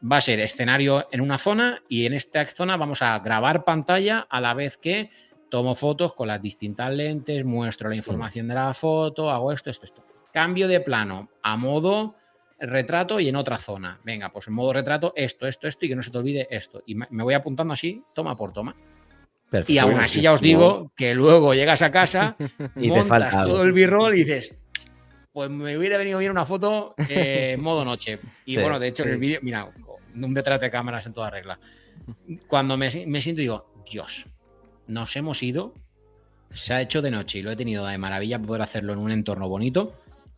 va a ser escenario en una zona y en esta zona vamos a grabar pantalla a la vez que tomo fotos con las distintas lentes, muestro la información de la foto, hago esto, esto, esto. Cambio de plano a modo retrato y en otra zona. Venga, pues en modo retrato esto, esto, esto y que no se te olvide esto. Y me voy apuntando así, toma por toma. Y aún así ya os digo que luego llegas a casa, y montas todo el b-roll y dices, pues me hubiera venido bien una foto en modo noche. Y bueno, de hecho en el vídeo, mira, un detrás de cámaras en toda regla. Cuando me, me siento digo, Dios, nos hemos ido, se ha hecho de noche y lo he tenido de maravilla poder hacerlo en un entorno bonito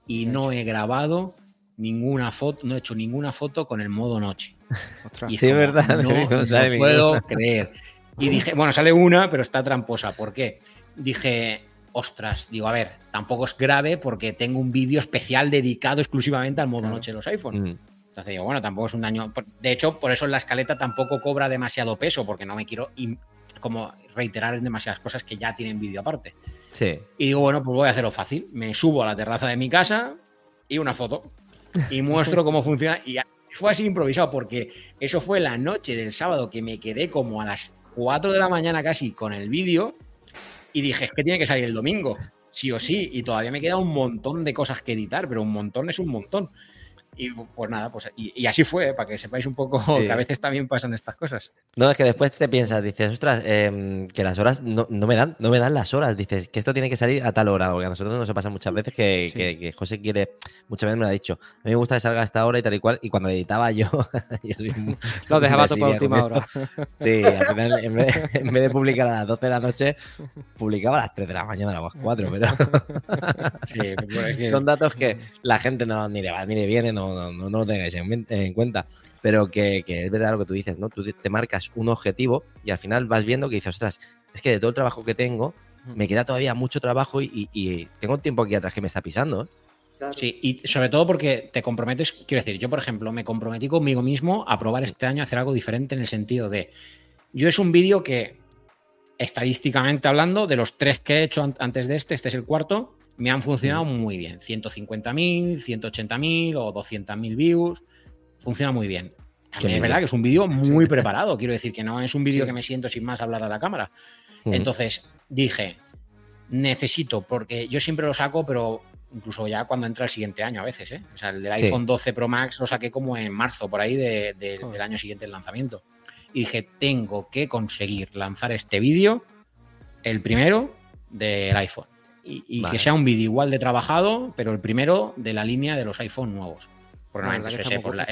y no he grabado ninguna foto, no he hecho ninguna foto con el modo noche. Y sí, es verdad. No, puedo creer. Y dije, bueno, sale una, pero está tramposa. ¿Por qué? Dije, ostras, digo, a ver, tampoco es grave porque tengo un vídeo especial dedicado exclusivamente al modo noche de los iPhones. Mm. Entonces digo, bueno, tampoco es un daño. De hecho, por eso en la escaleta tampoco cobra demasiado peso, porque no me quiero como reiterar en demasiadas cosas que ya tienen vídeo aparte. Sí. Y digo, bueno, pues voy a hacerlo fácil. Me subo a la terraza de mi casa y una foto. Y muestro cómo funciona. Y fue así improvisado, porque eso fue la noche del sábado que me quedé como a las 4 de la mañana casi con el vídeo. Y dije, es que tiene que salir el domingo, sí o sí. Y todavía me queda un montón de cosas que editar, pero un montón es un montón. Y pues nada, pues y, así fue, para que sepáis un poco que a veces también pasan estas cosas. No, es que después te piensas, dices, ostras, em, que las horas no, me dan, no me dan las horas. Dices que esto tiene que salir a tal hora, porque a nosotros nos pasa muchas veces que, José quiere, muchas veces me lo ha dicho, a mí me gusta que salga a esta hora y tal y cual, y cuando editaba yo, lo dejaba todo para última hora. Sí, al final, en vez, de publicar a las 12 de la noche, publicaba a las 3 de la mañana, a las 4, pero sí, son datos que la gente no ni le va ni le viene, no no, lo tengáis en, cuenta. Pero que, es verdad lo que tú dices, ¿no? Tú te marcas un objetivo y al final vas viendo que dices, ostras, es que de todo el trabajo que tengo, me queda todavía mucho trabajo y, tengo un tiempo aquí atrás que me está pisando. ¿eh? Sí, y sobre todo porque te comprometes, quiero decir, yo por ejemplo me comprometí conmigo mismo a probar este año a hacer algo diferente en el sentido de, yo es un vídeo que estadísticamente hablando, de los tres que he hecho antes de este, este es el cuarto, me han funcionado muy bien. 150.000, 180.000 o 200.000 views. Funciona muy bien. También es verdad que es un vídeo muy preparado. Quiero decir que no es un vídeo que me siento sin más hablar a la cámara. Entonces dije, necesito, porque yo siempre lo saco, pero incluso ya cuando entra el siguiente año a veces, ¿eh? O sea, el del iPhone 12 Pro Max lo saqué como en marzo, por ahí del año siguiente del lanzamiento. Y dije, tengo que conseguir lanzar este vídeo, el primero del iPhone. Y, que sea un vídeo igual de trabajado, pero el primero de la línea de los iPhone nuevos. Por, el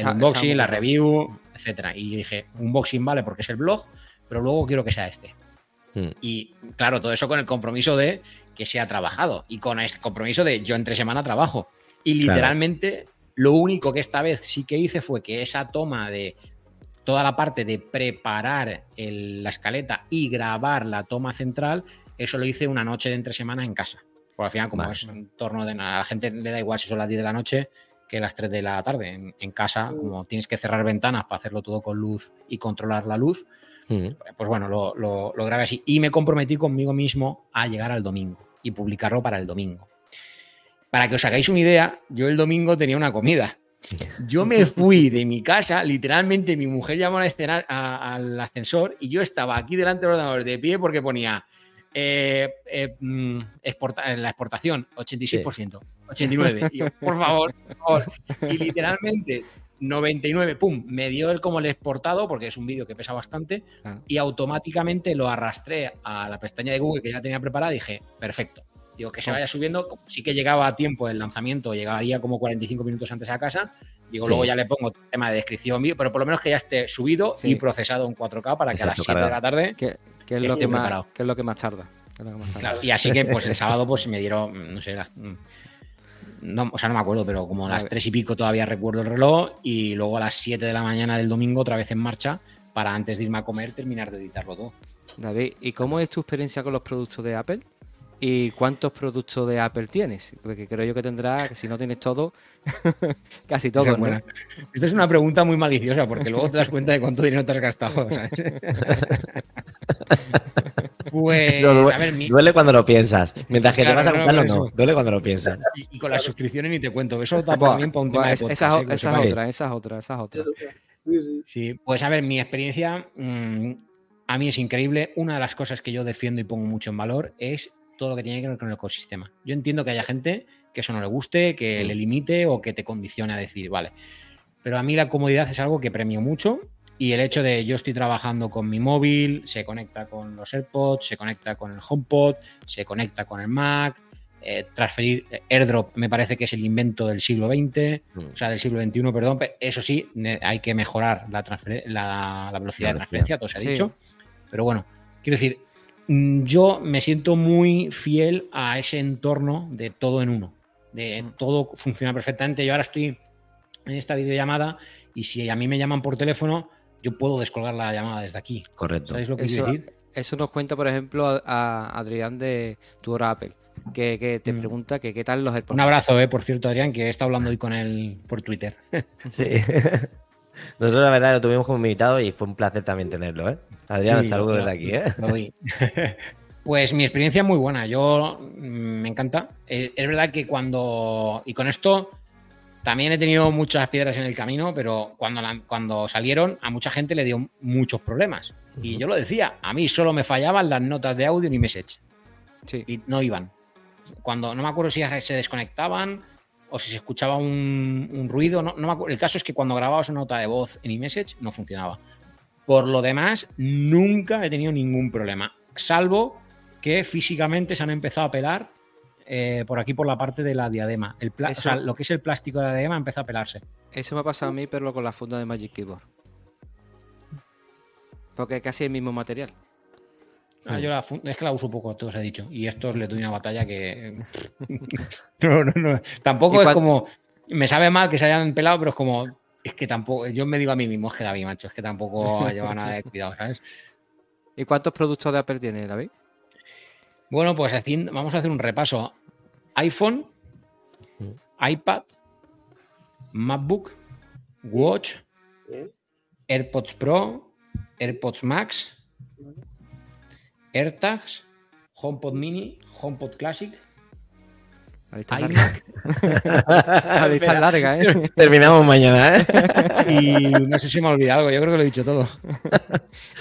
unboxing, la review, etcétera. Y dije, unboxing vale porque es el blog, pero luego quiero que sea este. Hmm. Y claro, todo eso con el compromiso de que sea trabajado y con el compromiso de yo entre semana trabajo. Y literalmente lo único que esta vez sí que hice fue que esa toma de toda la parte de preparar la escaleta y grabar la toma central, eso lo hice una noche de entre semana en casa. Por al final, como es un torno de nada, a la gente le da igual si son las 10 de la noche que las 3 de la tarde. En, casa, como tienes que cerrar ventanas para hacerlo todo con luz y controlar la luz, pues bueno, lo, lo, lo grabé así. Y me comprometí conmigo mismo a llegar al domingo y publicarlo para el domingo. Para que os hagáis una idea, yo el domingo tenía una comida. Yo me fui de mi casa, literalmente mi mujer llamó al, escenar, al ascensor y yo estaba aquí delante del ordenador de pie porque ponía eh, eh, mm, la exportación 86%, 89%. Y por favor, por favor. Y literalmente 99, pum, me dio el como el exportado, porque es un vídeo que pesa bastante, ah. y automáticamente lo arrastré a la pestaña de Google que ya tenía preparada y dije, perfecto. Digo, que se vaya subiendo, sí que llegaba a tiempo del lanzamiento, llegaría como 45 minutos antes a casa. Digo, luego ya le pongo tema de descripción pero por lo menos que ya esté subido y procesado en 4K para que a las 7 de la tarde. ¿Qué, es lo que más, es lo que más tarda? y así que pues el sábado pues me dieron, no sé, las, no, o sea, no me acuerdo, pero como a las tres y pico todavía recuerdo el reloj y luego a las 7 de la mañana del domingo otra vez en marcha para antes de irme a comer terminar de editarlo todo. David, ¿y cómo es tu experiencia con los productos de Apple? ¿Y cuántos productos de Apple tienes? Porque creo yo que tendrás, si no tienes todo, casi todo. ¿no? Esta es una pregunta muy maliciosa porque luego te das cuenta de cuánto dinero te has gastado. Pues, duele, cuando lo piensas. Mientras que te vas a comprarlo, no, Duele cuando lo piensas. Y, con las suscripciones ni te cuento. Eso también para un tema de esa, esa, es otra, esa es otra, esa es otra. Sí, pues a ver, mi experiencia mm, a mí es increíble. Una de las cosas que yo defiendo y pongo mucho en valor es todo lo que tiene que ver con el ecosistema. Yo entiendo que haya gente que eso no le guste, que le limite o que te condicione a decir, vale. Pero a mí la comodidad es algo que premio mucho y el hecho de yo estoy trabajando con mi móvil, se conecta con los AirPods, se conecta con el HomePod, se conecta con el Mac, eh, transferir eh, AirDrop me parece que es el invento del siglo XX, mm. o sea, del siglo XXI, perdón. Eso sí, hay que mejorar la, la, velocidad de transferencia, todo se ha dicho. Pero bueno, quiero decir, mm, yo me siento muy fiel a ese entorno de todo en uno, de mm. todo funciona perfectamente. Yo ahora estoy en esta videollamada y si a mí me llaman por teléfono, yo puedo descolgar la llamada desde aquí. Correcto. ¿Sabéis lo que eso, quiero decir? Eso nos cuenta, por ejemplo, a, Adrián de Tu Hora Apple, que, te mm. pregunta que qué tal los Un abrazo, eh, por cierto, Adrián, que he estado hablando hoy con él por Twitter. sí. Nosotros, la verdad, lo tuvimos como invitado y fue un placer también tenerlo, ¿eh? Adrián, un saludo desde aquí, ¿eh? Pues mi experiencia es muy buena, yo mm, me encanta. Eh, es verdad que cuando. Y con esto también he tenido muchas piedras en el camino, pero cuando, cuando salieron a mucha gente le dio muchos problemas. Y yo lo decía, a mí solo me fallaban las notas de audio y message. Sí. Y no iban. Cuando no me acuerdo si se desconectaban o si se escuchaba un, ruido. No, no El caso es que cuando grababas una nota de voz en iMessage no funcionaba. Por lo demás, nunca he tenido ningún problema. Salvo que físicamente se han empezado a pelar eh, por aquí por la parte de la diadema. El lo que es el plástico de la diadema empezó a pelarse. Eso me ha pasado a mí, pero con la funda de Magic Keyboard. Porque es casi el mismo material. Ah, yo es que la uso poco, todo se ha dicho. Y esto le doy una batalla que. no, no, no. Tampoco es como. Me sabe mal que se hayan pelado, pero es como. Es que tampoco. Yo me digo a mí mismo, es que David, macho, es que tampoco lleva nada de cuidado, ¿sabes? ¿Y cuántos productos de Apple tiene, David? Bueno, pues vamos a hacer un repaso. iPhone, iPad, MacBook, Watch, AirPods Pro, AirPods Max, AirTags, HomePod Mini, HomePod Classic, La lista es larga. La lista es larga, ¿eh? Terminamos mañana, ¿eh? Y no sé si me ha olvidado algo, yo creo que lo he dicho todo.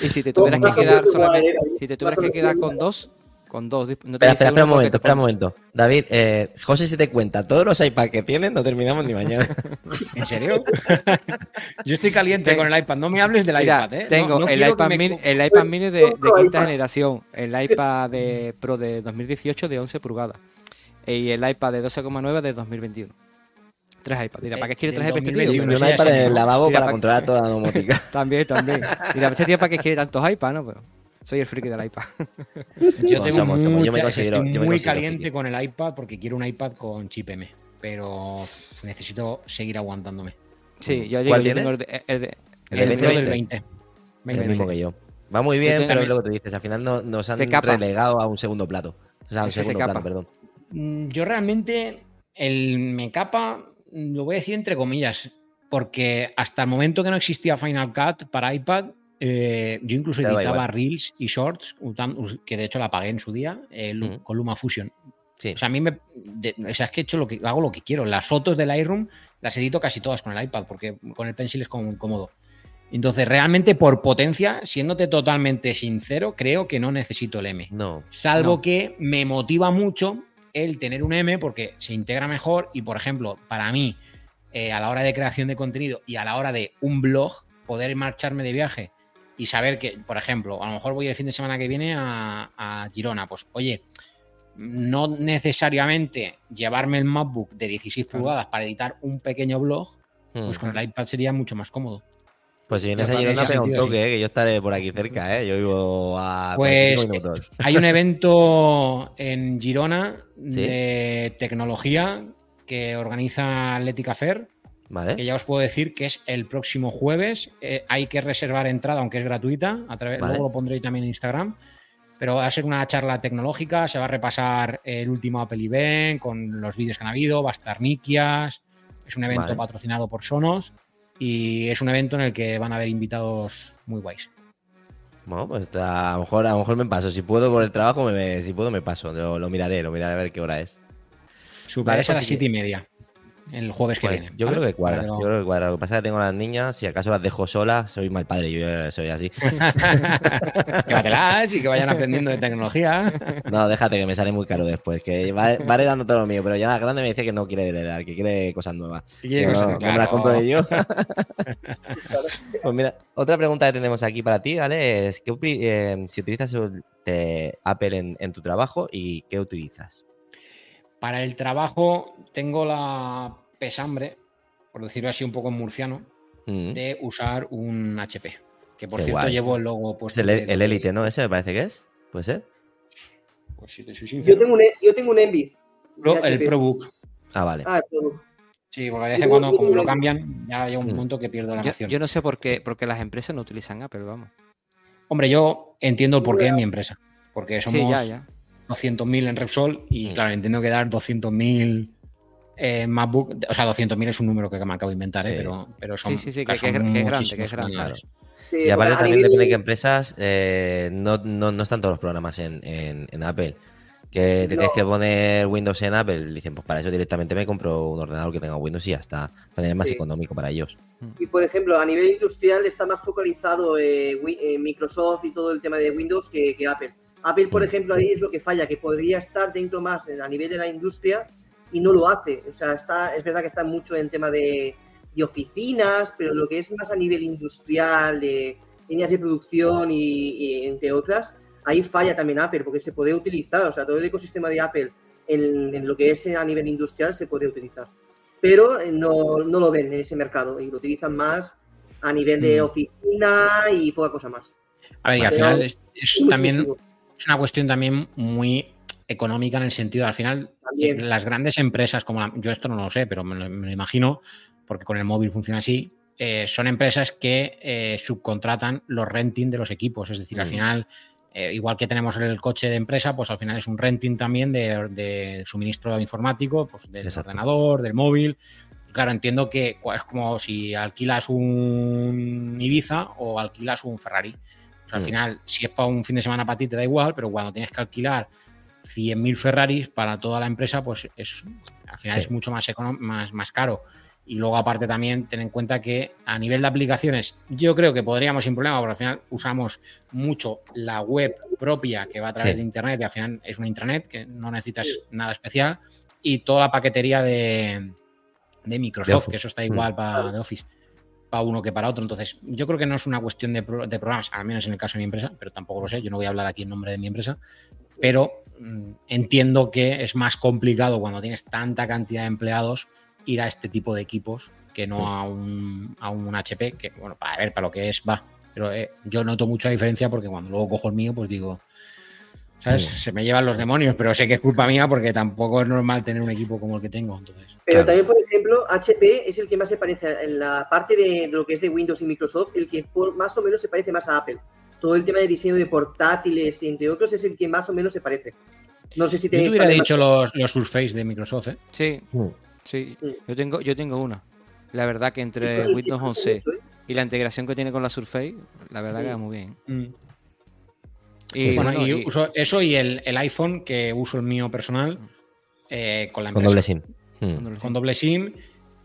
Y si te tuvieras que quedar solamente, si te tuvieras que quedar con dos, con dos, no te Espera, espera, espera un momento, espera un momento. David, eh, José, si te cuenta todos los iPads que tienen, no terminamos ni mañana. ¿En serio? Yo estoy caliente Ten- con el iPad. No me hables del Mira, iPad, ¿eh? tengo No- no el, iPad me- mini, el iPad mini de, quinta iPad. generación, el iPad de Pro de 2018 de 11 pulgadas y el iPad de 12,9 de 2021. Tres iPads. Mira, ¿para qué quiere Del tres iPads este 2021, tío? Un iPad en lavabo Mira, para pa- controlar toda la domótica. También, también. Mira, este tío, ¿para qué quiere tantos iPads, no? Pero soy el friki del iPad. Yo tengo somos, somos. Yo me considero- estoy yo me muy caliente friki. con el iPad porque quiero un iPad con chip M. Pero necesito seguir aguantándome. Sí, yo ¿Cuál yo tengo el de, el de- El El, de Pro 2020. del 20. El 2020. mismo que yo. Va muy bien, tengo pero es lo que tú dices. Al final no- nos han relegado a un segundo plato. O sea, a un Es que te segundo capa. plano, perdón. Mm, Yo realmente el me capa lo voy a decir entre comillas, porque hasta el momento que no existía Final Cut para iPad, eh, yo incluso Te editaba. Reels y Shorts, que de hecho la pagué en su día, eh, con Luma Fusion. Sí. O sea, a mí me. de- o sea, es que he hecho lo que hago lo que quiero. Las fotos del Lightroom las edito casi todas con el iPad, porque con el Pencil es como muy cómodo. Entonces, realmente por potencia, siéndote totalmente sincero, creo que no necesito el M. No. Salvo No. que me motiva mucho el tener un M porque se integra mejor y, por ejemplo, para mí, eh, a la hora de creación de contenido y a la hora de un blog, poder marcharme de viaje y saber que, por ejemplo, a lo mejor voy el fin de semana que viene a, a Girona, pues oye, no necesariamente llevarme el MacBook de 16 Claro. pulgadas para editar un pequeño blog, pues Mm. con el iPad sería mucho más cómodo. Pues si vienes Yo a Girona, pega un toque, eh, que yo estaré por aquí cerca, ¿eh? Yo vivo a Pues, 45 minutos. Hay un evento en Girona Sí. de tecnología que organiza Atlética Fair, que ya os puedo decir que es el próximo jueves. Eh, hay que reservar entrada, aunque es gratuita. A través, Vale. Luego lo pondré también en Instagram. Pero va a ser una charla tecnológica. Se va a repasar el último Apple Event con los vídeos que han habido. Va a estar Nikias. Es un evento Vale. patrocinado por Sonos. Y es un evento en el que van a haber invitados muy guays. Bueno, pues a lo mejor, a lo mejor me paso. Si puedo por el trabajo, me, si puedo me paso. Lo, lo miraré, lo miraré a ver qué hora es. Super Vale, es a pues las siete y media. El jueves que Pues, viene. yo ¿vale? creo que cuadra. Yo que lo- creo que cuadra. Lo que pasa es que tengo a las niñas, si acaso las dejo solas, soy mal padre, yo ya soy así. Llévatelas y que vayan aprendiendo de tecnología. No, déjate que me sale muy caro después, que va, va heredando todo lo mío, pero ya la grande me dice que no quiere heredar, que quiere cosas nuevas. Y quiere Que cosas- no, no me las compro ni yo. pues mira, otra pregunta que tenemos aquí para ti, ¿vale? Es ¿qué opi- eh, si utilizas el- Apple en, en tu trabajo y qué utilizas. Para el trabajo tengo la pesambre, por decirlo así un poco en murciano, Mm. de usar un HP. Que por Qué cierto guay. llevo el logo Es puesto. el, Elite, ¿no? Ese me parece que es. ¿Puede ser? Pues si te soy Yo tengo un, E- yo tengo un Envy. Pro- el. ProBook. Ah, vale. Ah, el ProBook. Sí, porque de vez en cuando, como lo cambian, ya llega un Mm. punto que pierdo la Yo, noción. yo no sé por qué, porque las empresas no utilizan Apple, vamos. Hombre, yo entiendo el porqué en mi empresa. Porque somos Sí, ya, ya. 200.000 en Repsol y Mm. claro, entiendo que dar 200.000 eh, MacBook, o sea, 200.000 es un número que me acabo de inventar, eh, pero, pero son, Sí, sí, sí, claro, que- que- que es grande, que es grande. Sí, Y aparte a también nivel- depende de qué empresas, eh, no, no, no están todos los programas en, en- en Apple. Que te tienes que poner Windows en Apple, dicen, pues para eso directamente me compro un ordenador que tenga Windows y ya está. Para es más Sí. económico para ellos. Y por ejemplo, a nivel industrial está más focalizado eh, eh, Microsoft y todo el tema de Windows que, que Apple. Apple, por Mm. ejemplo, ahí es lo que falla, que podría estar dentro más a nivel de la industria y no lo hace. O sea, está, es verdad que está mucho en tema de, de oficinas, pero lo que es más a nivel industrial, de líneas de producción y, y entre otras, ahí falla también Apple, porque se puede utilizar, o sea, todo el ecosistema de Apple en, en lo que es a nivel industrial se puede utilizar pero eh, no, no lo ven en ese mercado y lo utilizan más a nivel de Mm. oficina y poca cosa más. A ver, y al final es, también. Es una cuestión también muy económica en el sentido, al final, También. las grandes empresas como la- yo esto no lo sé, pero me lo, me lo imagino, porque con el móvil funciona así, eh, son empresas que eh, subcontratan los renting de los equipos, es decir, al Mm. final, eh, igual que tenemos el coche de empresa, pues al final es un renting también de, de suministro informático, pues del Exacto. ordenador, del móvil. Claro, entiendo que es como si alquilas un Ibiza o alquilas un Ferrari. O sea, al Mm. final, si es para un fin de semana para ti, te da igual, pero cuando tienes que alquilar 100.000 Ferraris para toda la empresa, pues es, al final Sí. es mucho más, más, más caro. Y luego, aparte, también ten en cuenta que a nivel de aplicaciones, yo creo que podríamos sin problema, porque al final usamos mucho la web propia que va a través Sí. de Internet y al final es una intranet que no necesitas nada especial. Y toda la paquetería de, de Microsoft, que eso está Mm. igual para de Office, para uno que para otro. Entonces, yo creo que no es una cuestión de, pro- de programas, al menos en el caso de mi empresa, pero tampoco lo sé. Yo no voy a hablar aquí en nombre de mi empresa, pero mm, entiendo que es más complicado cuando tienes tanta cantidad de empleados ir a este tipo de equipos que no a un, a un HP, que bueno, para ver, para lo que es, va. Pero eh, yo noto mucha diferencia porque cuando luego cojo el mío, pues digo, ¿sabes? Mm. Se me llevan los demonios, pero sé que es culpa mía porque tampoco es normal tener un equipo como el que tengo. Entonces, Pero Claro. también, por ejemplo, HP es el que más se parece en la parte de, de lo que es de Windows y Microsoft, el que por- más o menos se parece más a Apple. Todo el tema de diseño de portátiles, entre otros, es el que más o menos se parece. No sé si yo te tenéis hubiera problemas- dicho los, los Surface de Microsoft, ¿eh? Sí, Mm. sí. Sí. Yo tengo, yo tengo una. La verdad que entre Windows sí, 11 mucho, ¿eh? y la integración que tiene con la Surface, la verdad que Sí. va muy bien. Mm. Y, bueno, bueno, y y- uso eso y el, el iPhone que uso el mío personal eh, con la Con empresa. doble SIM. Mm. cuando lo Con doble SIM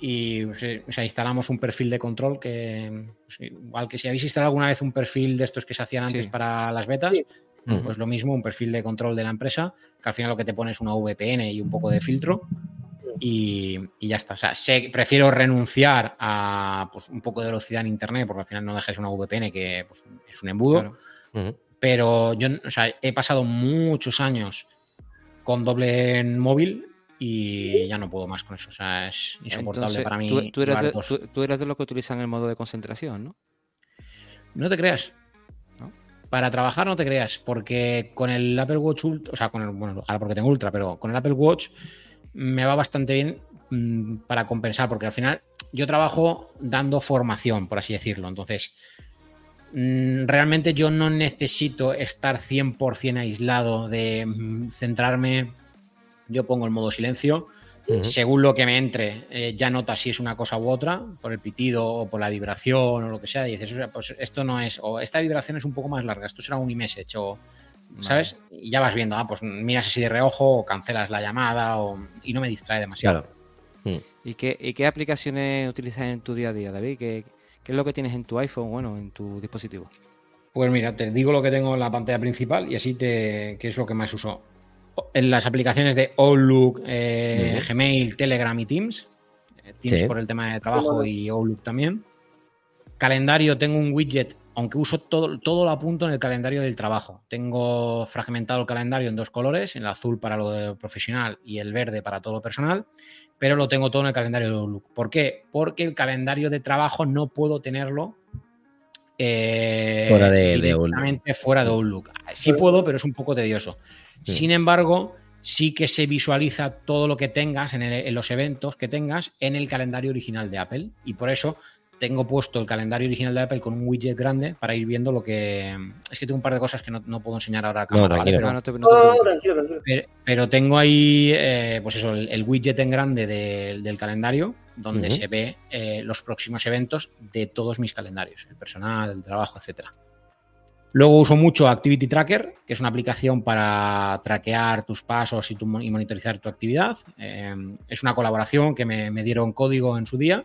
y o sea, o sea, instalamos un perfil de control que, pues, igual que si habéis instalado alguna vez un perfil de estos que se hacían antes Sí. para las betas, Sí. Mm. pues lo mismo, un perfil de control de la empresa, que al final lo que te pone es una VPN y un poco de filtro. Y, y ya está. O sea, sé- prefiero renunciar a pues, un poco de velocidad en internet, porque al final no dejes una VPN que pues, es un embudo. claro. Mm. Pero yo o sea, he pasado muchos años con doble en móvil y ya no puedo más con eso. O sea, es insoportable Entonces, para mí. Tú, tú eres de, tú- tú eres de los que utilizan el modo de concentración, ¿no? No te creas. ¿No? Para trabajar no te creas, porque con el Apple Watch Ultra, o sea, con el, bueno, ahora porque tengo Ultra, pero con el Apple Watch me va bastante bien mm, para compensar, porque al final yo trabajo dando formación, por así decirlo. Entonces, realmente yo no necesito estar 100% aislado de mm, centrarme. Yo pongo el modo silencio. Según lo que me entre, eh, ya notas si es una cosa u otra, por el pitido o por la vibración o lo que sea. Y dices, o sea, pues esto no es, o esta vibración es un poco más larga, esto será un iMessage, o, ¿sabes? Y ya vas viendo, ah, pues miras así de reojo, o cancelas la llamada, o, y no me distrae demasiado. Claro. ¿Y qué, y qué aplicaciones utilizas en tu día a día, David? ¿Qué, qué es lo que tienes en tu iPhone, bueno, en tu dispositivo? Pues mira, te digo lo que tengo en la pantalla principal y así te. qué es lo que más uso. En las aplicaciones de Outlook, eh. Gmail, Telegram y Teams. Eh, Teams Sí. por el tema de trabajo y Outlook también. Calendario, tengo un widget, aunque uso todo, todo lo apunto en el calendario del trabajo. Tengo fragmentado el calendario en dos colores, el azul para lo de profesional y el verde para todo lo personal, pero lo tengo todo en el calendario de Outlook. ¿Por qué? Porque el calendario de trabajo no puedo tenerlo eh, Fuera de- directamente fuera de Outlook. Sí puedo, pero es un poco tedioso. Sí. Sin embargo, sí que se visualiza todo lo que tengas en, el- en los eventos que tengas en el calendario original de Apple. Y por eso tengo puesto el calendario original de Apple con un widget grande para ir viendo lo que. Es que tengo un par de cosas que no, no puedo enseñar ahora. Pero- No, no te, no te No, preocupes. tranquilo, tranquilo. pero, pero tengo ahí, eh, pues eso, el, el widget en grande del- del calendario, donde se ve eh, los próximos eventos de todos mis calendarios, el personal, el trabajo, etcétera. Luego uso mucho Activity Tracker, que es una aplicación para traquear tus pasos y, tu mon- y monitorizar tu actividad. Eh, es una colaboración que me, me dieron código en su día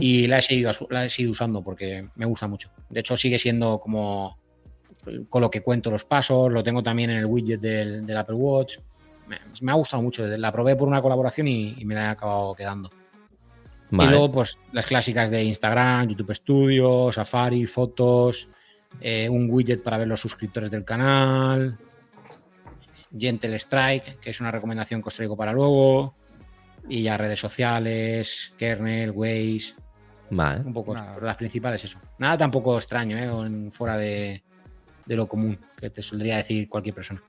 y la he, seguido, la he seguido usando porque me gusta mucho. De hecho, sigue siendo como con lo que cuento los pasos, lo tengo también en el widget del, del Apple Watch. Me, me ha gustado mucho, la probé por una colaboración y, y me la he acabado quedando. Vale. Y luego, pues las clásicas de Instagram, YouTube Studio, Safari, fotos, eh, un widget para ver los suscriptores del canal, Gentle Strike, que es una recomendación que os traigo para luego, y ya redes sociales, kernel, Waze, Vale. un poco, Nada. las principales eso. Nada tampoco extraño, ¿eh? O en- fuera de, de lo común, que te soldría decir cualquier persona.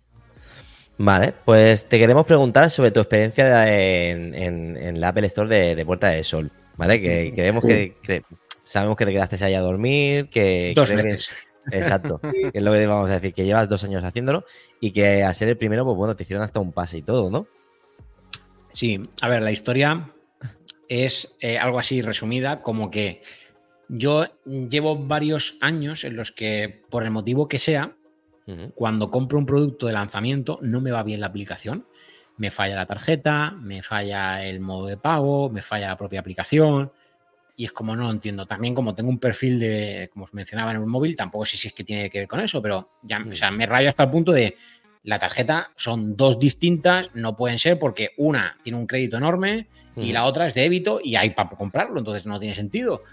Vale, pues te queremos preguntar sobre tu experiencia en, en- en el Apple Store de, de Puerta de Sol, ¿vale? Que creemos que, que- sabemos que te quedaste ahí a dormir, que Dos que- veces. Exacto, que es lo que vamos a decir, que llevas dos años haciéndolo y que a ser el primero, pues bueno, te hicieron hasta un pase y todo, ¿no? Sí, a ver, la historia es eh, algo así resumida, como que yo llevo varios años en los que, por el motivo que sea. Cuando compro un producto de lanzamiento, no me va bien la aplicación. Me falla la tarjeta, me falla el modo de pago, me falla la propia aplicación. Y es como no lo entiendo. También como tengo un perfil de, como os mencionaba en el móvil, tampoco sé si es que tiene que ver con eso, pero ya, o sea, me rayo hasta el punto de la tarjeta son dos distintas, no pueden ser porque una tiene un crédito enorme y la otra es débito y hay para comprarlo, entonces no tiene sentido.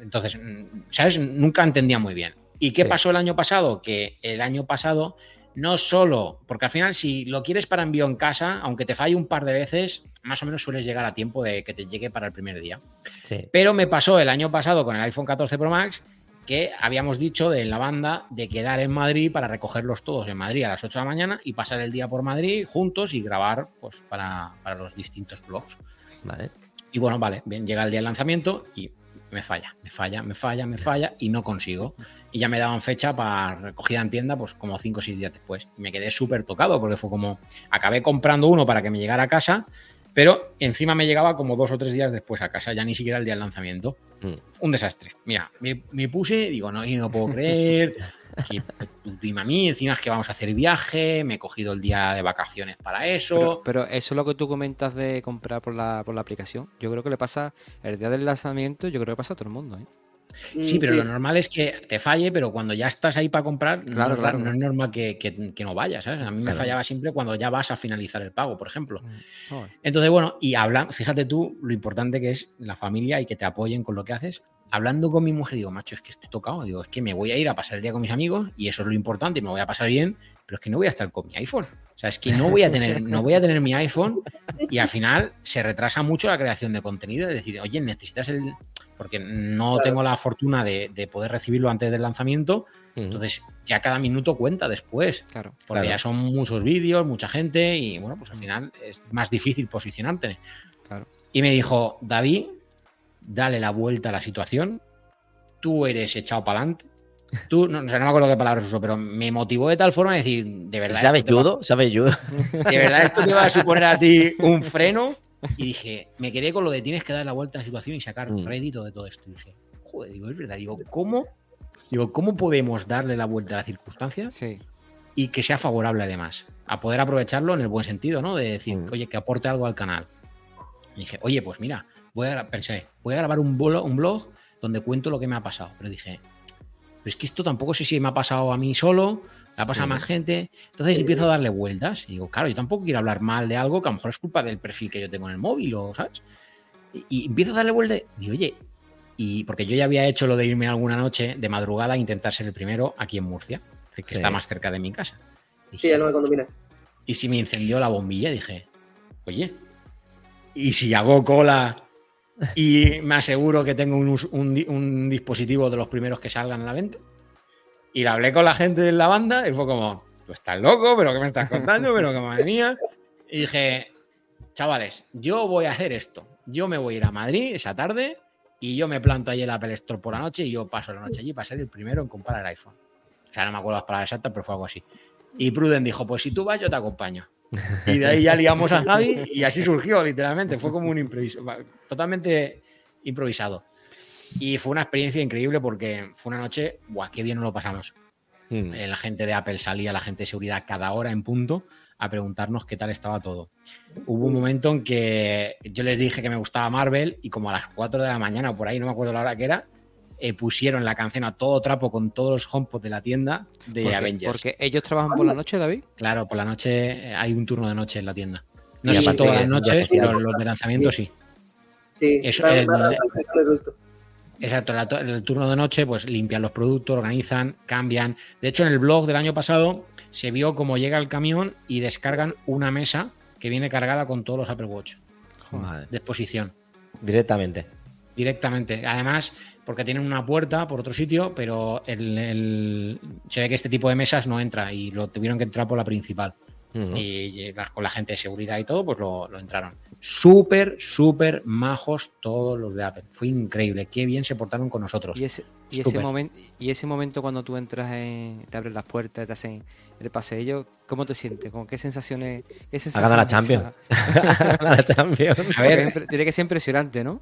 Entonces, mm, ¿sabes? Nunca entendía muy bien. ¿Y qué Sí. pasó el año pasado? Que el año pasado no solo, porque al final si lo quieres para envío en casa, aunque te falle un par de veces, más o menos sueles llegar a tiempo de que te llegue para el primer día. Sí. Pero me pasó el año pasado con el iPhone 14 Pro Max que habíamos dicho de la banda de quedar en Madrid para recogerlos todos en Madrid a las 8 de la mañana y pasar el día por Madrid juntos y grabar pues, para, para los distintos blogs. Vale. Y bueno, vale, bien, llega el día del lanzamiento y me falla, me falla, me falla, me falla y no consigo. Y ya me daban fecha para recogida en tienda, pues como 5 o 6 días después. Me quedé súper tocado porque fue como, acabé comprando uno para que me llegara a casa, pero encima me llegaba como dos o tres días después a casa, ya ni siquiera el día del lanzamiento. Mm. Un desastre. Mira, me, me puse, digo, no, y no puedo creer. Que a mí, encima es que vamos a hacer viaje, me he cogido el día de vacaciones para eso. Pero, pero eso es lo que tú comentas de comprar por la, por la aplicación. Yo creo que le pasa el día del lanzamiento, yo creo que pasa a todo el mundo. ¿eh? Sí, Mm, pero lo normal es que te falle, pero cuando ya estás ahí para comprar, no, Claro, es, claro. no es normal que, que- que no vayas. ¿sabes? A mí me fallaba siempre cuando ya vas a finalizar el pago, por ejemplo. Joder. Entonces, bueno, y habla, fíjate tú lo importante que es la familia y que te apoyen con lo que haces. Hablando con mi mujer, digo, macho, es que estoy tocado. Digo, es que me voy a ir a pasar el día con mis amigos y eso es lo importante y me voy a pasar bien, pero es que no voy a estar con mi iPhone. O sea, es que no voy a tener, no voy a tener mi iPhone y al final se retrasa mucho la creación de contenido. Es decir, oye, necesitas el. Porque no Claro. tengo la fortuna de, de poder recibirlo antes del lanzamiento. Entonces, ya cada minuto cuenta después. Claro. Porque Claro. ya son muchos vídeos, mucha gente y bueno, pues al final es más difícil posicionarte. Claro. Y me dijo, David, dale la vuelta a la situación. Tú eres echado para adelante. Tú, no, o sea, no me acuerdo qué palabras usó, pero me motivó de tal forma de decir, de verdad. ¿Sabes va- judo? ¿Sabes judo? de verdad esto te va a suponer a ti un freno. Y dije, me quedé con lo de tienes que dar la vuelta a la situación y sacar Mm. rédito de todo esto. Y dije, joder, digo, es verdad. Digo, ¿cómo? Digo, ¿cómo podemos darle la vuelta a las circunstancias Sí, y que sea favorable además? A poder aprovecharlo en el buen sentido, ¿no? De decir, Mm. oye, que aporte algo al canal. Y dije, oye, pues mira, voy a, pensé, voy a grabar un blog, un blog donde cuento lo que me ha pasado. Pero dije, pero es que esto tampoco sé si me ha pasado a mí solo, le ha pasado Sí. a más gente. Entonces empiezo a darle vueltas y digo, claro, yo tampoco quiero hablar mal de algo que a lo mejor es culpa del perfil que yo tengo en el móvil, o ¿sabes? Y, y empiezo a darle vueltas y digo, oye, y porque yo ya había hecho lo de irme alguna noche de madrugada a intentar ser el primero aquí en Murcia, que Sí. está más cerca de mi casa. Y Sí, ya no me condomina. y si me incendió la bombilla, dije, oye, ¿y si hago cola y me aseguro que tengo un, un di- un dispositivo de los primeros que salgan a la venta? Y le hablé con la gente de la banda y fue como, tú estás loco, pero ¿qué me estás contando? Pero que madre mía. Y dije, chavales, yo voy a hacer esto. Yo me voy a ir a Madrid esa tarde y yo me planto en el Apple Store por la noche y yo paso la noche allí para ser el primero en comprar el iPhone. O sea, no me acuerdo las palabras exactas, pero fue algo así. Y Pruden dijo, pues si tú vas, yo te acompaño. Y de ahí ya liamos a Javi y así surgió, literalmente. Fue como un improviso, totalmente improvisado. Y fue una experiencia increíble porque fue una noche, ¡buah, qué bien nos lo pasamos! Mm. La gente de Apple salía, la gente de seguridad, cada hora en punto a preguntarnos qué tal estaba todo. Hubo un momento en que yo les dije que me gustaba Marvel y como a las 4 de la mañana o por ahí, no me acuerdo la hora que era, eh, pusieron la canción a todo trapo con todos los HomePod de la tienda de porque, Avengers. porque ellos trabajan por la noche, David. Claro, por la noche eh, hay un turno de noche en la tienda. No Y sé si todas las noches, pero los de lanzamiento sí. Sí, Eso, van- el-. Exacto, el turno de noche, pues limpian los productos, organizan, cambian. De hecho, en el blog del año pasado se vio cómo llega el camión y descargan una mesa que viene cargada con todos los Apple Watch Vale. de exposición Directamente. directamente. Además, porque tienen una puerta por otro sitio, pero el, el- se ve que este tipo de mesas no entra y lo tuvieron que entrar por la principal. Y llegas con la gente de seguridad y todo, pues lo, lo entraron. Súper, súper majos todos los de Apple. Fue increíble. Qué bien se portaron con nosotros. Y ese, y ese y ese momento cuando tú entras en, te abres las puertas, te hacen el paseillo, ¿cómo te sientes? ¿Con qué sensaciones? Qué Ha ganado la sensaciones Champions. esa- la Champions. A ver, Tiene que ser impresionante, ¿no?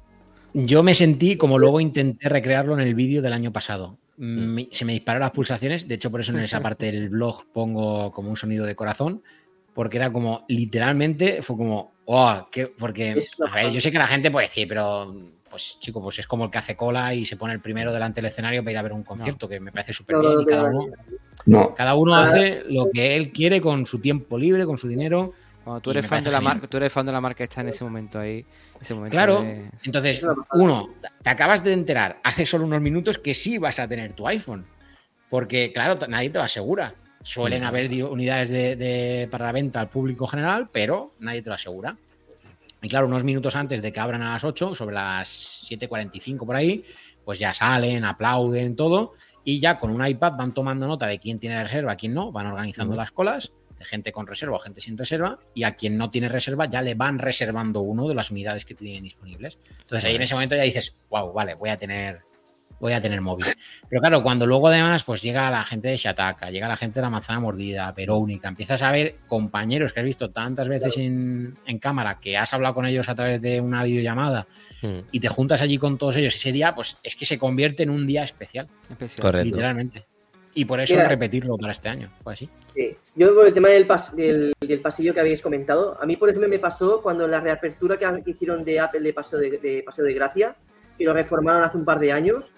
Yo me sentí como luego intenté recrearlo en el vídeo del año pasado. Me- se me dispararon las pulsaciones, de hecho por eso en esa parte del blog pongo como un sonido de corazón, porque era como literalmente fue como, oh, qué- porque a ver, yo sé que la gente puede decir, pero pues chico, pues es como el que hace cola y se pone el primero delante del escenario para ir a ver un concierto, que me parece súper No, bien no, y cada no, uno, No, cada uno Ah. hace lo que él quiere con su tiempo libre, con su dinero. Cuando tú eres fan de la marca, tú eres fan de la marca está en ese momento ahí, ese momento Claro, de- entonces, uno, te acabas de enterar hace solo unos minutos que sí vas a tener tu iPhone. Porque, claro, nadie te lo asegura. Suelen haber di- unidades de, de- para la venta al público general, pero nadie te lo asegura. Y claro, unos minutos antes de que abran a las 8, sobre las 7.45 por ahí, pues ya salen, aplauden, todo. Y ya con un iPad van tomando nota de quién tiene reserva, quién no, van organizando las colas de gente con reserva o gente sin reserva. Y a quien no tiene reserva ya le van reservando uno de las unidades que tienen disponibles. Entonces ahí en ese momento ya dices, wow, vale, voy a tener voy a tener móvil. Pero claro, cuando luego además pues llega la gente de Shataka, llega la gente de la manzana mordida, Verónica, empiezas a ver compañeros que has visto tantas veces en, en cámara, que has hablado con ellos a través de una videollamada Mm, y te juntas allí con todos ellos ese día, pues es que se convierte en un día especial, especial. Correcto. literalmente. Y por eso Mira. repetirlo para este año, fue así. Sí. Yo con el tema del, pas- del, del pasillo que habéis comentado, a mí por ejemplo me pasó cuando la reapertura que que hicieron de Apple de Paseo de, de Paseo de Gracia, que lo reformaron hace un par de años,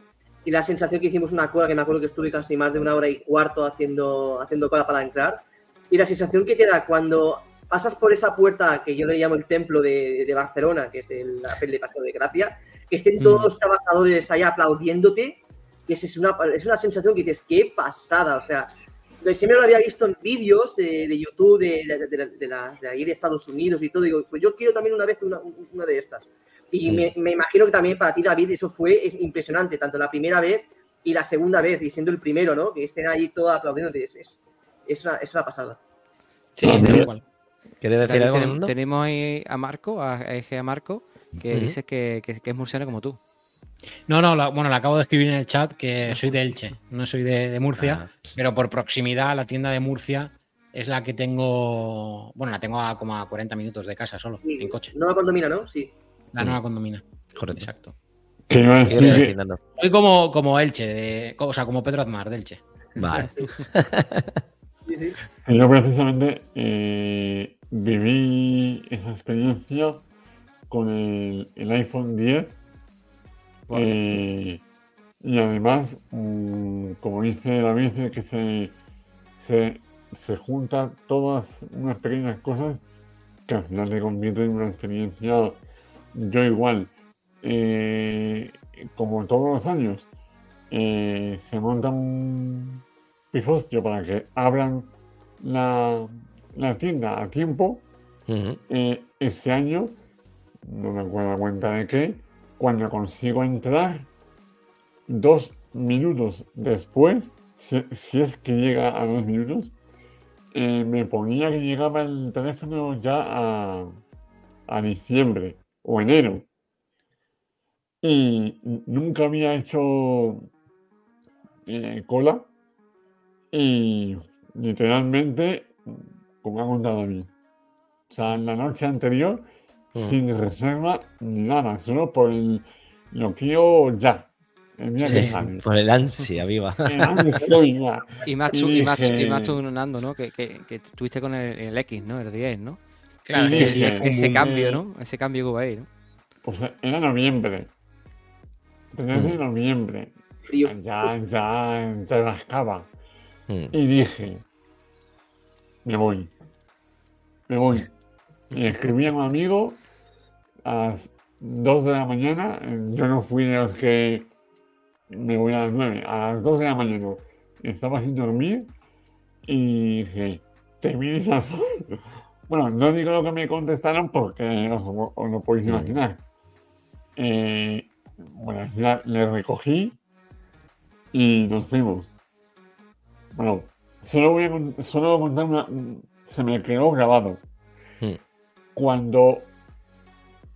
y la sensación que hicimos una cola, que me acuerdo que estuve casi más de una hora y cuarto haciendo, haciendo cola para entrar, y la sensación que te da cuando pasas por esa puerta que yo le llamo el templo de, de Barcelona, que es el Apple de Paseo de Gracia, que estén Mm. todos los trabajadores ahí aplaudiéndote, que es, es una, es una sensación que dices, qué pasada, o sea, lo- siempre lo había visto en vídeos de, de YouTube, de, de, de, de las- de ahí de Estados Unidos y todo. Digo, pues yo quiero también una vez una, una de estas. Y Mm. me, me imagino que también para ti, David, eso fue impresionante, tanto la primera vez y la segunda vez, y siendo el primero, ¿no? Que estén ahí todos aplaudiendo, es, es, es, una, es una pasada. Sí, cual. ¿Quieres decir algo, tenemos ahí a Marco, a Eje a Marco, que Ujú. dice que, que- que es murciano como tú. No, no, la- bueno, le acabo de escribir en el chat que soy de Elche, no soy de, de Murcia, Ah. pero por proximidad la tienda de Murcia es la que tengo, bueno, la tengo a como a 40 minutos de casa solo, en coche, No la condomina, ¿no? Sí. la nueva condomina. Correcto. Exacto. que a ¿Qué decir quieres que-? Soy como, como Elche, de- o sea, como Pedro Azmar de Elche. Vale. Sí, sí. que yo precisamente eh, viví esa experiencia con el, el iPhone 10 eh, y además, mm, como dice la dice que se, se, se juntan todas unas pequeñas cosas que al final te convierten en una experiencia yo igual eh, como todos los años eh, se monta un pifostio para que abran la, la tienda a tiempo eh, este año, no me acuerdo cuenta de qué, cuando consigo entrar, dos minutos después, si, es que llega a dos minutos, eh, me ponía que llegaba el teléfono ya a, diciembre o enero. Y nunca había hecho eh, cola y literalmente, como ha contado a mí, o sea, en la noche anterior. Sin reserva ni nada, solo por el, lo quiero ya, el día que Sí, sale. por el ansia, viva. El ansia ya. Y más Y tú, y más, tú- y dije- más tú, Nando, ¿no? Que, que, que estuviste con el, el X, ¿no? El 10, ¿no? Claro, ese, cambio, ¿no? Ese cambio que hubo ahí, ¿no? Pues era noviembre. 3 de Mm. noviembre. Frío. Ya, ya, ya rascaba. Mm. Y dije, me voy. Me voy. Y escribí a un amigo a las 2 de la mañana. Yo no fui de los que me voy a las 9. A las 2 de la mañana estaba sin dormir y dije, te vienes a Bueno, no digo lo que me contestaron porque os, os lo podéis imaginar. Eh, bueno, al le recogí y nos fuimos. Bueno, solo voy a, solo voy a contar una. Se me quedó grabado. Mm. Cuando.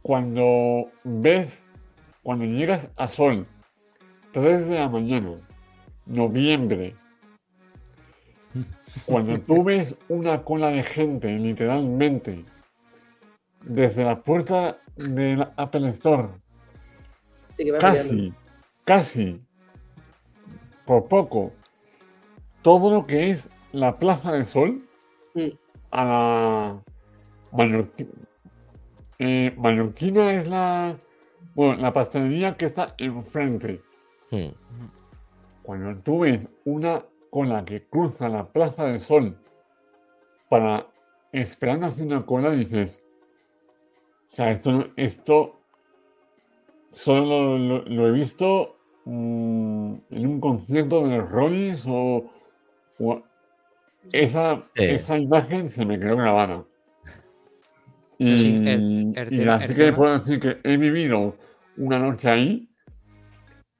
Cuando ves. Cuando llegas a Sol, 3 de la mañana, noviembre, cuando tú ves una cola de gente, literalmente, desde la puerta del Apple Store Sí, que va peleando. casi, casi, por poco, todo lo que es la Plaza del Sol Mm. a la Mallorquina es la, bueno, la pastelería que está enfrente. Hmm. Cuando tú ves una cola que cruza la Plaza del Sol para esperando hacer una cola, dices, o sea, esto, esto solo lo, lo- lo he visto mm, en un concierto de los Rollins o, o- esa, esa imagen se me quedó grabada. Y, Sí, el- el y así el que tema- puedo decir que he vivido una noche ahí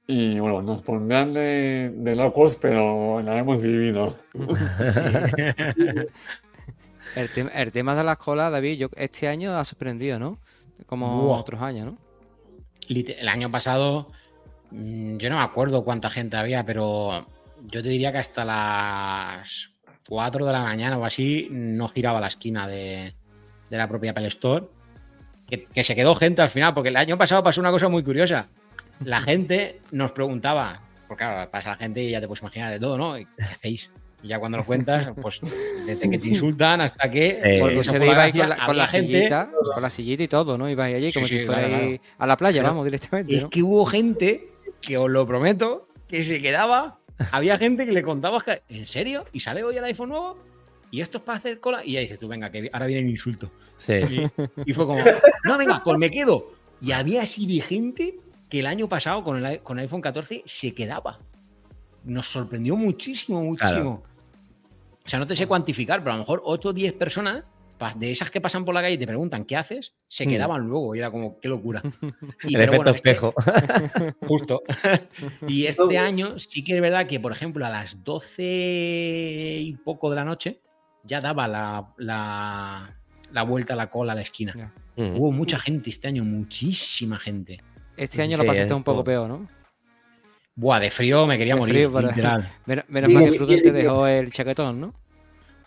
y bueno, nos pondrán de, de locos, pero la hemos vivido. El, tema- el tema de las colas, David, yo este año ha sorprendido, ¿no? Como otros años, ¿no? El año pasado, mm, yo no me acuerdo cuánta gente había, pero yo te diría que hasta las 4 de la mañana o así no giraba la esquina de, de la propia Apple Store. Que, que se quedó gente al final, porque el año pasado pasó una cosa muy curiosa. La gente nos preguntaba, porque claro, pasa la gente y ya te puedes imaginar de todo, ¿no? ¿Qué hacéis? Y ya cuando lo cuentas, pues desde que te insultan hasta que. Sí. por Porque por ibais gracia, con la, con la gente- sillita, con la sillita y todo, ¿no? Ibais allí Sí, como sí, si claro. a la playa, Pero vamos, directamente, Es ¿no? que hubo gente que os lo prometo que se quedaba. Había gente que le contaba que, ¿en serio? ¿Y sale hoy el iPhone nuevo? ¿Y esto es para hacer cola? Y ya dices tú, venga, que ahora viene el insulto. Sí. Y fue como, no, venga, pues me quedo. Y había así de gente que el año pasado con el, con el iPhone 14 se quedaba. Nos sorprendió muchísimo, muchísimo. O sea, no te sé cuantificar, pero a lo mejor 8 o 10 personas de esas que pasan por la calle y te preguntan qué haces, se Hmm. quedaban luego y era como, qué locura. Y, El pero efecto bueno, este- espejo. Justo. y este año sí que es verdad que, por ejemplo, a las 12 y poco de la noche ya daba la, la- la vuelta a la cola a la esquina. Hmm. Hubo mucha gente este año, muchísima gente. Este año Sí, lo pasaste es un poco peor, ¿no? Buah, de frío me quería De morir, frío, pero- literal. Menos, menos mal que y- Pruden y- te dejó el chaquetón, ¿no?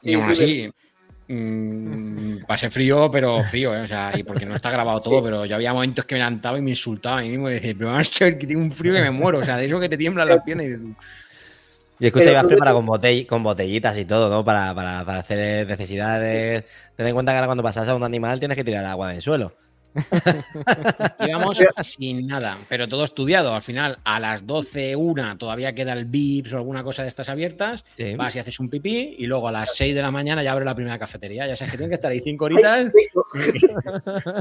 Y aún sí, así, mm, pasé frío, pero frío, ¿eh? O sea, y porque no está grabado todo, pero yo había momentos que me levantaba y me insultaba a mí mismo y decía, pero vamos a ver que tengo un frío que me muero, o sea, de eso que te tiemblan las piernas y dices tú, Y escucha, ibas preparado con, botell- con botellitas y todo, ¿no? Para, para, para hacer necesidades. Ten en cuenta que ahora cuando pasas a un animal tienes que tirar agua del suelo. Íbamos sin nada, pero todo estudiado. Al final, a las 12, una, todavía queda el VIPS o alguna cosa de estas abiertas. Sí. Vas y haces un pipí y luego a las 6 de la mañana ya abre la primera cafetería. Ya sabes que tienes que estar ahí 5 Ay, horitas.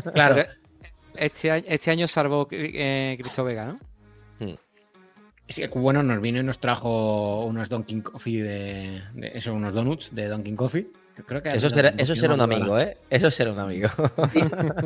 Claro. Este año, este año salvó eh, Cristo Vega, ¿no? Sí, bueno, nos vino y nos trajo unos Donkey Coffee de, de- eso, unos donuts de Donkey Coffee. Creo que Eso será, Donkey eso será un amigo, ¿eh? Eso será un amigo.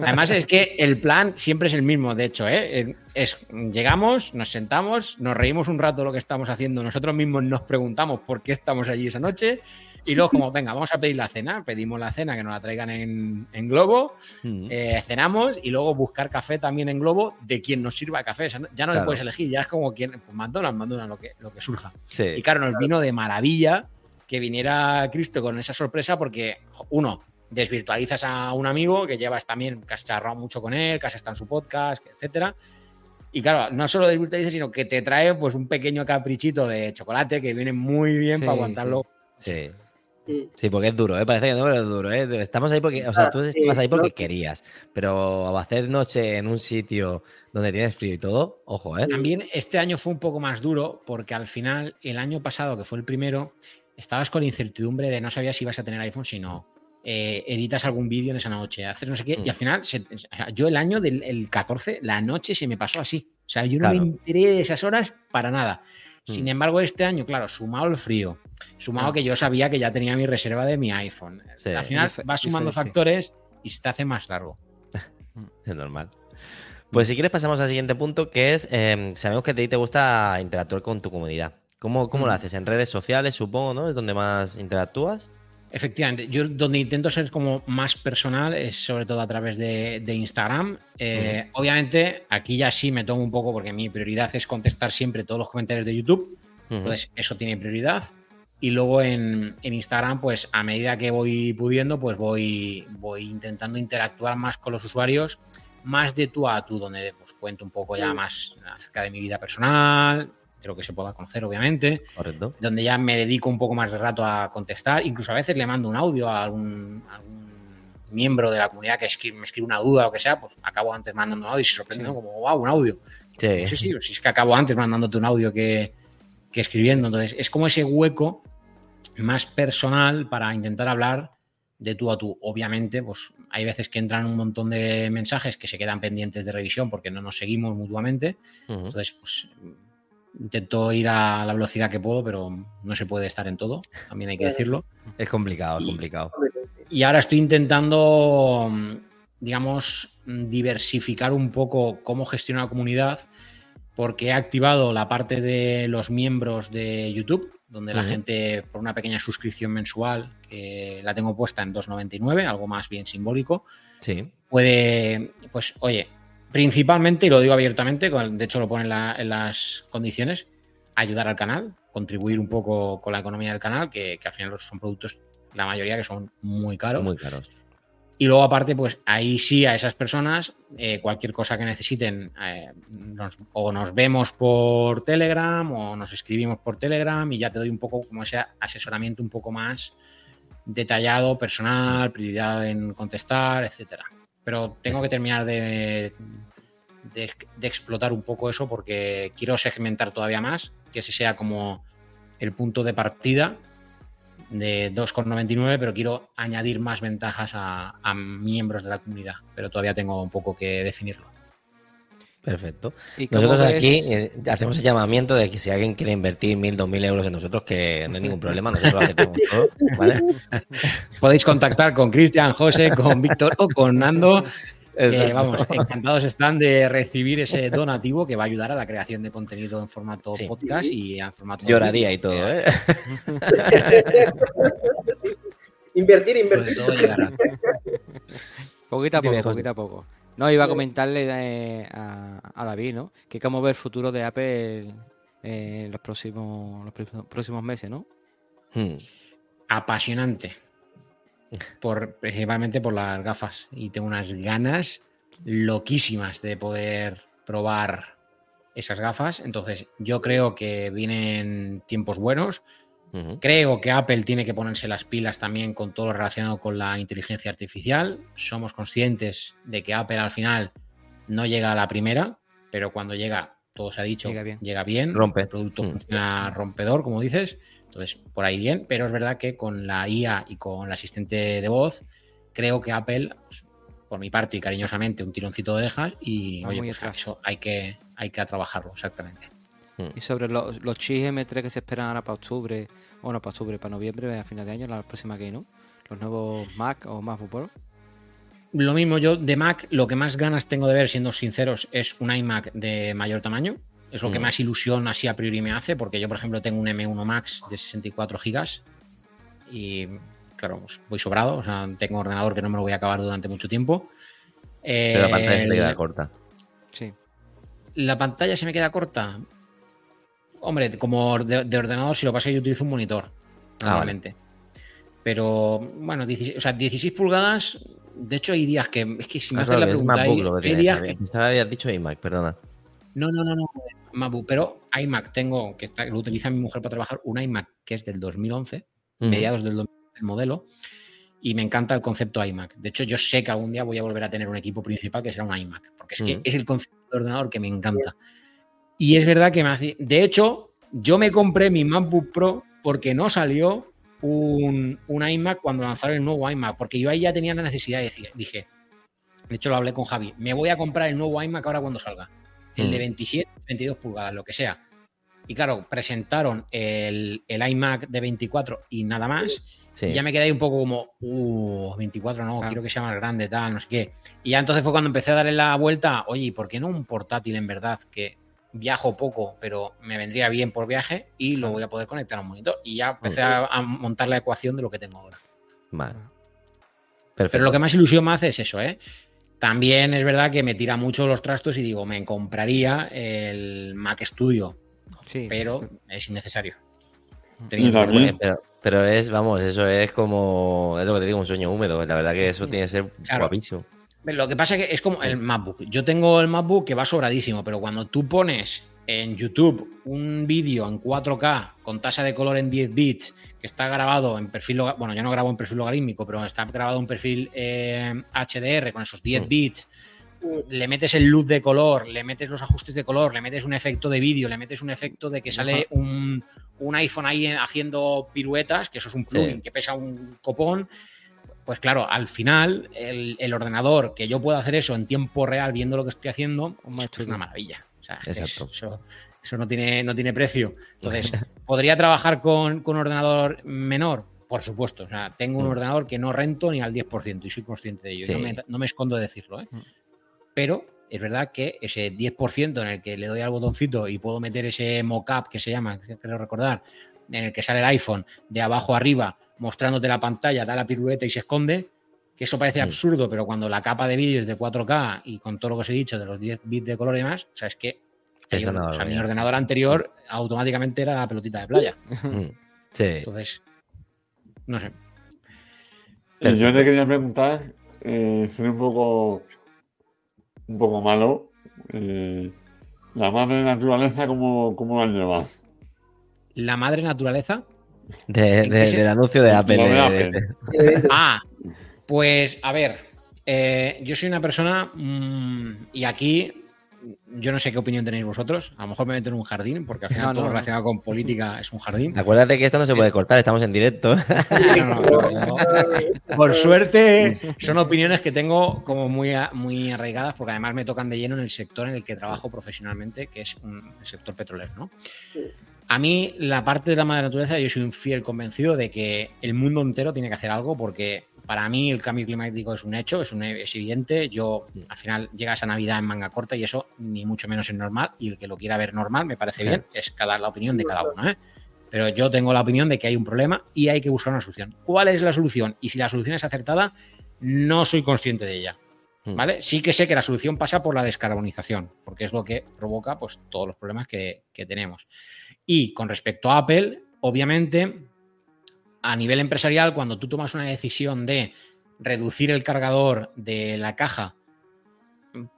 Además es que el plan siempre es el mismo, de hecho, ¿eh? Eh, es llegamos, nos sentamos, nos reímos un rato de lo que estamos haciendo, nosotros mismos nos preguntamos por qué estamos allí esa noche y luego como, venga, vamos a pedir la cena, pedimos la cena que nos la traigan en, en globo, Mm. eh, cenamos y luego buscar café también en globo de quien nos sirva café, O sea, no- ya no le Claro. puedes elegir, ya es como quien, pues McDonald's, McDonald's, lo que, lo que surja. Sí. Y claro, nos vino de maravilla que viniera Cristo con esa sorpresa porque, uno, desvirtualizas a un amigo que llevas también, que has mucho con él, que has estado en su podcast, etcétera. Y claro, no solo desvirtualizas, sino que te trae pues un pequeño caprichito de chocolate que viene muy bien Sí, para aguantarlo. Sí. Sí, porque es duro, ¿eh? Parece que no, pero es duro, ¿eh? Estamos ahí porque, o sea, tú Ah, sí, estabas ahí porque querías, pero hacer noche en un sitio donde tienes frío y todo, ojo, ¿eh? También este año fue un poco más duro porque al final, el año pasado, que fue el primero, estabas con incertidumbre de no sabías si ibas a tener iPhone, si no. Eh, editas algún vídeo en esa noche, haces no sé qué, y al final, se- o sea, yo el año del el 14, la noche se me pasó así. O sea, yo no Claro. me enteré de esas horas para nada. Sin Mm. embargo, este año, claro, sumado el frío, sumado Claro. que yo sabía que ya tenía mi reserva de mi iPhone. Sí. Al final vas sumando diferente. factores y se te hace más largo. Es normal. Pues si quieres pasamos al siguiente punto, que es, eh, sabemos que a ti te gusta interactuar con tu comunidad. ¿Cómo, cómo lo Mm. haces? En redes sociales, supongo, ¿no? Es donde más interactúas. Efectivamente, yo donde intento ser como más personal es sobre todo a través de, de Instagram. Eh, Obviamente, aquí ya sí me tomo un poco porque mi prioridad es contestar siempre todos los comentarios de YouTube. Ujú. Entonces, eso tiene prioridad. Y luego en, en Instagram, pues a medida que voy pudiendo, pues voy, voy intentando interactuar más con los usuarios más de tú a tú, donde pues, cuento un poco ya más acerca de mi vida personal, de lo que se pueda conocer, obviamente. Correcto. Donde ya me dedico un poco más de rato a contestar. Incluso a veces le mando un audio a algún, a algún miembro de la comunidad que escribe, me escribe una duda o lo que sea, pues acabo antes mandando un audio y se sorprende, ¿no? como, wow, un audio. Sí. Sí, sí, sí, es que acabo antes mandándote un audio que, que escribiendo. Entonces, es como ese hueco más personal para intentar hablar de tú a tú. Obviamente, pues hay veces que entran un montón de mensajes que se quedan pendientes de revisión porque no nos seguimos mutuamente. Entonces, pues intento ir a la velocidad que puedo, pero no se puede estar en todo, también hay que decirlo. Es complicado, es complicado. Y ahora estoy intentando, mm, digamos, diversificar un poco cómo gestionar la comunidad, porque he activado la parte de los miembros de YouTube, donde la gente, por una pequeña suscripción mensual, que la tengo puesta en 2,99, algo más bien simbólico, Sí. puede, pues, oye, principalmente, y lo digo abiertamente, de hecho lo pone en, la- en las condiciones, ayudar al canal, contribuir un poco con la economía del canal, que, que al final son productos, la mayoría que son muy caros. Muy caros. Y luego, aparte, pues ahí sí a esas personas, eh, cualquier cosa que necesiten, eh, nos- o nos vemos por Telegram o nos escribimos por Telegram y ya te doy un poco como ese asesoramiento un poco más detallado, personal, prioridad en contestar, etcétera. Pero tengo que terminar de, de, de explotar un poco eso porque quiero segmentar todavía más, que ese sea como el punto de partida de 2,99, pero quiero añadir más ventajas a, a miembros de la comunidad, pero todavía tengo un poco que definirlo. Perfecto. ¿Y cómo Nosotros ves- aquí eh, hacemos el llamamiento de que si alguien quiere invertir mil, dos mil euros en nosotros, que no hay ningún problema, nosotros lo aceptamos todo, ¿vale? Podéis contactar con Cristian, José, con Víctor o con Nando. vamos, encantados están de recibir ese donativo que va a ayudar a la creación de contenido en formato Sí. podcast y en formato. Lloraría y todo, ¿eh? Invertir, Sobre invertir. todo llegará. Poquito a poco, poquito a poco. No, iba a comentarle eh, a, a David, ¿no? Que cómo ve el futuro de Apple eh, en los próximos, los próximos- próximos meses, ¿no? Hmm. apasionante. Por, principalmente por las gafas. Y tengo unas ganas loquísimas de poder probar esas gafas. Entonces, yo creo que vienen tiempos buenos. Creo que Apple tiene que ponerse las pilas también con todo lo relacionado con la inteligencia artificial. Somos conscientes de que Apple al final no llega a la primera, pero cuando llega, todo se ha dicho, Llega bien. llega bien. Rompe. El producto Mm. funciona rompedor, como dices. Entonces, por ahí bien, pero es verdad que con la IA y con el asistente de voz, creo que Apple, pues, por mi parte y cariñosamente, un tironcito de orejas y oye, pues eso hay que, hay que trabajarlo, exactamente. Y sobre los, los chips M3 que se esperan ahora para octubre, bueno, para octubre, para noviembre, a final de año, la próxima que ¿no? Los nuevos Mac o MacBook Pro. Lo mismo, yo de Mac, lo que más ganas tengo de ver, siendo sinceros, es un iMac de mayor tamaño. Es lo que Mm. más ilusión así a priori me hace, porque yo, por ejemplo, tengo un M1 Max de 64 gigas y, claro, pues voy sobrado. O sea, tengo un ordenador que no me lo voy a acabar durante mucho tiempo. Pero la pantalla se El- queda corta. Sí. la pantalla se me queda corta. Hombre, como de, de ordenador, si lo pasa, yo utilizo un monitor, Ah, normalmente. Pero, bueno, 16, o sea, 16 pulgadas. De hecho, hay días que. Es que si me Ah, haces la pregunta. Hay, lo que hay días que. Habías dicho iMac, perdona. No, no, no, no. MacBook. Pero iMac tengo, que está, lo utiliza mi mujer para trabajar, un iMac que es del 2011, Ujú. mediados del 2011 el modelo. Y me encanta el concepto iMac. De hecho, yo sé que algún día voy a volver a tener un equipo principal que será un iMac, porque es que Mm. es el concepto de ordenador que me encanta. Y es verdad que me hace. De hecho, yo me compré mi MacBook Pro porque no salió un, un iMac cuando lanzaron el nuevo iMac, porque yo ahí ya tenía la necesidad y dije- dije, de hecho lo hablé con Javi, me voy a comprar el nuevo iMac ahora cuando salga, el de Mm. 27, 22 pulgadas, lo que sea. Y claro, presentaron el, el iMac de 24 y nada más. Sí. Y ya me quedé ahí un poco como, uh, 24 no, Ah. quiero que sea más grande, tal, no sé qué. Y ya entonces fue cuando empecé a darle la vuelta, oye, ¿y por qué no un portátil en verdad? Que viajo poco, pero me vendría bien por viaje y lo voy a poder conectar a un monitor. Y ya empecé a, a montar la ecuación de lo que tengo ahora. Vale. Perfecto. Pero lo que más ilusión me hace es eso, ¿eh? También es verdad que me tira mucho los trastos y digo, me compraría el Mac Studio, Sí. pero es innecesario. Pero es, vamos, eso es como, es lo que te digo, un sueño húmedo. La verdad que eso tiene que ser Claro. guapísimo. Lo que pasa es que es como el MacBook. Yo tengo el MacBook que va sobradísimo, pero cuando tú pones en YouTube un vídeo en 4K con tasa de color en 10 bits que está grabado en perfil, bueno, yo no grabo en perfil logarítmico, pero está grabado en perfil HDR eh, con esos 10 mm. bits, le metes el luz de color, le metes los ajustes de color, le metes un efecto de vídeo, le metes un efecto de que sale un, iPhone ahí haciendo piruetas, que eso es un plugin que pesa un copón. Pues claro, al final el, ordenador, que yo pueda hacer eso en tiempo real viendo lo que estoy haciendo, es una maravilla. Exacto. eso, no, tiene, no tiene precio. Entonces, ¿podría trabajar con, un ordenador menor? Por supuesto. O sea, tengo un mm. ordenador que no rento ni al 10% y soy consciente de ello. No, me, escondo de decirlo. ¿eh? Mm. Pero es verdad que ese 10% en el que le doy al botoncito y puedo meter ese mockup que se llama, quiero recordar, en el que sale el iPhone de abajo arriba mostrándote la pantalla, da la pirueta y se esconde, que eso parece absurdo, pero cuando la capa de vídeo es de 4K y con todo lo que os he dicho de los 10 bits de color y demás, o sea, es que mi ordenador anterior automáticamente era la pelotita de playa. Mm. Sí. Entonces, no sé. Yo te quería preguntar, eh, soy un poco, un poco malo. Eh, la madre naturaleza, ¿cómo, cómo la llevas? ¿La madre naturaleza? Del anuncio de Apple. ah, pues a ver, eh, yo soy una persona mm, y aquí yo no sé qué opinión tenéis vosotros. A lo mejor me meto en un jardín, porque al final todo relacionado con política es un jardín. Acuérdate que esto no se puede cortar, estamos en directo. por suerte, son opiniones que tengo como muy, muy arraigadas, porque además me tocan de lleno en el sector en el que trabajo profesionalmente, que es el sector petrolero, ¿no? A mí, la parte de la madre naturaleza, yo soy un fiel convencido de que el mundo entero tiene que hacer algo porque para mí el cambio climático es un hecho, es, un, es evidente. Yo al final llega esa Navidad en manga corta y eso ni mucho menos es normal. Y el que lo quiera ver normal me parece bien, es cada la opinión de cada uno. ¿eh? Pero yo tengo la opinión de que hay un problema y hay que buscar una solución. ¿Cuál es la solución? Y si la solución es acertada, no soy consciente de ella. Hmm. ¿Vale? Sí que sé que la solución pasa por la descarbonización, porque es lo que provoca pues, todos los problemas que, que tenemos. Y con respecto a Apple, obviamente, a nivel empresarial, cuando tú tomas una decisión de reducir el cargador de la caja,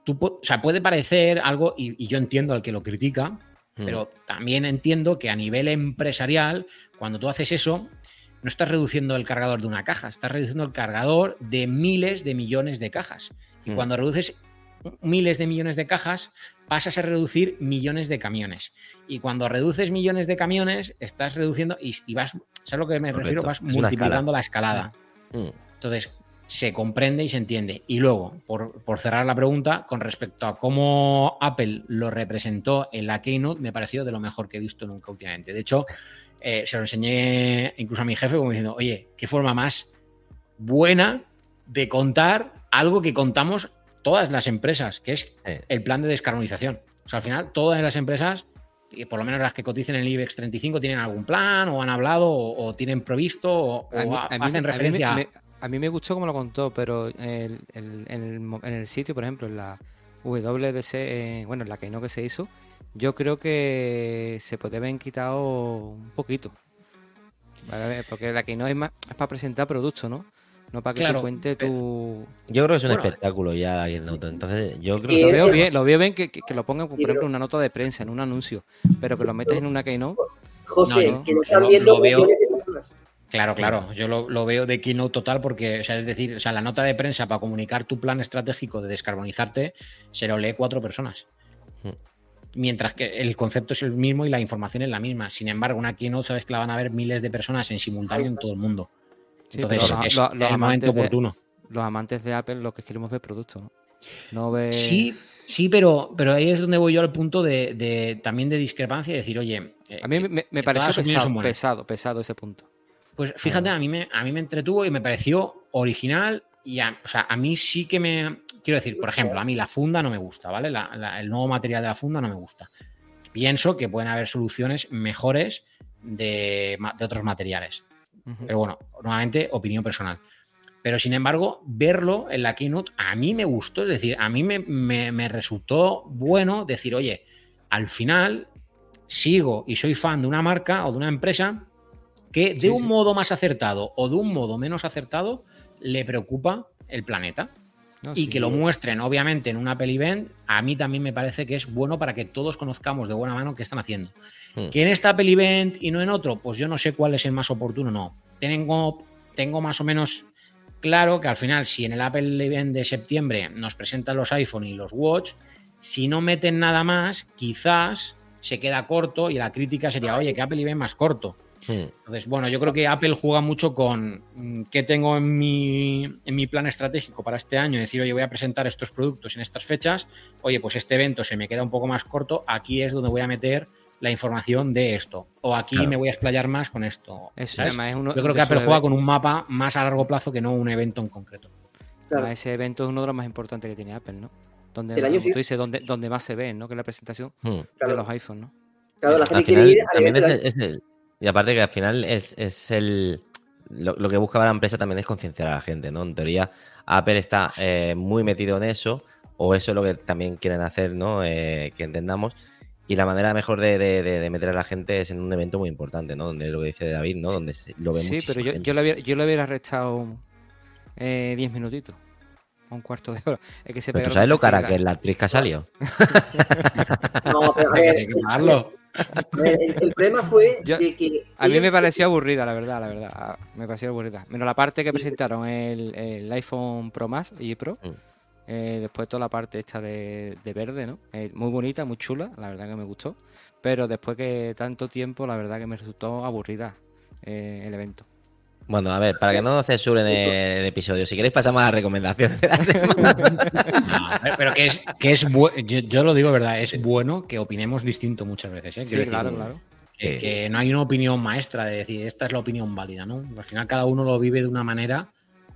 tú, o sea, puede parecer algo, y, yo entiendo al que lo critica, hmm. pero también entiendo que a nivel empresarial, cuando tú haces eso, no estás reduciendo el cargador de una caja, estás reduciendo el cargador de miles de millones de cajas. Y hmm. cuando reduces miles de millones de cajas, pasas a reducir millones de camiones. Y cuando reduces millones de camiones, estás reduciendo y, vas, ¿sabes lo que me refiero? Vas multiplicando la escalada. Mm. Entonces, se comprende y se entiende. Y luego, por, cerrar la pregunta, con respecto a cómo Apple lo representó en la Keynote, me pareció de lo mejor que he visto nunca últimamente. De hecho, eh, se lo enseñé incluso a mi jefe como diciendo, oye, qué forma más buena de contar algo que contamos todas las empresas, que es el plan de descarbonización. O sea, al final, todas las empresas, por lo menos las que coticen en el IBEX 35, tienen algún plan, o han habldo, o, tienen previsto, o, hacen referencia a... a mí me gustó como lo contó, pero en, el, sitio, por ejemplo, en la WDC, eh, bueno, en la que no que se hizo, yo creo que se puede haber quitado un poquito. Porque la que no es más es para presentar productos, ¿no? No para que te cuente tu. Yo creo que es un espectáculo ya ahí en auto. Entonces, yo creo que. Lo veo bien, lo veo bien que, lo pongan, por ejemplo, en una nota de prensa, en un anuncio, pero que lo metes en una keynote. José, que lo están viendo veo... Claro, claro, yo lo, veo de keynote total porque, o sea, es decir, o sea, la nota de prensa para comunicar tu plan estratégico de descarbonizarte se lo lee cuatro personas. Hmm. Mientras que el concepto es el mismo y la información es la misma. Sin embargo, una keynote sabes que la van a ver miles de personas en simultáneo en todo el mundo. Entonces, es el momento oportuno. los amantes de Apple lo que queremos ver productos, ¿no? No Sí, sí, pero, pero ahí es donde voy yo al punto de, también de discrepancia y decir, oye. Eh, a mí me, me pareció pesado, pesado, pesado, ese punto. Pues fíjate, a mí, me, a mí me entretuvo y me pareció original. Y a, o sea, a mí sí que me. Quiero decir, por ejemplo, a mí la funda no me gusta, ¿vale? el nuevo material de la funda no me gusta. Pienso que pueden haber soluciones mejores de, de otros materiales. Pero bueno, nuevamente, opinión personal. Pero sin embargo, verlo en la keynote a mí me gustó, es decir, a mí me, resultó bueno decir, oye, al final sigo y soy fan de una marca o de una empresa que de un modo más acertado o de un modo menos acertado le preocupa el planeta. Y que lo muestren, obviamente, en un Apple Event, a mí también me parece que es bueno para que todos conozcamos de buena mano qué están haciendo. Hmm. Que en este Apple Event y no en otro, pues yo no sé cuál es el más oportuno, no. Tengo, tengo más o menos claro que al final, si en el Apple Event de septiembre nos presentan los iPhone y los Watch, si no meten nada más, quizás se queda corto y la crítica sería, oye, que Apple Event más corto. Hmm. Entonces, bueno, yo creo que Apple juega mucho con mm, qué tengo en mi, en mi plan estratégico para este año, decir, oye, voy a presentar estos productos en estas fechas, oye, pues este evento se me queda un poco más corto, aquí es donde voy a meter la información de esto, o aquí me voy a explayar más con esto. Es, yo creo que Apple juega con un mapa más a largo plazo que no un evento en concreto. Ese evento es uno de los más importantes que tiene Apple, ¿no? Donde, El año tú dices, donde, donde más se ve, ¿no? Que es la presentación hmm. de los iPhones, ¿no? Claro, la gente quiere ir a y aparte que al final es, el... Lo, que busca la empresa también es concienciar a la gente, ¿no? En teoría, Apple está eh, muy metido en eso, o eso es lo que también quieren hacer, ¿no? Eh, que entendamos. Y la manera mejor de, meter a la gente es en un evento muy importante, ¿no? Donde lo que dice David, ¿no? Donde lo ve Sí, pero yo, yo, le hubiera, yo le hubiera restado 10 eh, minutitos. Un cuarto de hora. Es que se pero ¿Tú sabes lo cara que es la actriz que ha salido? no, pero a ver, el, problema fue de que. A mí me pareció aburrida, la verdad, la verdad. Ah, me pareció aburrida. Menos la parte que presentaron el, iPhone Pro Max y Pro. Mm. Eh, después toda la parte hecha de, verde, ¿no? Eh, muy bonita, muy chula, la verdad que me gustó. Pero después que tanto tiempo, la verdad que me resultó aburrida eh, el evento. Bueno, a ver, para que no nos censuren el episodio, si queréis pasamos a las recomendaciones de la semana. pero que es, que es yo, lo digo verdad, es bueno que opinemos distinto muchas veces. ¿eh? Sí, claro, claro. Que, no hay una opinión maestra de decir esta es la opinión válida, ¿no? Al final cada uno lo vive de una manera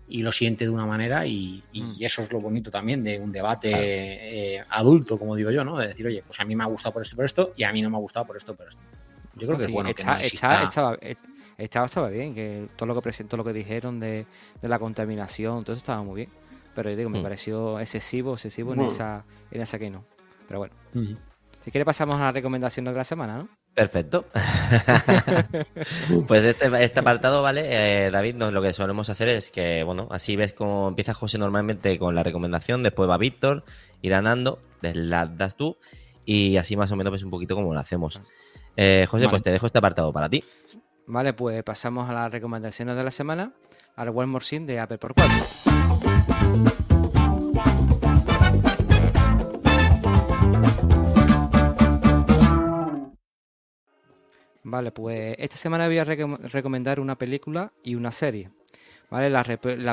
y lo siente de una manera y, mm. eso es lo bonito también de un debate eh, adulto, como digo yo, ¿no? De decir, oye, pues a mí me ha gustado por esto por esto y a mí no me ha gustado por esto por esto. Yo creo que es bueno está, que estaba, estaba, estaba bien, que todo lo que presentó, lo que dijeron de, la contaminación, todo eso estaba muy bien. Pero yo digo, me mm. pareció excesivo, excesivo en, esa, en esa que no. Pero bueno. Si quiere pasamos a la recomendación de la semana, ¿no? Perfecto. pues este, este, apartado, ¿vale? Eh, David, lo que solemos hacer es que, bueno, así ves cómo empieza José normalmente con la recomendación, después va Víctor, irá Nando, la das tú, y así más o menos ves un poquito cómo lo hacemos. Eh, José, pues te dejo este apartado para ti. Vale, pues pasamos a las recomendaciones de la semana, al One More Scene de Apple por 4. Vale, pues esta semana voy a recomendar una película y una serie. Vale, la,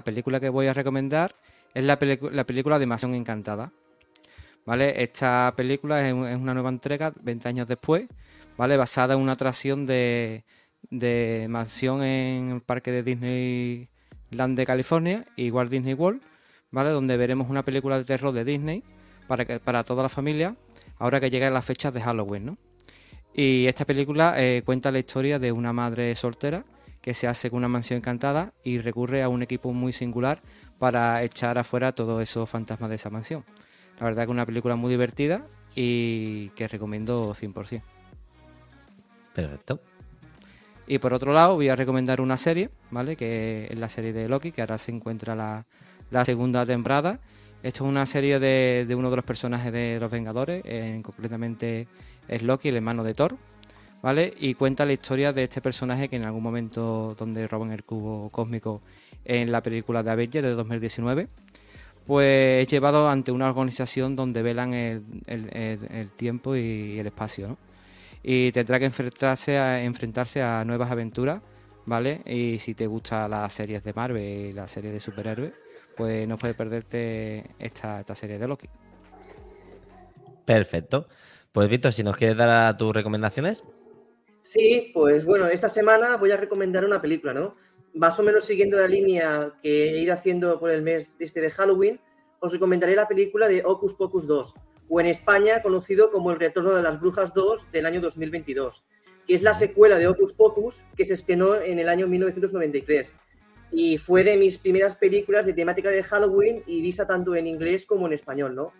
película que voy a recomendar es la, la película de Encantada. Vale, esta película es, una nueva entrega 20 años después, vale, basada en una atracción de, de mansión en el parque de Disneyland de California y Walt Disney World, ¿vale? Donde veremos una película de terror de Disney para, que, para toda la familia, ahora que llegan las fechas de Halloween, ¿no? Y esta película eh, cuenta la historia de una madre soltera que se hace con una mansión encantada y recurre a un equipo muy singular para echar afuera todos esos fantasmas de esa mansión. La verdad que es una película muy divertida y que recomiendo 100%. Perfecto. Y por otro lado, voy a recomendar una serie, ¿vale? Que es la serie de Loki, que ahora se encuentra la, segunda temporada. Esto es una serie de, uno de los personajes de los Vengadores, concretamente es Loki, el hermano de Thor, ¿vale? Y cuenta la historia de este personaje que en algún momento donde roban el cubo cósmico en la película de Avengers de 2019, pues es llevado ante una organización donde velan el, tiempo y el espacio, ¿no? Y tendrá que enfrentarse a, enfrentarse a nuevas aventuras, ¿vale? Y si te gustan las series de Marvel y las series de superhéroes, pues no puedes perderte esta, esta serie de Loki. Perfecto. Pues Víctor, si nos quieres dar tus recomendaciones. Sí, pues bueno, esta semana voy a recomendar una película, ¿no? Más o menos siguiendo la línea que he ido haciendo por el mes este de Halloween, os recomendaré la película de Ocus Pocus 2 o en España conocido como El Retorno de las Brujas 2 del año 2022, que es la secuela de Ocus Pocus que se estrenó en el año 1993 y fue de mis primeras películas de temática de Halloween y vista tanto en inglés como en español, ¿no?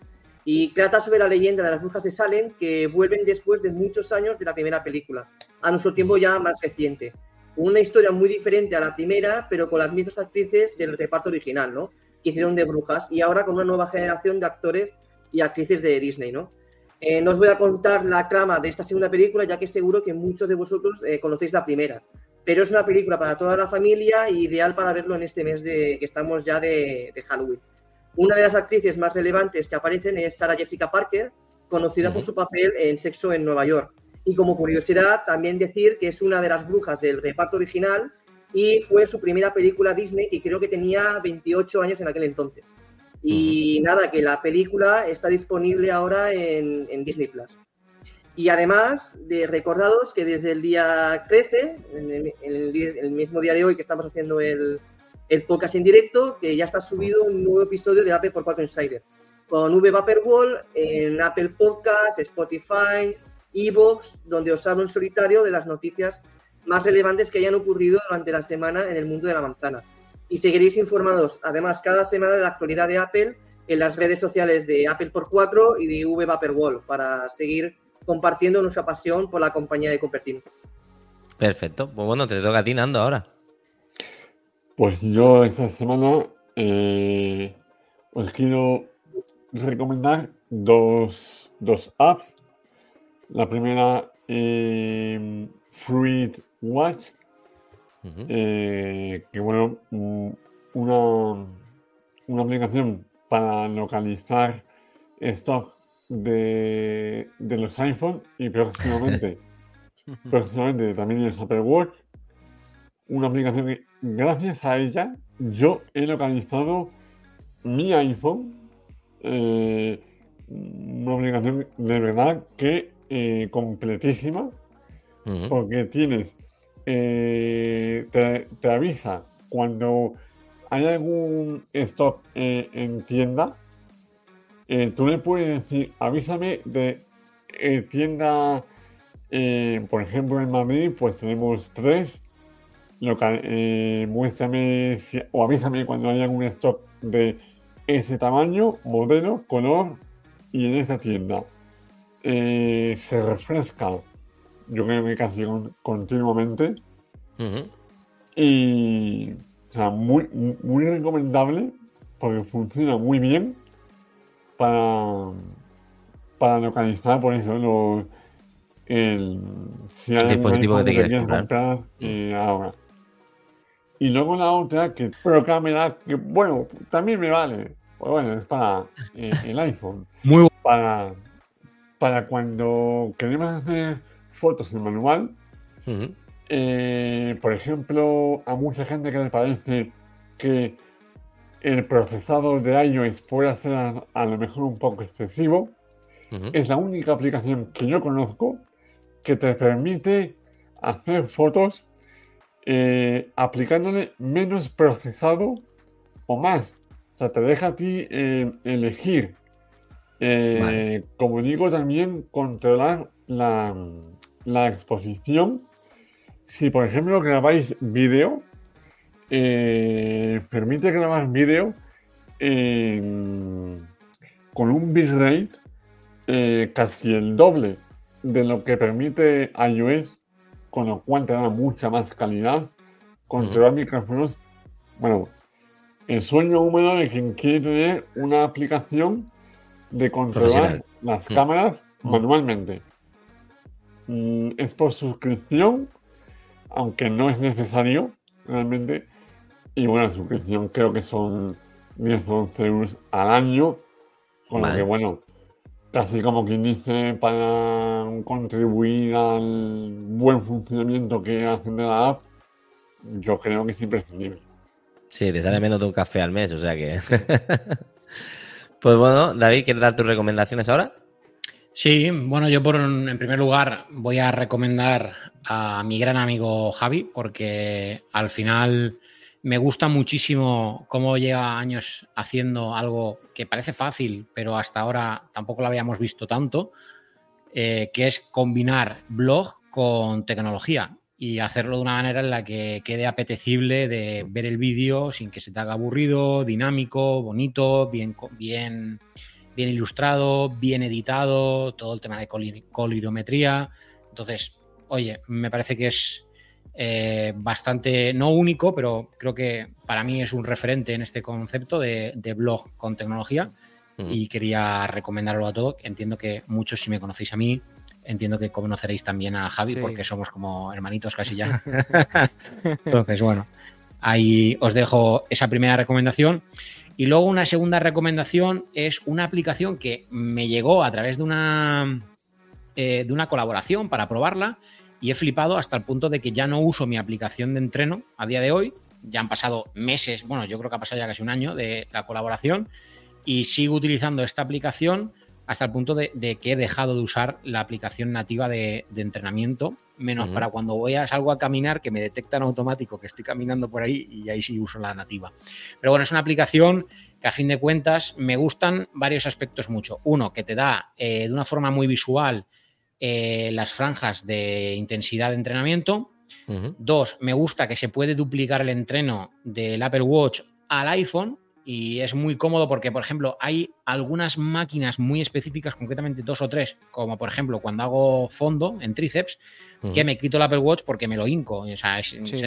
Y trata sobre la leyenda de las brujas de Salem que vuelven después de muchos años de la primera película, a nuestro tiempo ya más reciente. Una historia muy diferente a la primera, pero con las mismas actrices del reparto original, ¿no? que hicieron de brujas y ahora con una nueva generación de actores y actrices de Disney, ¿no? Eh, no os voy a contar la trama de esta segunda película, ya que seguro que muchos de vosotros eh, conocéis la primera. Pero es una película para toda la familia y ideal para verlo en este mes de que estamos ya de, Halloween. Una de las actrices más relevantes que aparecen es Sarah Jessica Parker, conocida por su papel en Sexo en Nueva York. Y como curiosidad, también decir que es una de las brujas del reparto original y fue su primera película Disney y creo que tenía 28 años en aquel entonces. Y nada, que la película está disponible ahora en, Disney Plus. Y además, de recordados que desde el día 13, en el, mismo día de hoy que estamos haciendo el, el, podcast en directo, que ya está subido un nuevo episodio de Apple por 4 Insider, con V Wall en Apple Podcast, Spotify, Evox, donde os hablo en solitario de las noticias más relevantes que hayan ocurrido durante la semana en el mundo de la manzana y seguiréis informados además cada semana de la actualidad de Apple en las redes sociales de Apple por 4 y de V Wall para seguir compartiendo nuestra pasión por la compañía de Cupertino. Perfecto. Pues bueno, te toca a ti, Nando, ahora. Pues yo esta semana eh, os quiero recomendar dos, apps. La primera, eh, Fruit Watch, eh, que bueno, mm, una, una aplicación para localizar stock de, de los iPhone y próximamente, próximamente también en Apple Watch. Una aplicación que gracias a ella yo he localizado mi iPhone. Eh, una aplicación de verdad que eh, completísima porque tienes eh, te, avisa cuando hay algún stock eh, en tienda, eh, tú le puedes decir, avísame de tienda, por ejemplo en Madrid, pues tenemos tres, muéstrame o avísame cuando hay algún stock de ese tamaño, modelo, color y en esa tienda. se refresca yo creo que casi continuamente. Y, o sea, muy, muy recomendable porque funciona muy bien para, para localizar por eso los, el, si hay dispositivo que te quieres comprar, eh, ahora. Y luego la otra, que pero cámara, que bueno, también me vale. Pues bueno, es para eh, el iPhone. Muy para, para cuando queremos hacer fotos en manual. Eh, por ejemplo, a mucha gente que le parece que el procesador de iOS puede ser a, lo mejor un poco excesivo. Es la única aplicación que yo conozco que te permite hacer fotos eh, aplicándole menos procesado o más. O sea, te deja a ti eh, elegir. Como digo, también controlar la, la exposición, si por ejemplo grabáis vídeo, eh, permite grabar vídeo con un bitrate eh, casi el doble de lo que permite iOS, con lo cual te da mucha más calidad. Controlar micrófonos, bueno, el sueño húmedo de quien quiere tener una aplicación de controlar las cámaras manualmente. Mm, es por suscripción, aunque no es necesario realmente. Y bueno, la suscripción creo que son 10 o 11 euros al año, con lo que bueno, casi como quien dice, para contribuir al buen funcionamiento que hacen de la app, yo creo que es imprescindible. Sí, te sale menos de un café al mes, o sea que... pues bueno, David, ¿quieres dar tus recomendaciones ahora? Sí, bueno, yo por en primer lugar voy a recomendar a mi gran amigo Javi, porque al final me gusta muchísimo cómo lleva años haciendo algo que parece fácil, pero hasta ahora tampoco lo habíamos visto tanto, eh, que es combinar blog con tecnología y hacerlo de una manera en la que quede apetecible de ver el vídeo sin que se te haga aburrido, dinámico, bonito, bien, bien bien ilustrado, bien editado, todo el tema de colirometría. Entonces, oye, me parece que es eh, bastante, no único, pero creo que para mí es un referente en este concepto de, blog con tecnología y quería recomendarlo a todos. Entiendo que muchos, si me conocéis a mí, entiendo que conoceréis también a Javi porque somos como hermanitos casi ya. Entonces, bueno, ahí os dejo esa primera recomendación. Y luego una segunda recomendación es una aplicación que me llegó a través de una, eh, de una colaboración para probarla y he flipado hasta el punto de que ya no uso mi aplicación de entreno a día de hoy. Ya han pasado meses, bueno, yo creo que ha pasado ya casi un año de la colaboración y sigo utilizando esta aplicación hasta el punto de, que he dejado de usar la aplicación nativa de, entrenamiento, menos para cuando voy a salgo a caminar que me detectan automático que estoy caminando por ahí y ahí sí uso la nativa. Pero bueno, es una aplicación que a fin de cuentas me gustan varios aspectos mucho. Uno, que te da eh, de una forma muy visual eh, las franjas de intensidad de entrenamiento. Dos, me gusta que se puede duplicar el entreno del Apple Watch al iPhone y es muy cómodo porque, por ejemplo, hay algunas máquinas muy específicas, concretamente dos o tres, como por ejemplo cuando hago fondo en tríceps, que me quito el Apple Watch porque me lo hinco. O sea,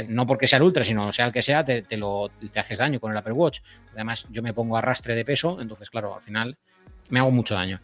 no porque sea el ultra, sino sea el que sea, te, lo, te haces daño con el Apple Watch. Además, yo me pongo arrastre de peso, entonces, claro, al final me hago mucho daño.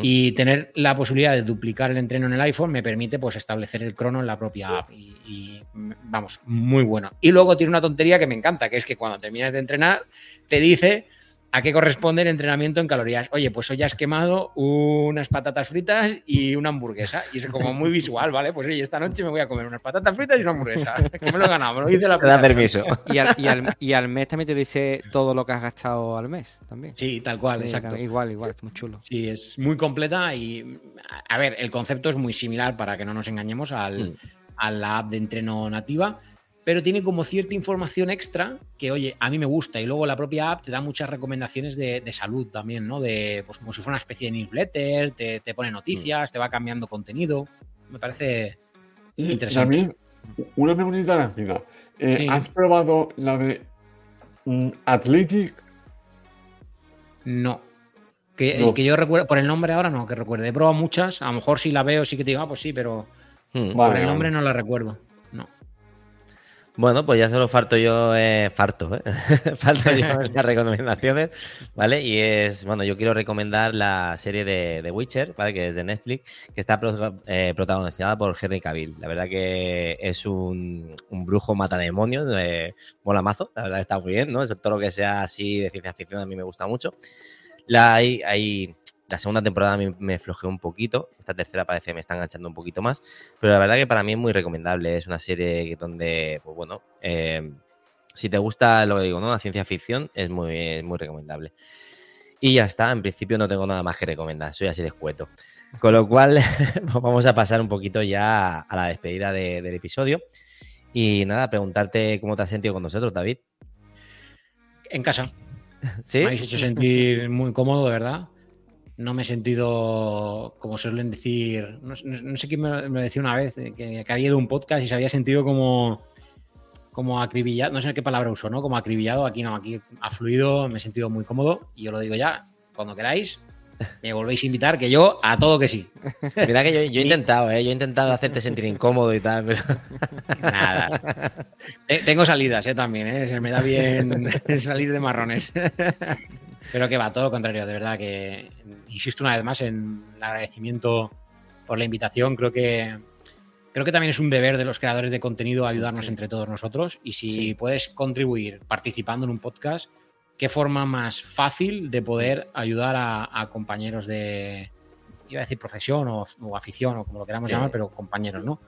Y tener la posibilidad de duplicar el entreno en el iPhone me permite pues establecer el crono en la propia app. Y, vamos, muy bueno. Y luego tiene una tontería que me encanta, que es que cuando terminas de entrenar, te dice ¿A qué corresponde el entrenamiento en calorías? Oye, pues hoy has quemado unas patatas fritas y una hamburguesa. Y es como muy visual, ¿vale? Pues oye, esta noche me voy a comer unas patatas fritas y una hamburguesa. Que me lo he ganado, me lo dice la da permiso. Y al, y, al, mes también te dice todo lo que has gastado al mes también. Sí, tal cual, exacto. Igual, igual, es muy chulo. Sí, es muy completa y, a ver, el concepto es muy similar para que no nos engañemos al, mm. a la app de entreno nativa pero tiene como cierta información extra que, oye, a mí me gusta. Y luego la propia app te da muchas recomendaciones de, salud también, ¿no? De, pues como si fuera una especie de newsletter, te, te pone noticias, te va cambiando contenido. Me parece interesante. También, una preguntita rápida. Eh, ¿Has probado la de mm, Athletic? No. Que, que yo recuerdo, por el nombre ahora no, que recuerde. He probado muchas, a lo mejor si la veo sí que te digo, ah, pues sí, pero hmm. por el nombre no la recuerdo. Bueno, pues ya solo falto yo, eh, farto, ¿eh? falto yo las recomendaciones, ¿vale? Y es, bueno, yo quiero recomendar la serie de, The Witcher, ¿vale? Que es de Netflix, que está eh, protagonizada por Henry Cavill. La verdad que es un, brujo mata demonios, eh, mola mazo, la verdad está muy bien, ¿no? todo lo que sea así de ciencia ficción a mí me gusta mucho. La, hay, hay la segunda temporada me, me flojeó un poquito. Esta tercera parece que me está enganchando un poquito más. Pero la verdad que para mí es muy recomendable. Es una serie donde, pues bueno, eh, si te gusta lo que digo, ¿no? La ciencia ficción es muy, muy recomendable. Y ya está, en principio no tengo nada más que recomendar, soy así de escueto. Con lo cual, pues vamos a pasar un poquito ya a la despedida del episodio. Y nada, preguntarte cómo te has sentido con nosotros, David. En casa. ¿Sí? Me habéis hecho sentir muy cómodo, de verdad no me he sentido, como suelen decir, no, sé quién me, decía una vez, que, que, había ido un podcast y se había sentido como, como acribillado, no sé qué palabra uso, ¿no? Como acribillado, aquí no, aquí ha fluido, me he sentido muy cómodo y yo lo digo ya, cuando queráis, me volvéis a invitar, que yo a todo que sí. Mira que yo, he intentado, ¿eh? Yo he intentado hacerte sentir incómodo y tal, pero... Nada. Tengo salidas, ¿eh? También, ¿eh? Se me da bien salir de marrones. Pero que va, todo lo contrario, de verdad que insisto una vez más en el agradecimiento por la invitación. Creo que creo que también es un deber de los creadores de contenido ayudarnos entre todos nosotros. Y si puedes contribuir participando en un podcast, qué forma más fácil de poder ayudar a, compañeros de, iba a decir profesión o, afición o como lo queramos llamar, pero compañeros, ¿no?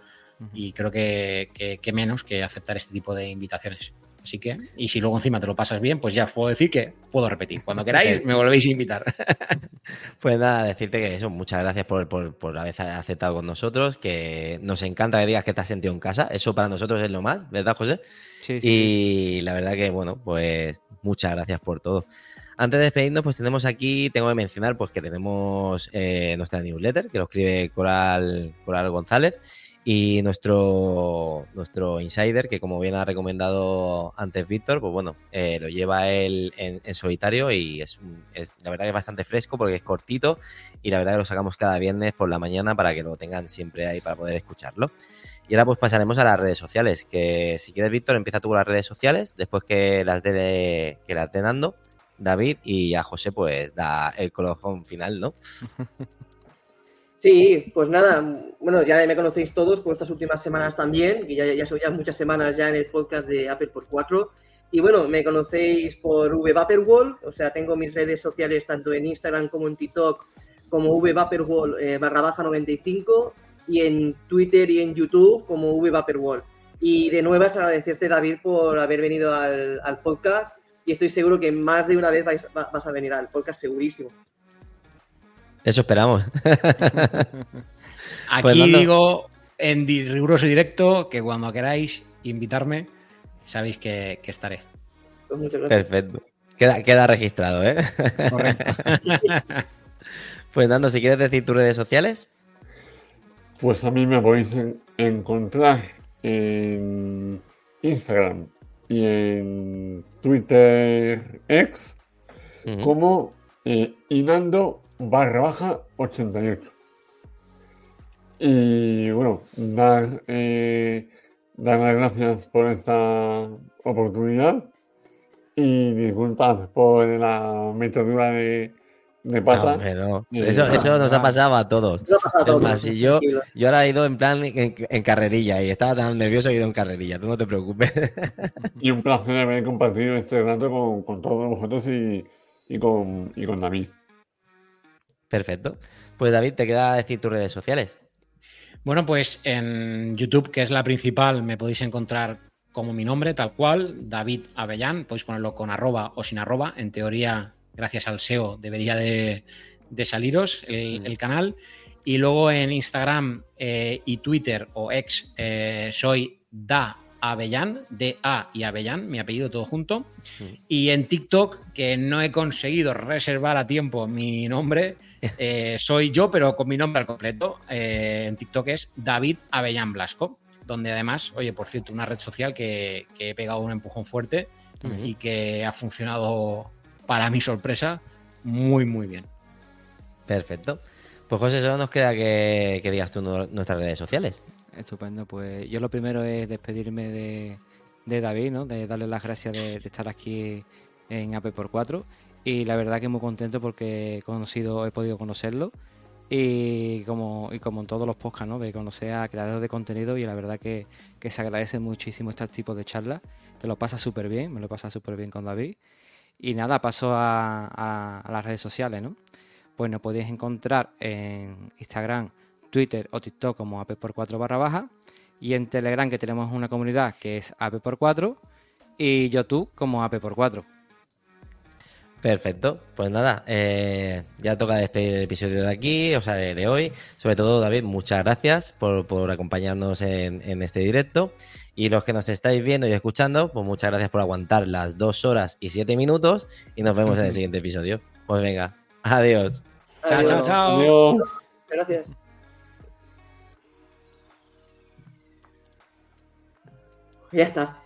Y creo que, que menos que aceptar este tipo de invitaciones. Así que, y si luego encima te lo pasas bien, pues ya puedo decir que puedo repetir. Cuando queráis, me volvéis a invitar. pues nada, decirte que eso, muchas gracias por, por, haber aceptado con nosotros, que nos encanta que digas que te has sentido en casa. Eso para nosotros es lo más, ¿verdad, José? Sí, sí. Y la verdad que, bueno, pues muchas gracias por todo. Antes de despedirnos, pues tenemos aquí, tengo que mencionar, pues que tenemos eh, nuestra newsletter, que lo escribe Coral, Coral González. Y nuestro, nuestro insider, que como bien ha recomendado antes Víctor, pues bueno, eh, lo lleva él en, solitario y es, la verdad que es bastante fresco porque es cortito y la verdad que lo sacamos cada viernes por la mañana para que lo tengan siempre ahí para poder escucharlo. Y ahora pues pasaremos a las redes sociales, que si quieres, Víctor, empieza tú con las redes sociales, después que las dé que las dé Nando, David, y a José pues da el colofón final, ¿no? Sí, pues nada, bueno, ya me conocéis todos por estas últimas semanas también, que ya, ya son ya muchas semanas ya en el podcast de Apple por 4. Y bueno, me conocéis por VVaporWall, o sea, tengo mis redes sociales tanto en Instagram como en TikTok como VVaporWall eh, barra baja 95 y en Twitter y en YouTube como VVaporWall. Y de nuevo es agradecerte, David, por haber venido al, podcast y estoy seguro que más de una vez vas a venir al podcast, segurísimo. Eso esperamos. Aquí pues digo en riguroso directo que cuando queráis invitarme, sabéis que, estaré. Pues muchas gracias. Perfecto. Queda, registrado, ¿eh? Correcto. pues Nando, si quieres decir tus redes sociales. Pues a mí me podéis encontrar en Instagram y en Twitter X como eh, Inando barra baja 88. Y bueno, dar, eh, dar las gracias por esta oportunidad y disculpad por la metodura de, de pata. Eso, eso, nos ha pasado a todos. yo, yo ahora he ido en plan en, carrerilla y estaba tan nervioso que he ido en carrerilla, tú no te preocupes. Y un placer haber compartido este rato con, con todos vosotros y, y, con, y con David. Perfecto. Pues David, te queda decir tus redes sociales. Bueno, pues en YouTube, que es la principal, me podéis encontrar como mi nombre, tal cual, David Avellán, podéis ponerlo con arroba o sin arroba. En teoría, gracias al SEO, debería de, saliros mm. el, canal. Y luego en Instagram eh, y Twitter o ex eh, soy Da Avellán, D-A y Avellán, mi apellido todo junto. Y en TikTok, que no he conseguido reservar a tiempo mi nombre, eh, soy yo, pero con mi nombre al completo. Eh, en TikTok es David Avellán Blasco, donde además, oye, por cierto, una red social que, he pegado un empujón fuerte y que ha funcionado, para mi sorpresa, muy, muy bien. Perfecto. Pues José, solo nos queda que, digas tú nuestras redes sociales. Estupendo, pues yo lo primero es despedirme de, David, ¿no? De darle las gracias de, estar aquí en AP por 4 y la verdad que muy contento porque he conocido, he podido conocerlo y como, y como en todos los podcasts, ¿no? de conocer a creadores de contenido y la verdad que, se agradece muchísimo este tipo de charlas, te lo pasa súper bien, me lo pasa súper bien con David y nada, paso a, las redes sociales, ¿no? Pues nos podéis encontrar en Instagram, Twitter o TikTok como AP por 4 barra baja y en Telegram que tenemos una comunidad que es AP por 4 y YouTube como AP por 4. Perfecto, pues nada, eh, ya toca despedir el episodio de aquí, o sea, de, hoy. Sobre todo, David, muchas gracias por, acompañarnos en, este directo. Y los que nos estáis viendo y escuchando, pues muchas gracias por aguantar las dos horas y siete minutos. Y nos vemos en el siguiente episodio. Pues venga, adiós. Chao, chao, chao. Adiós. Gracias. Ya está.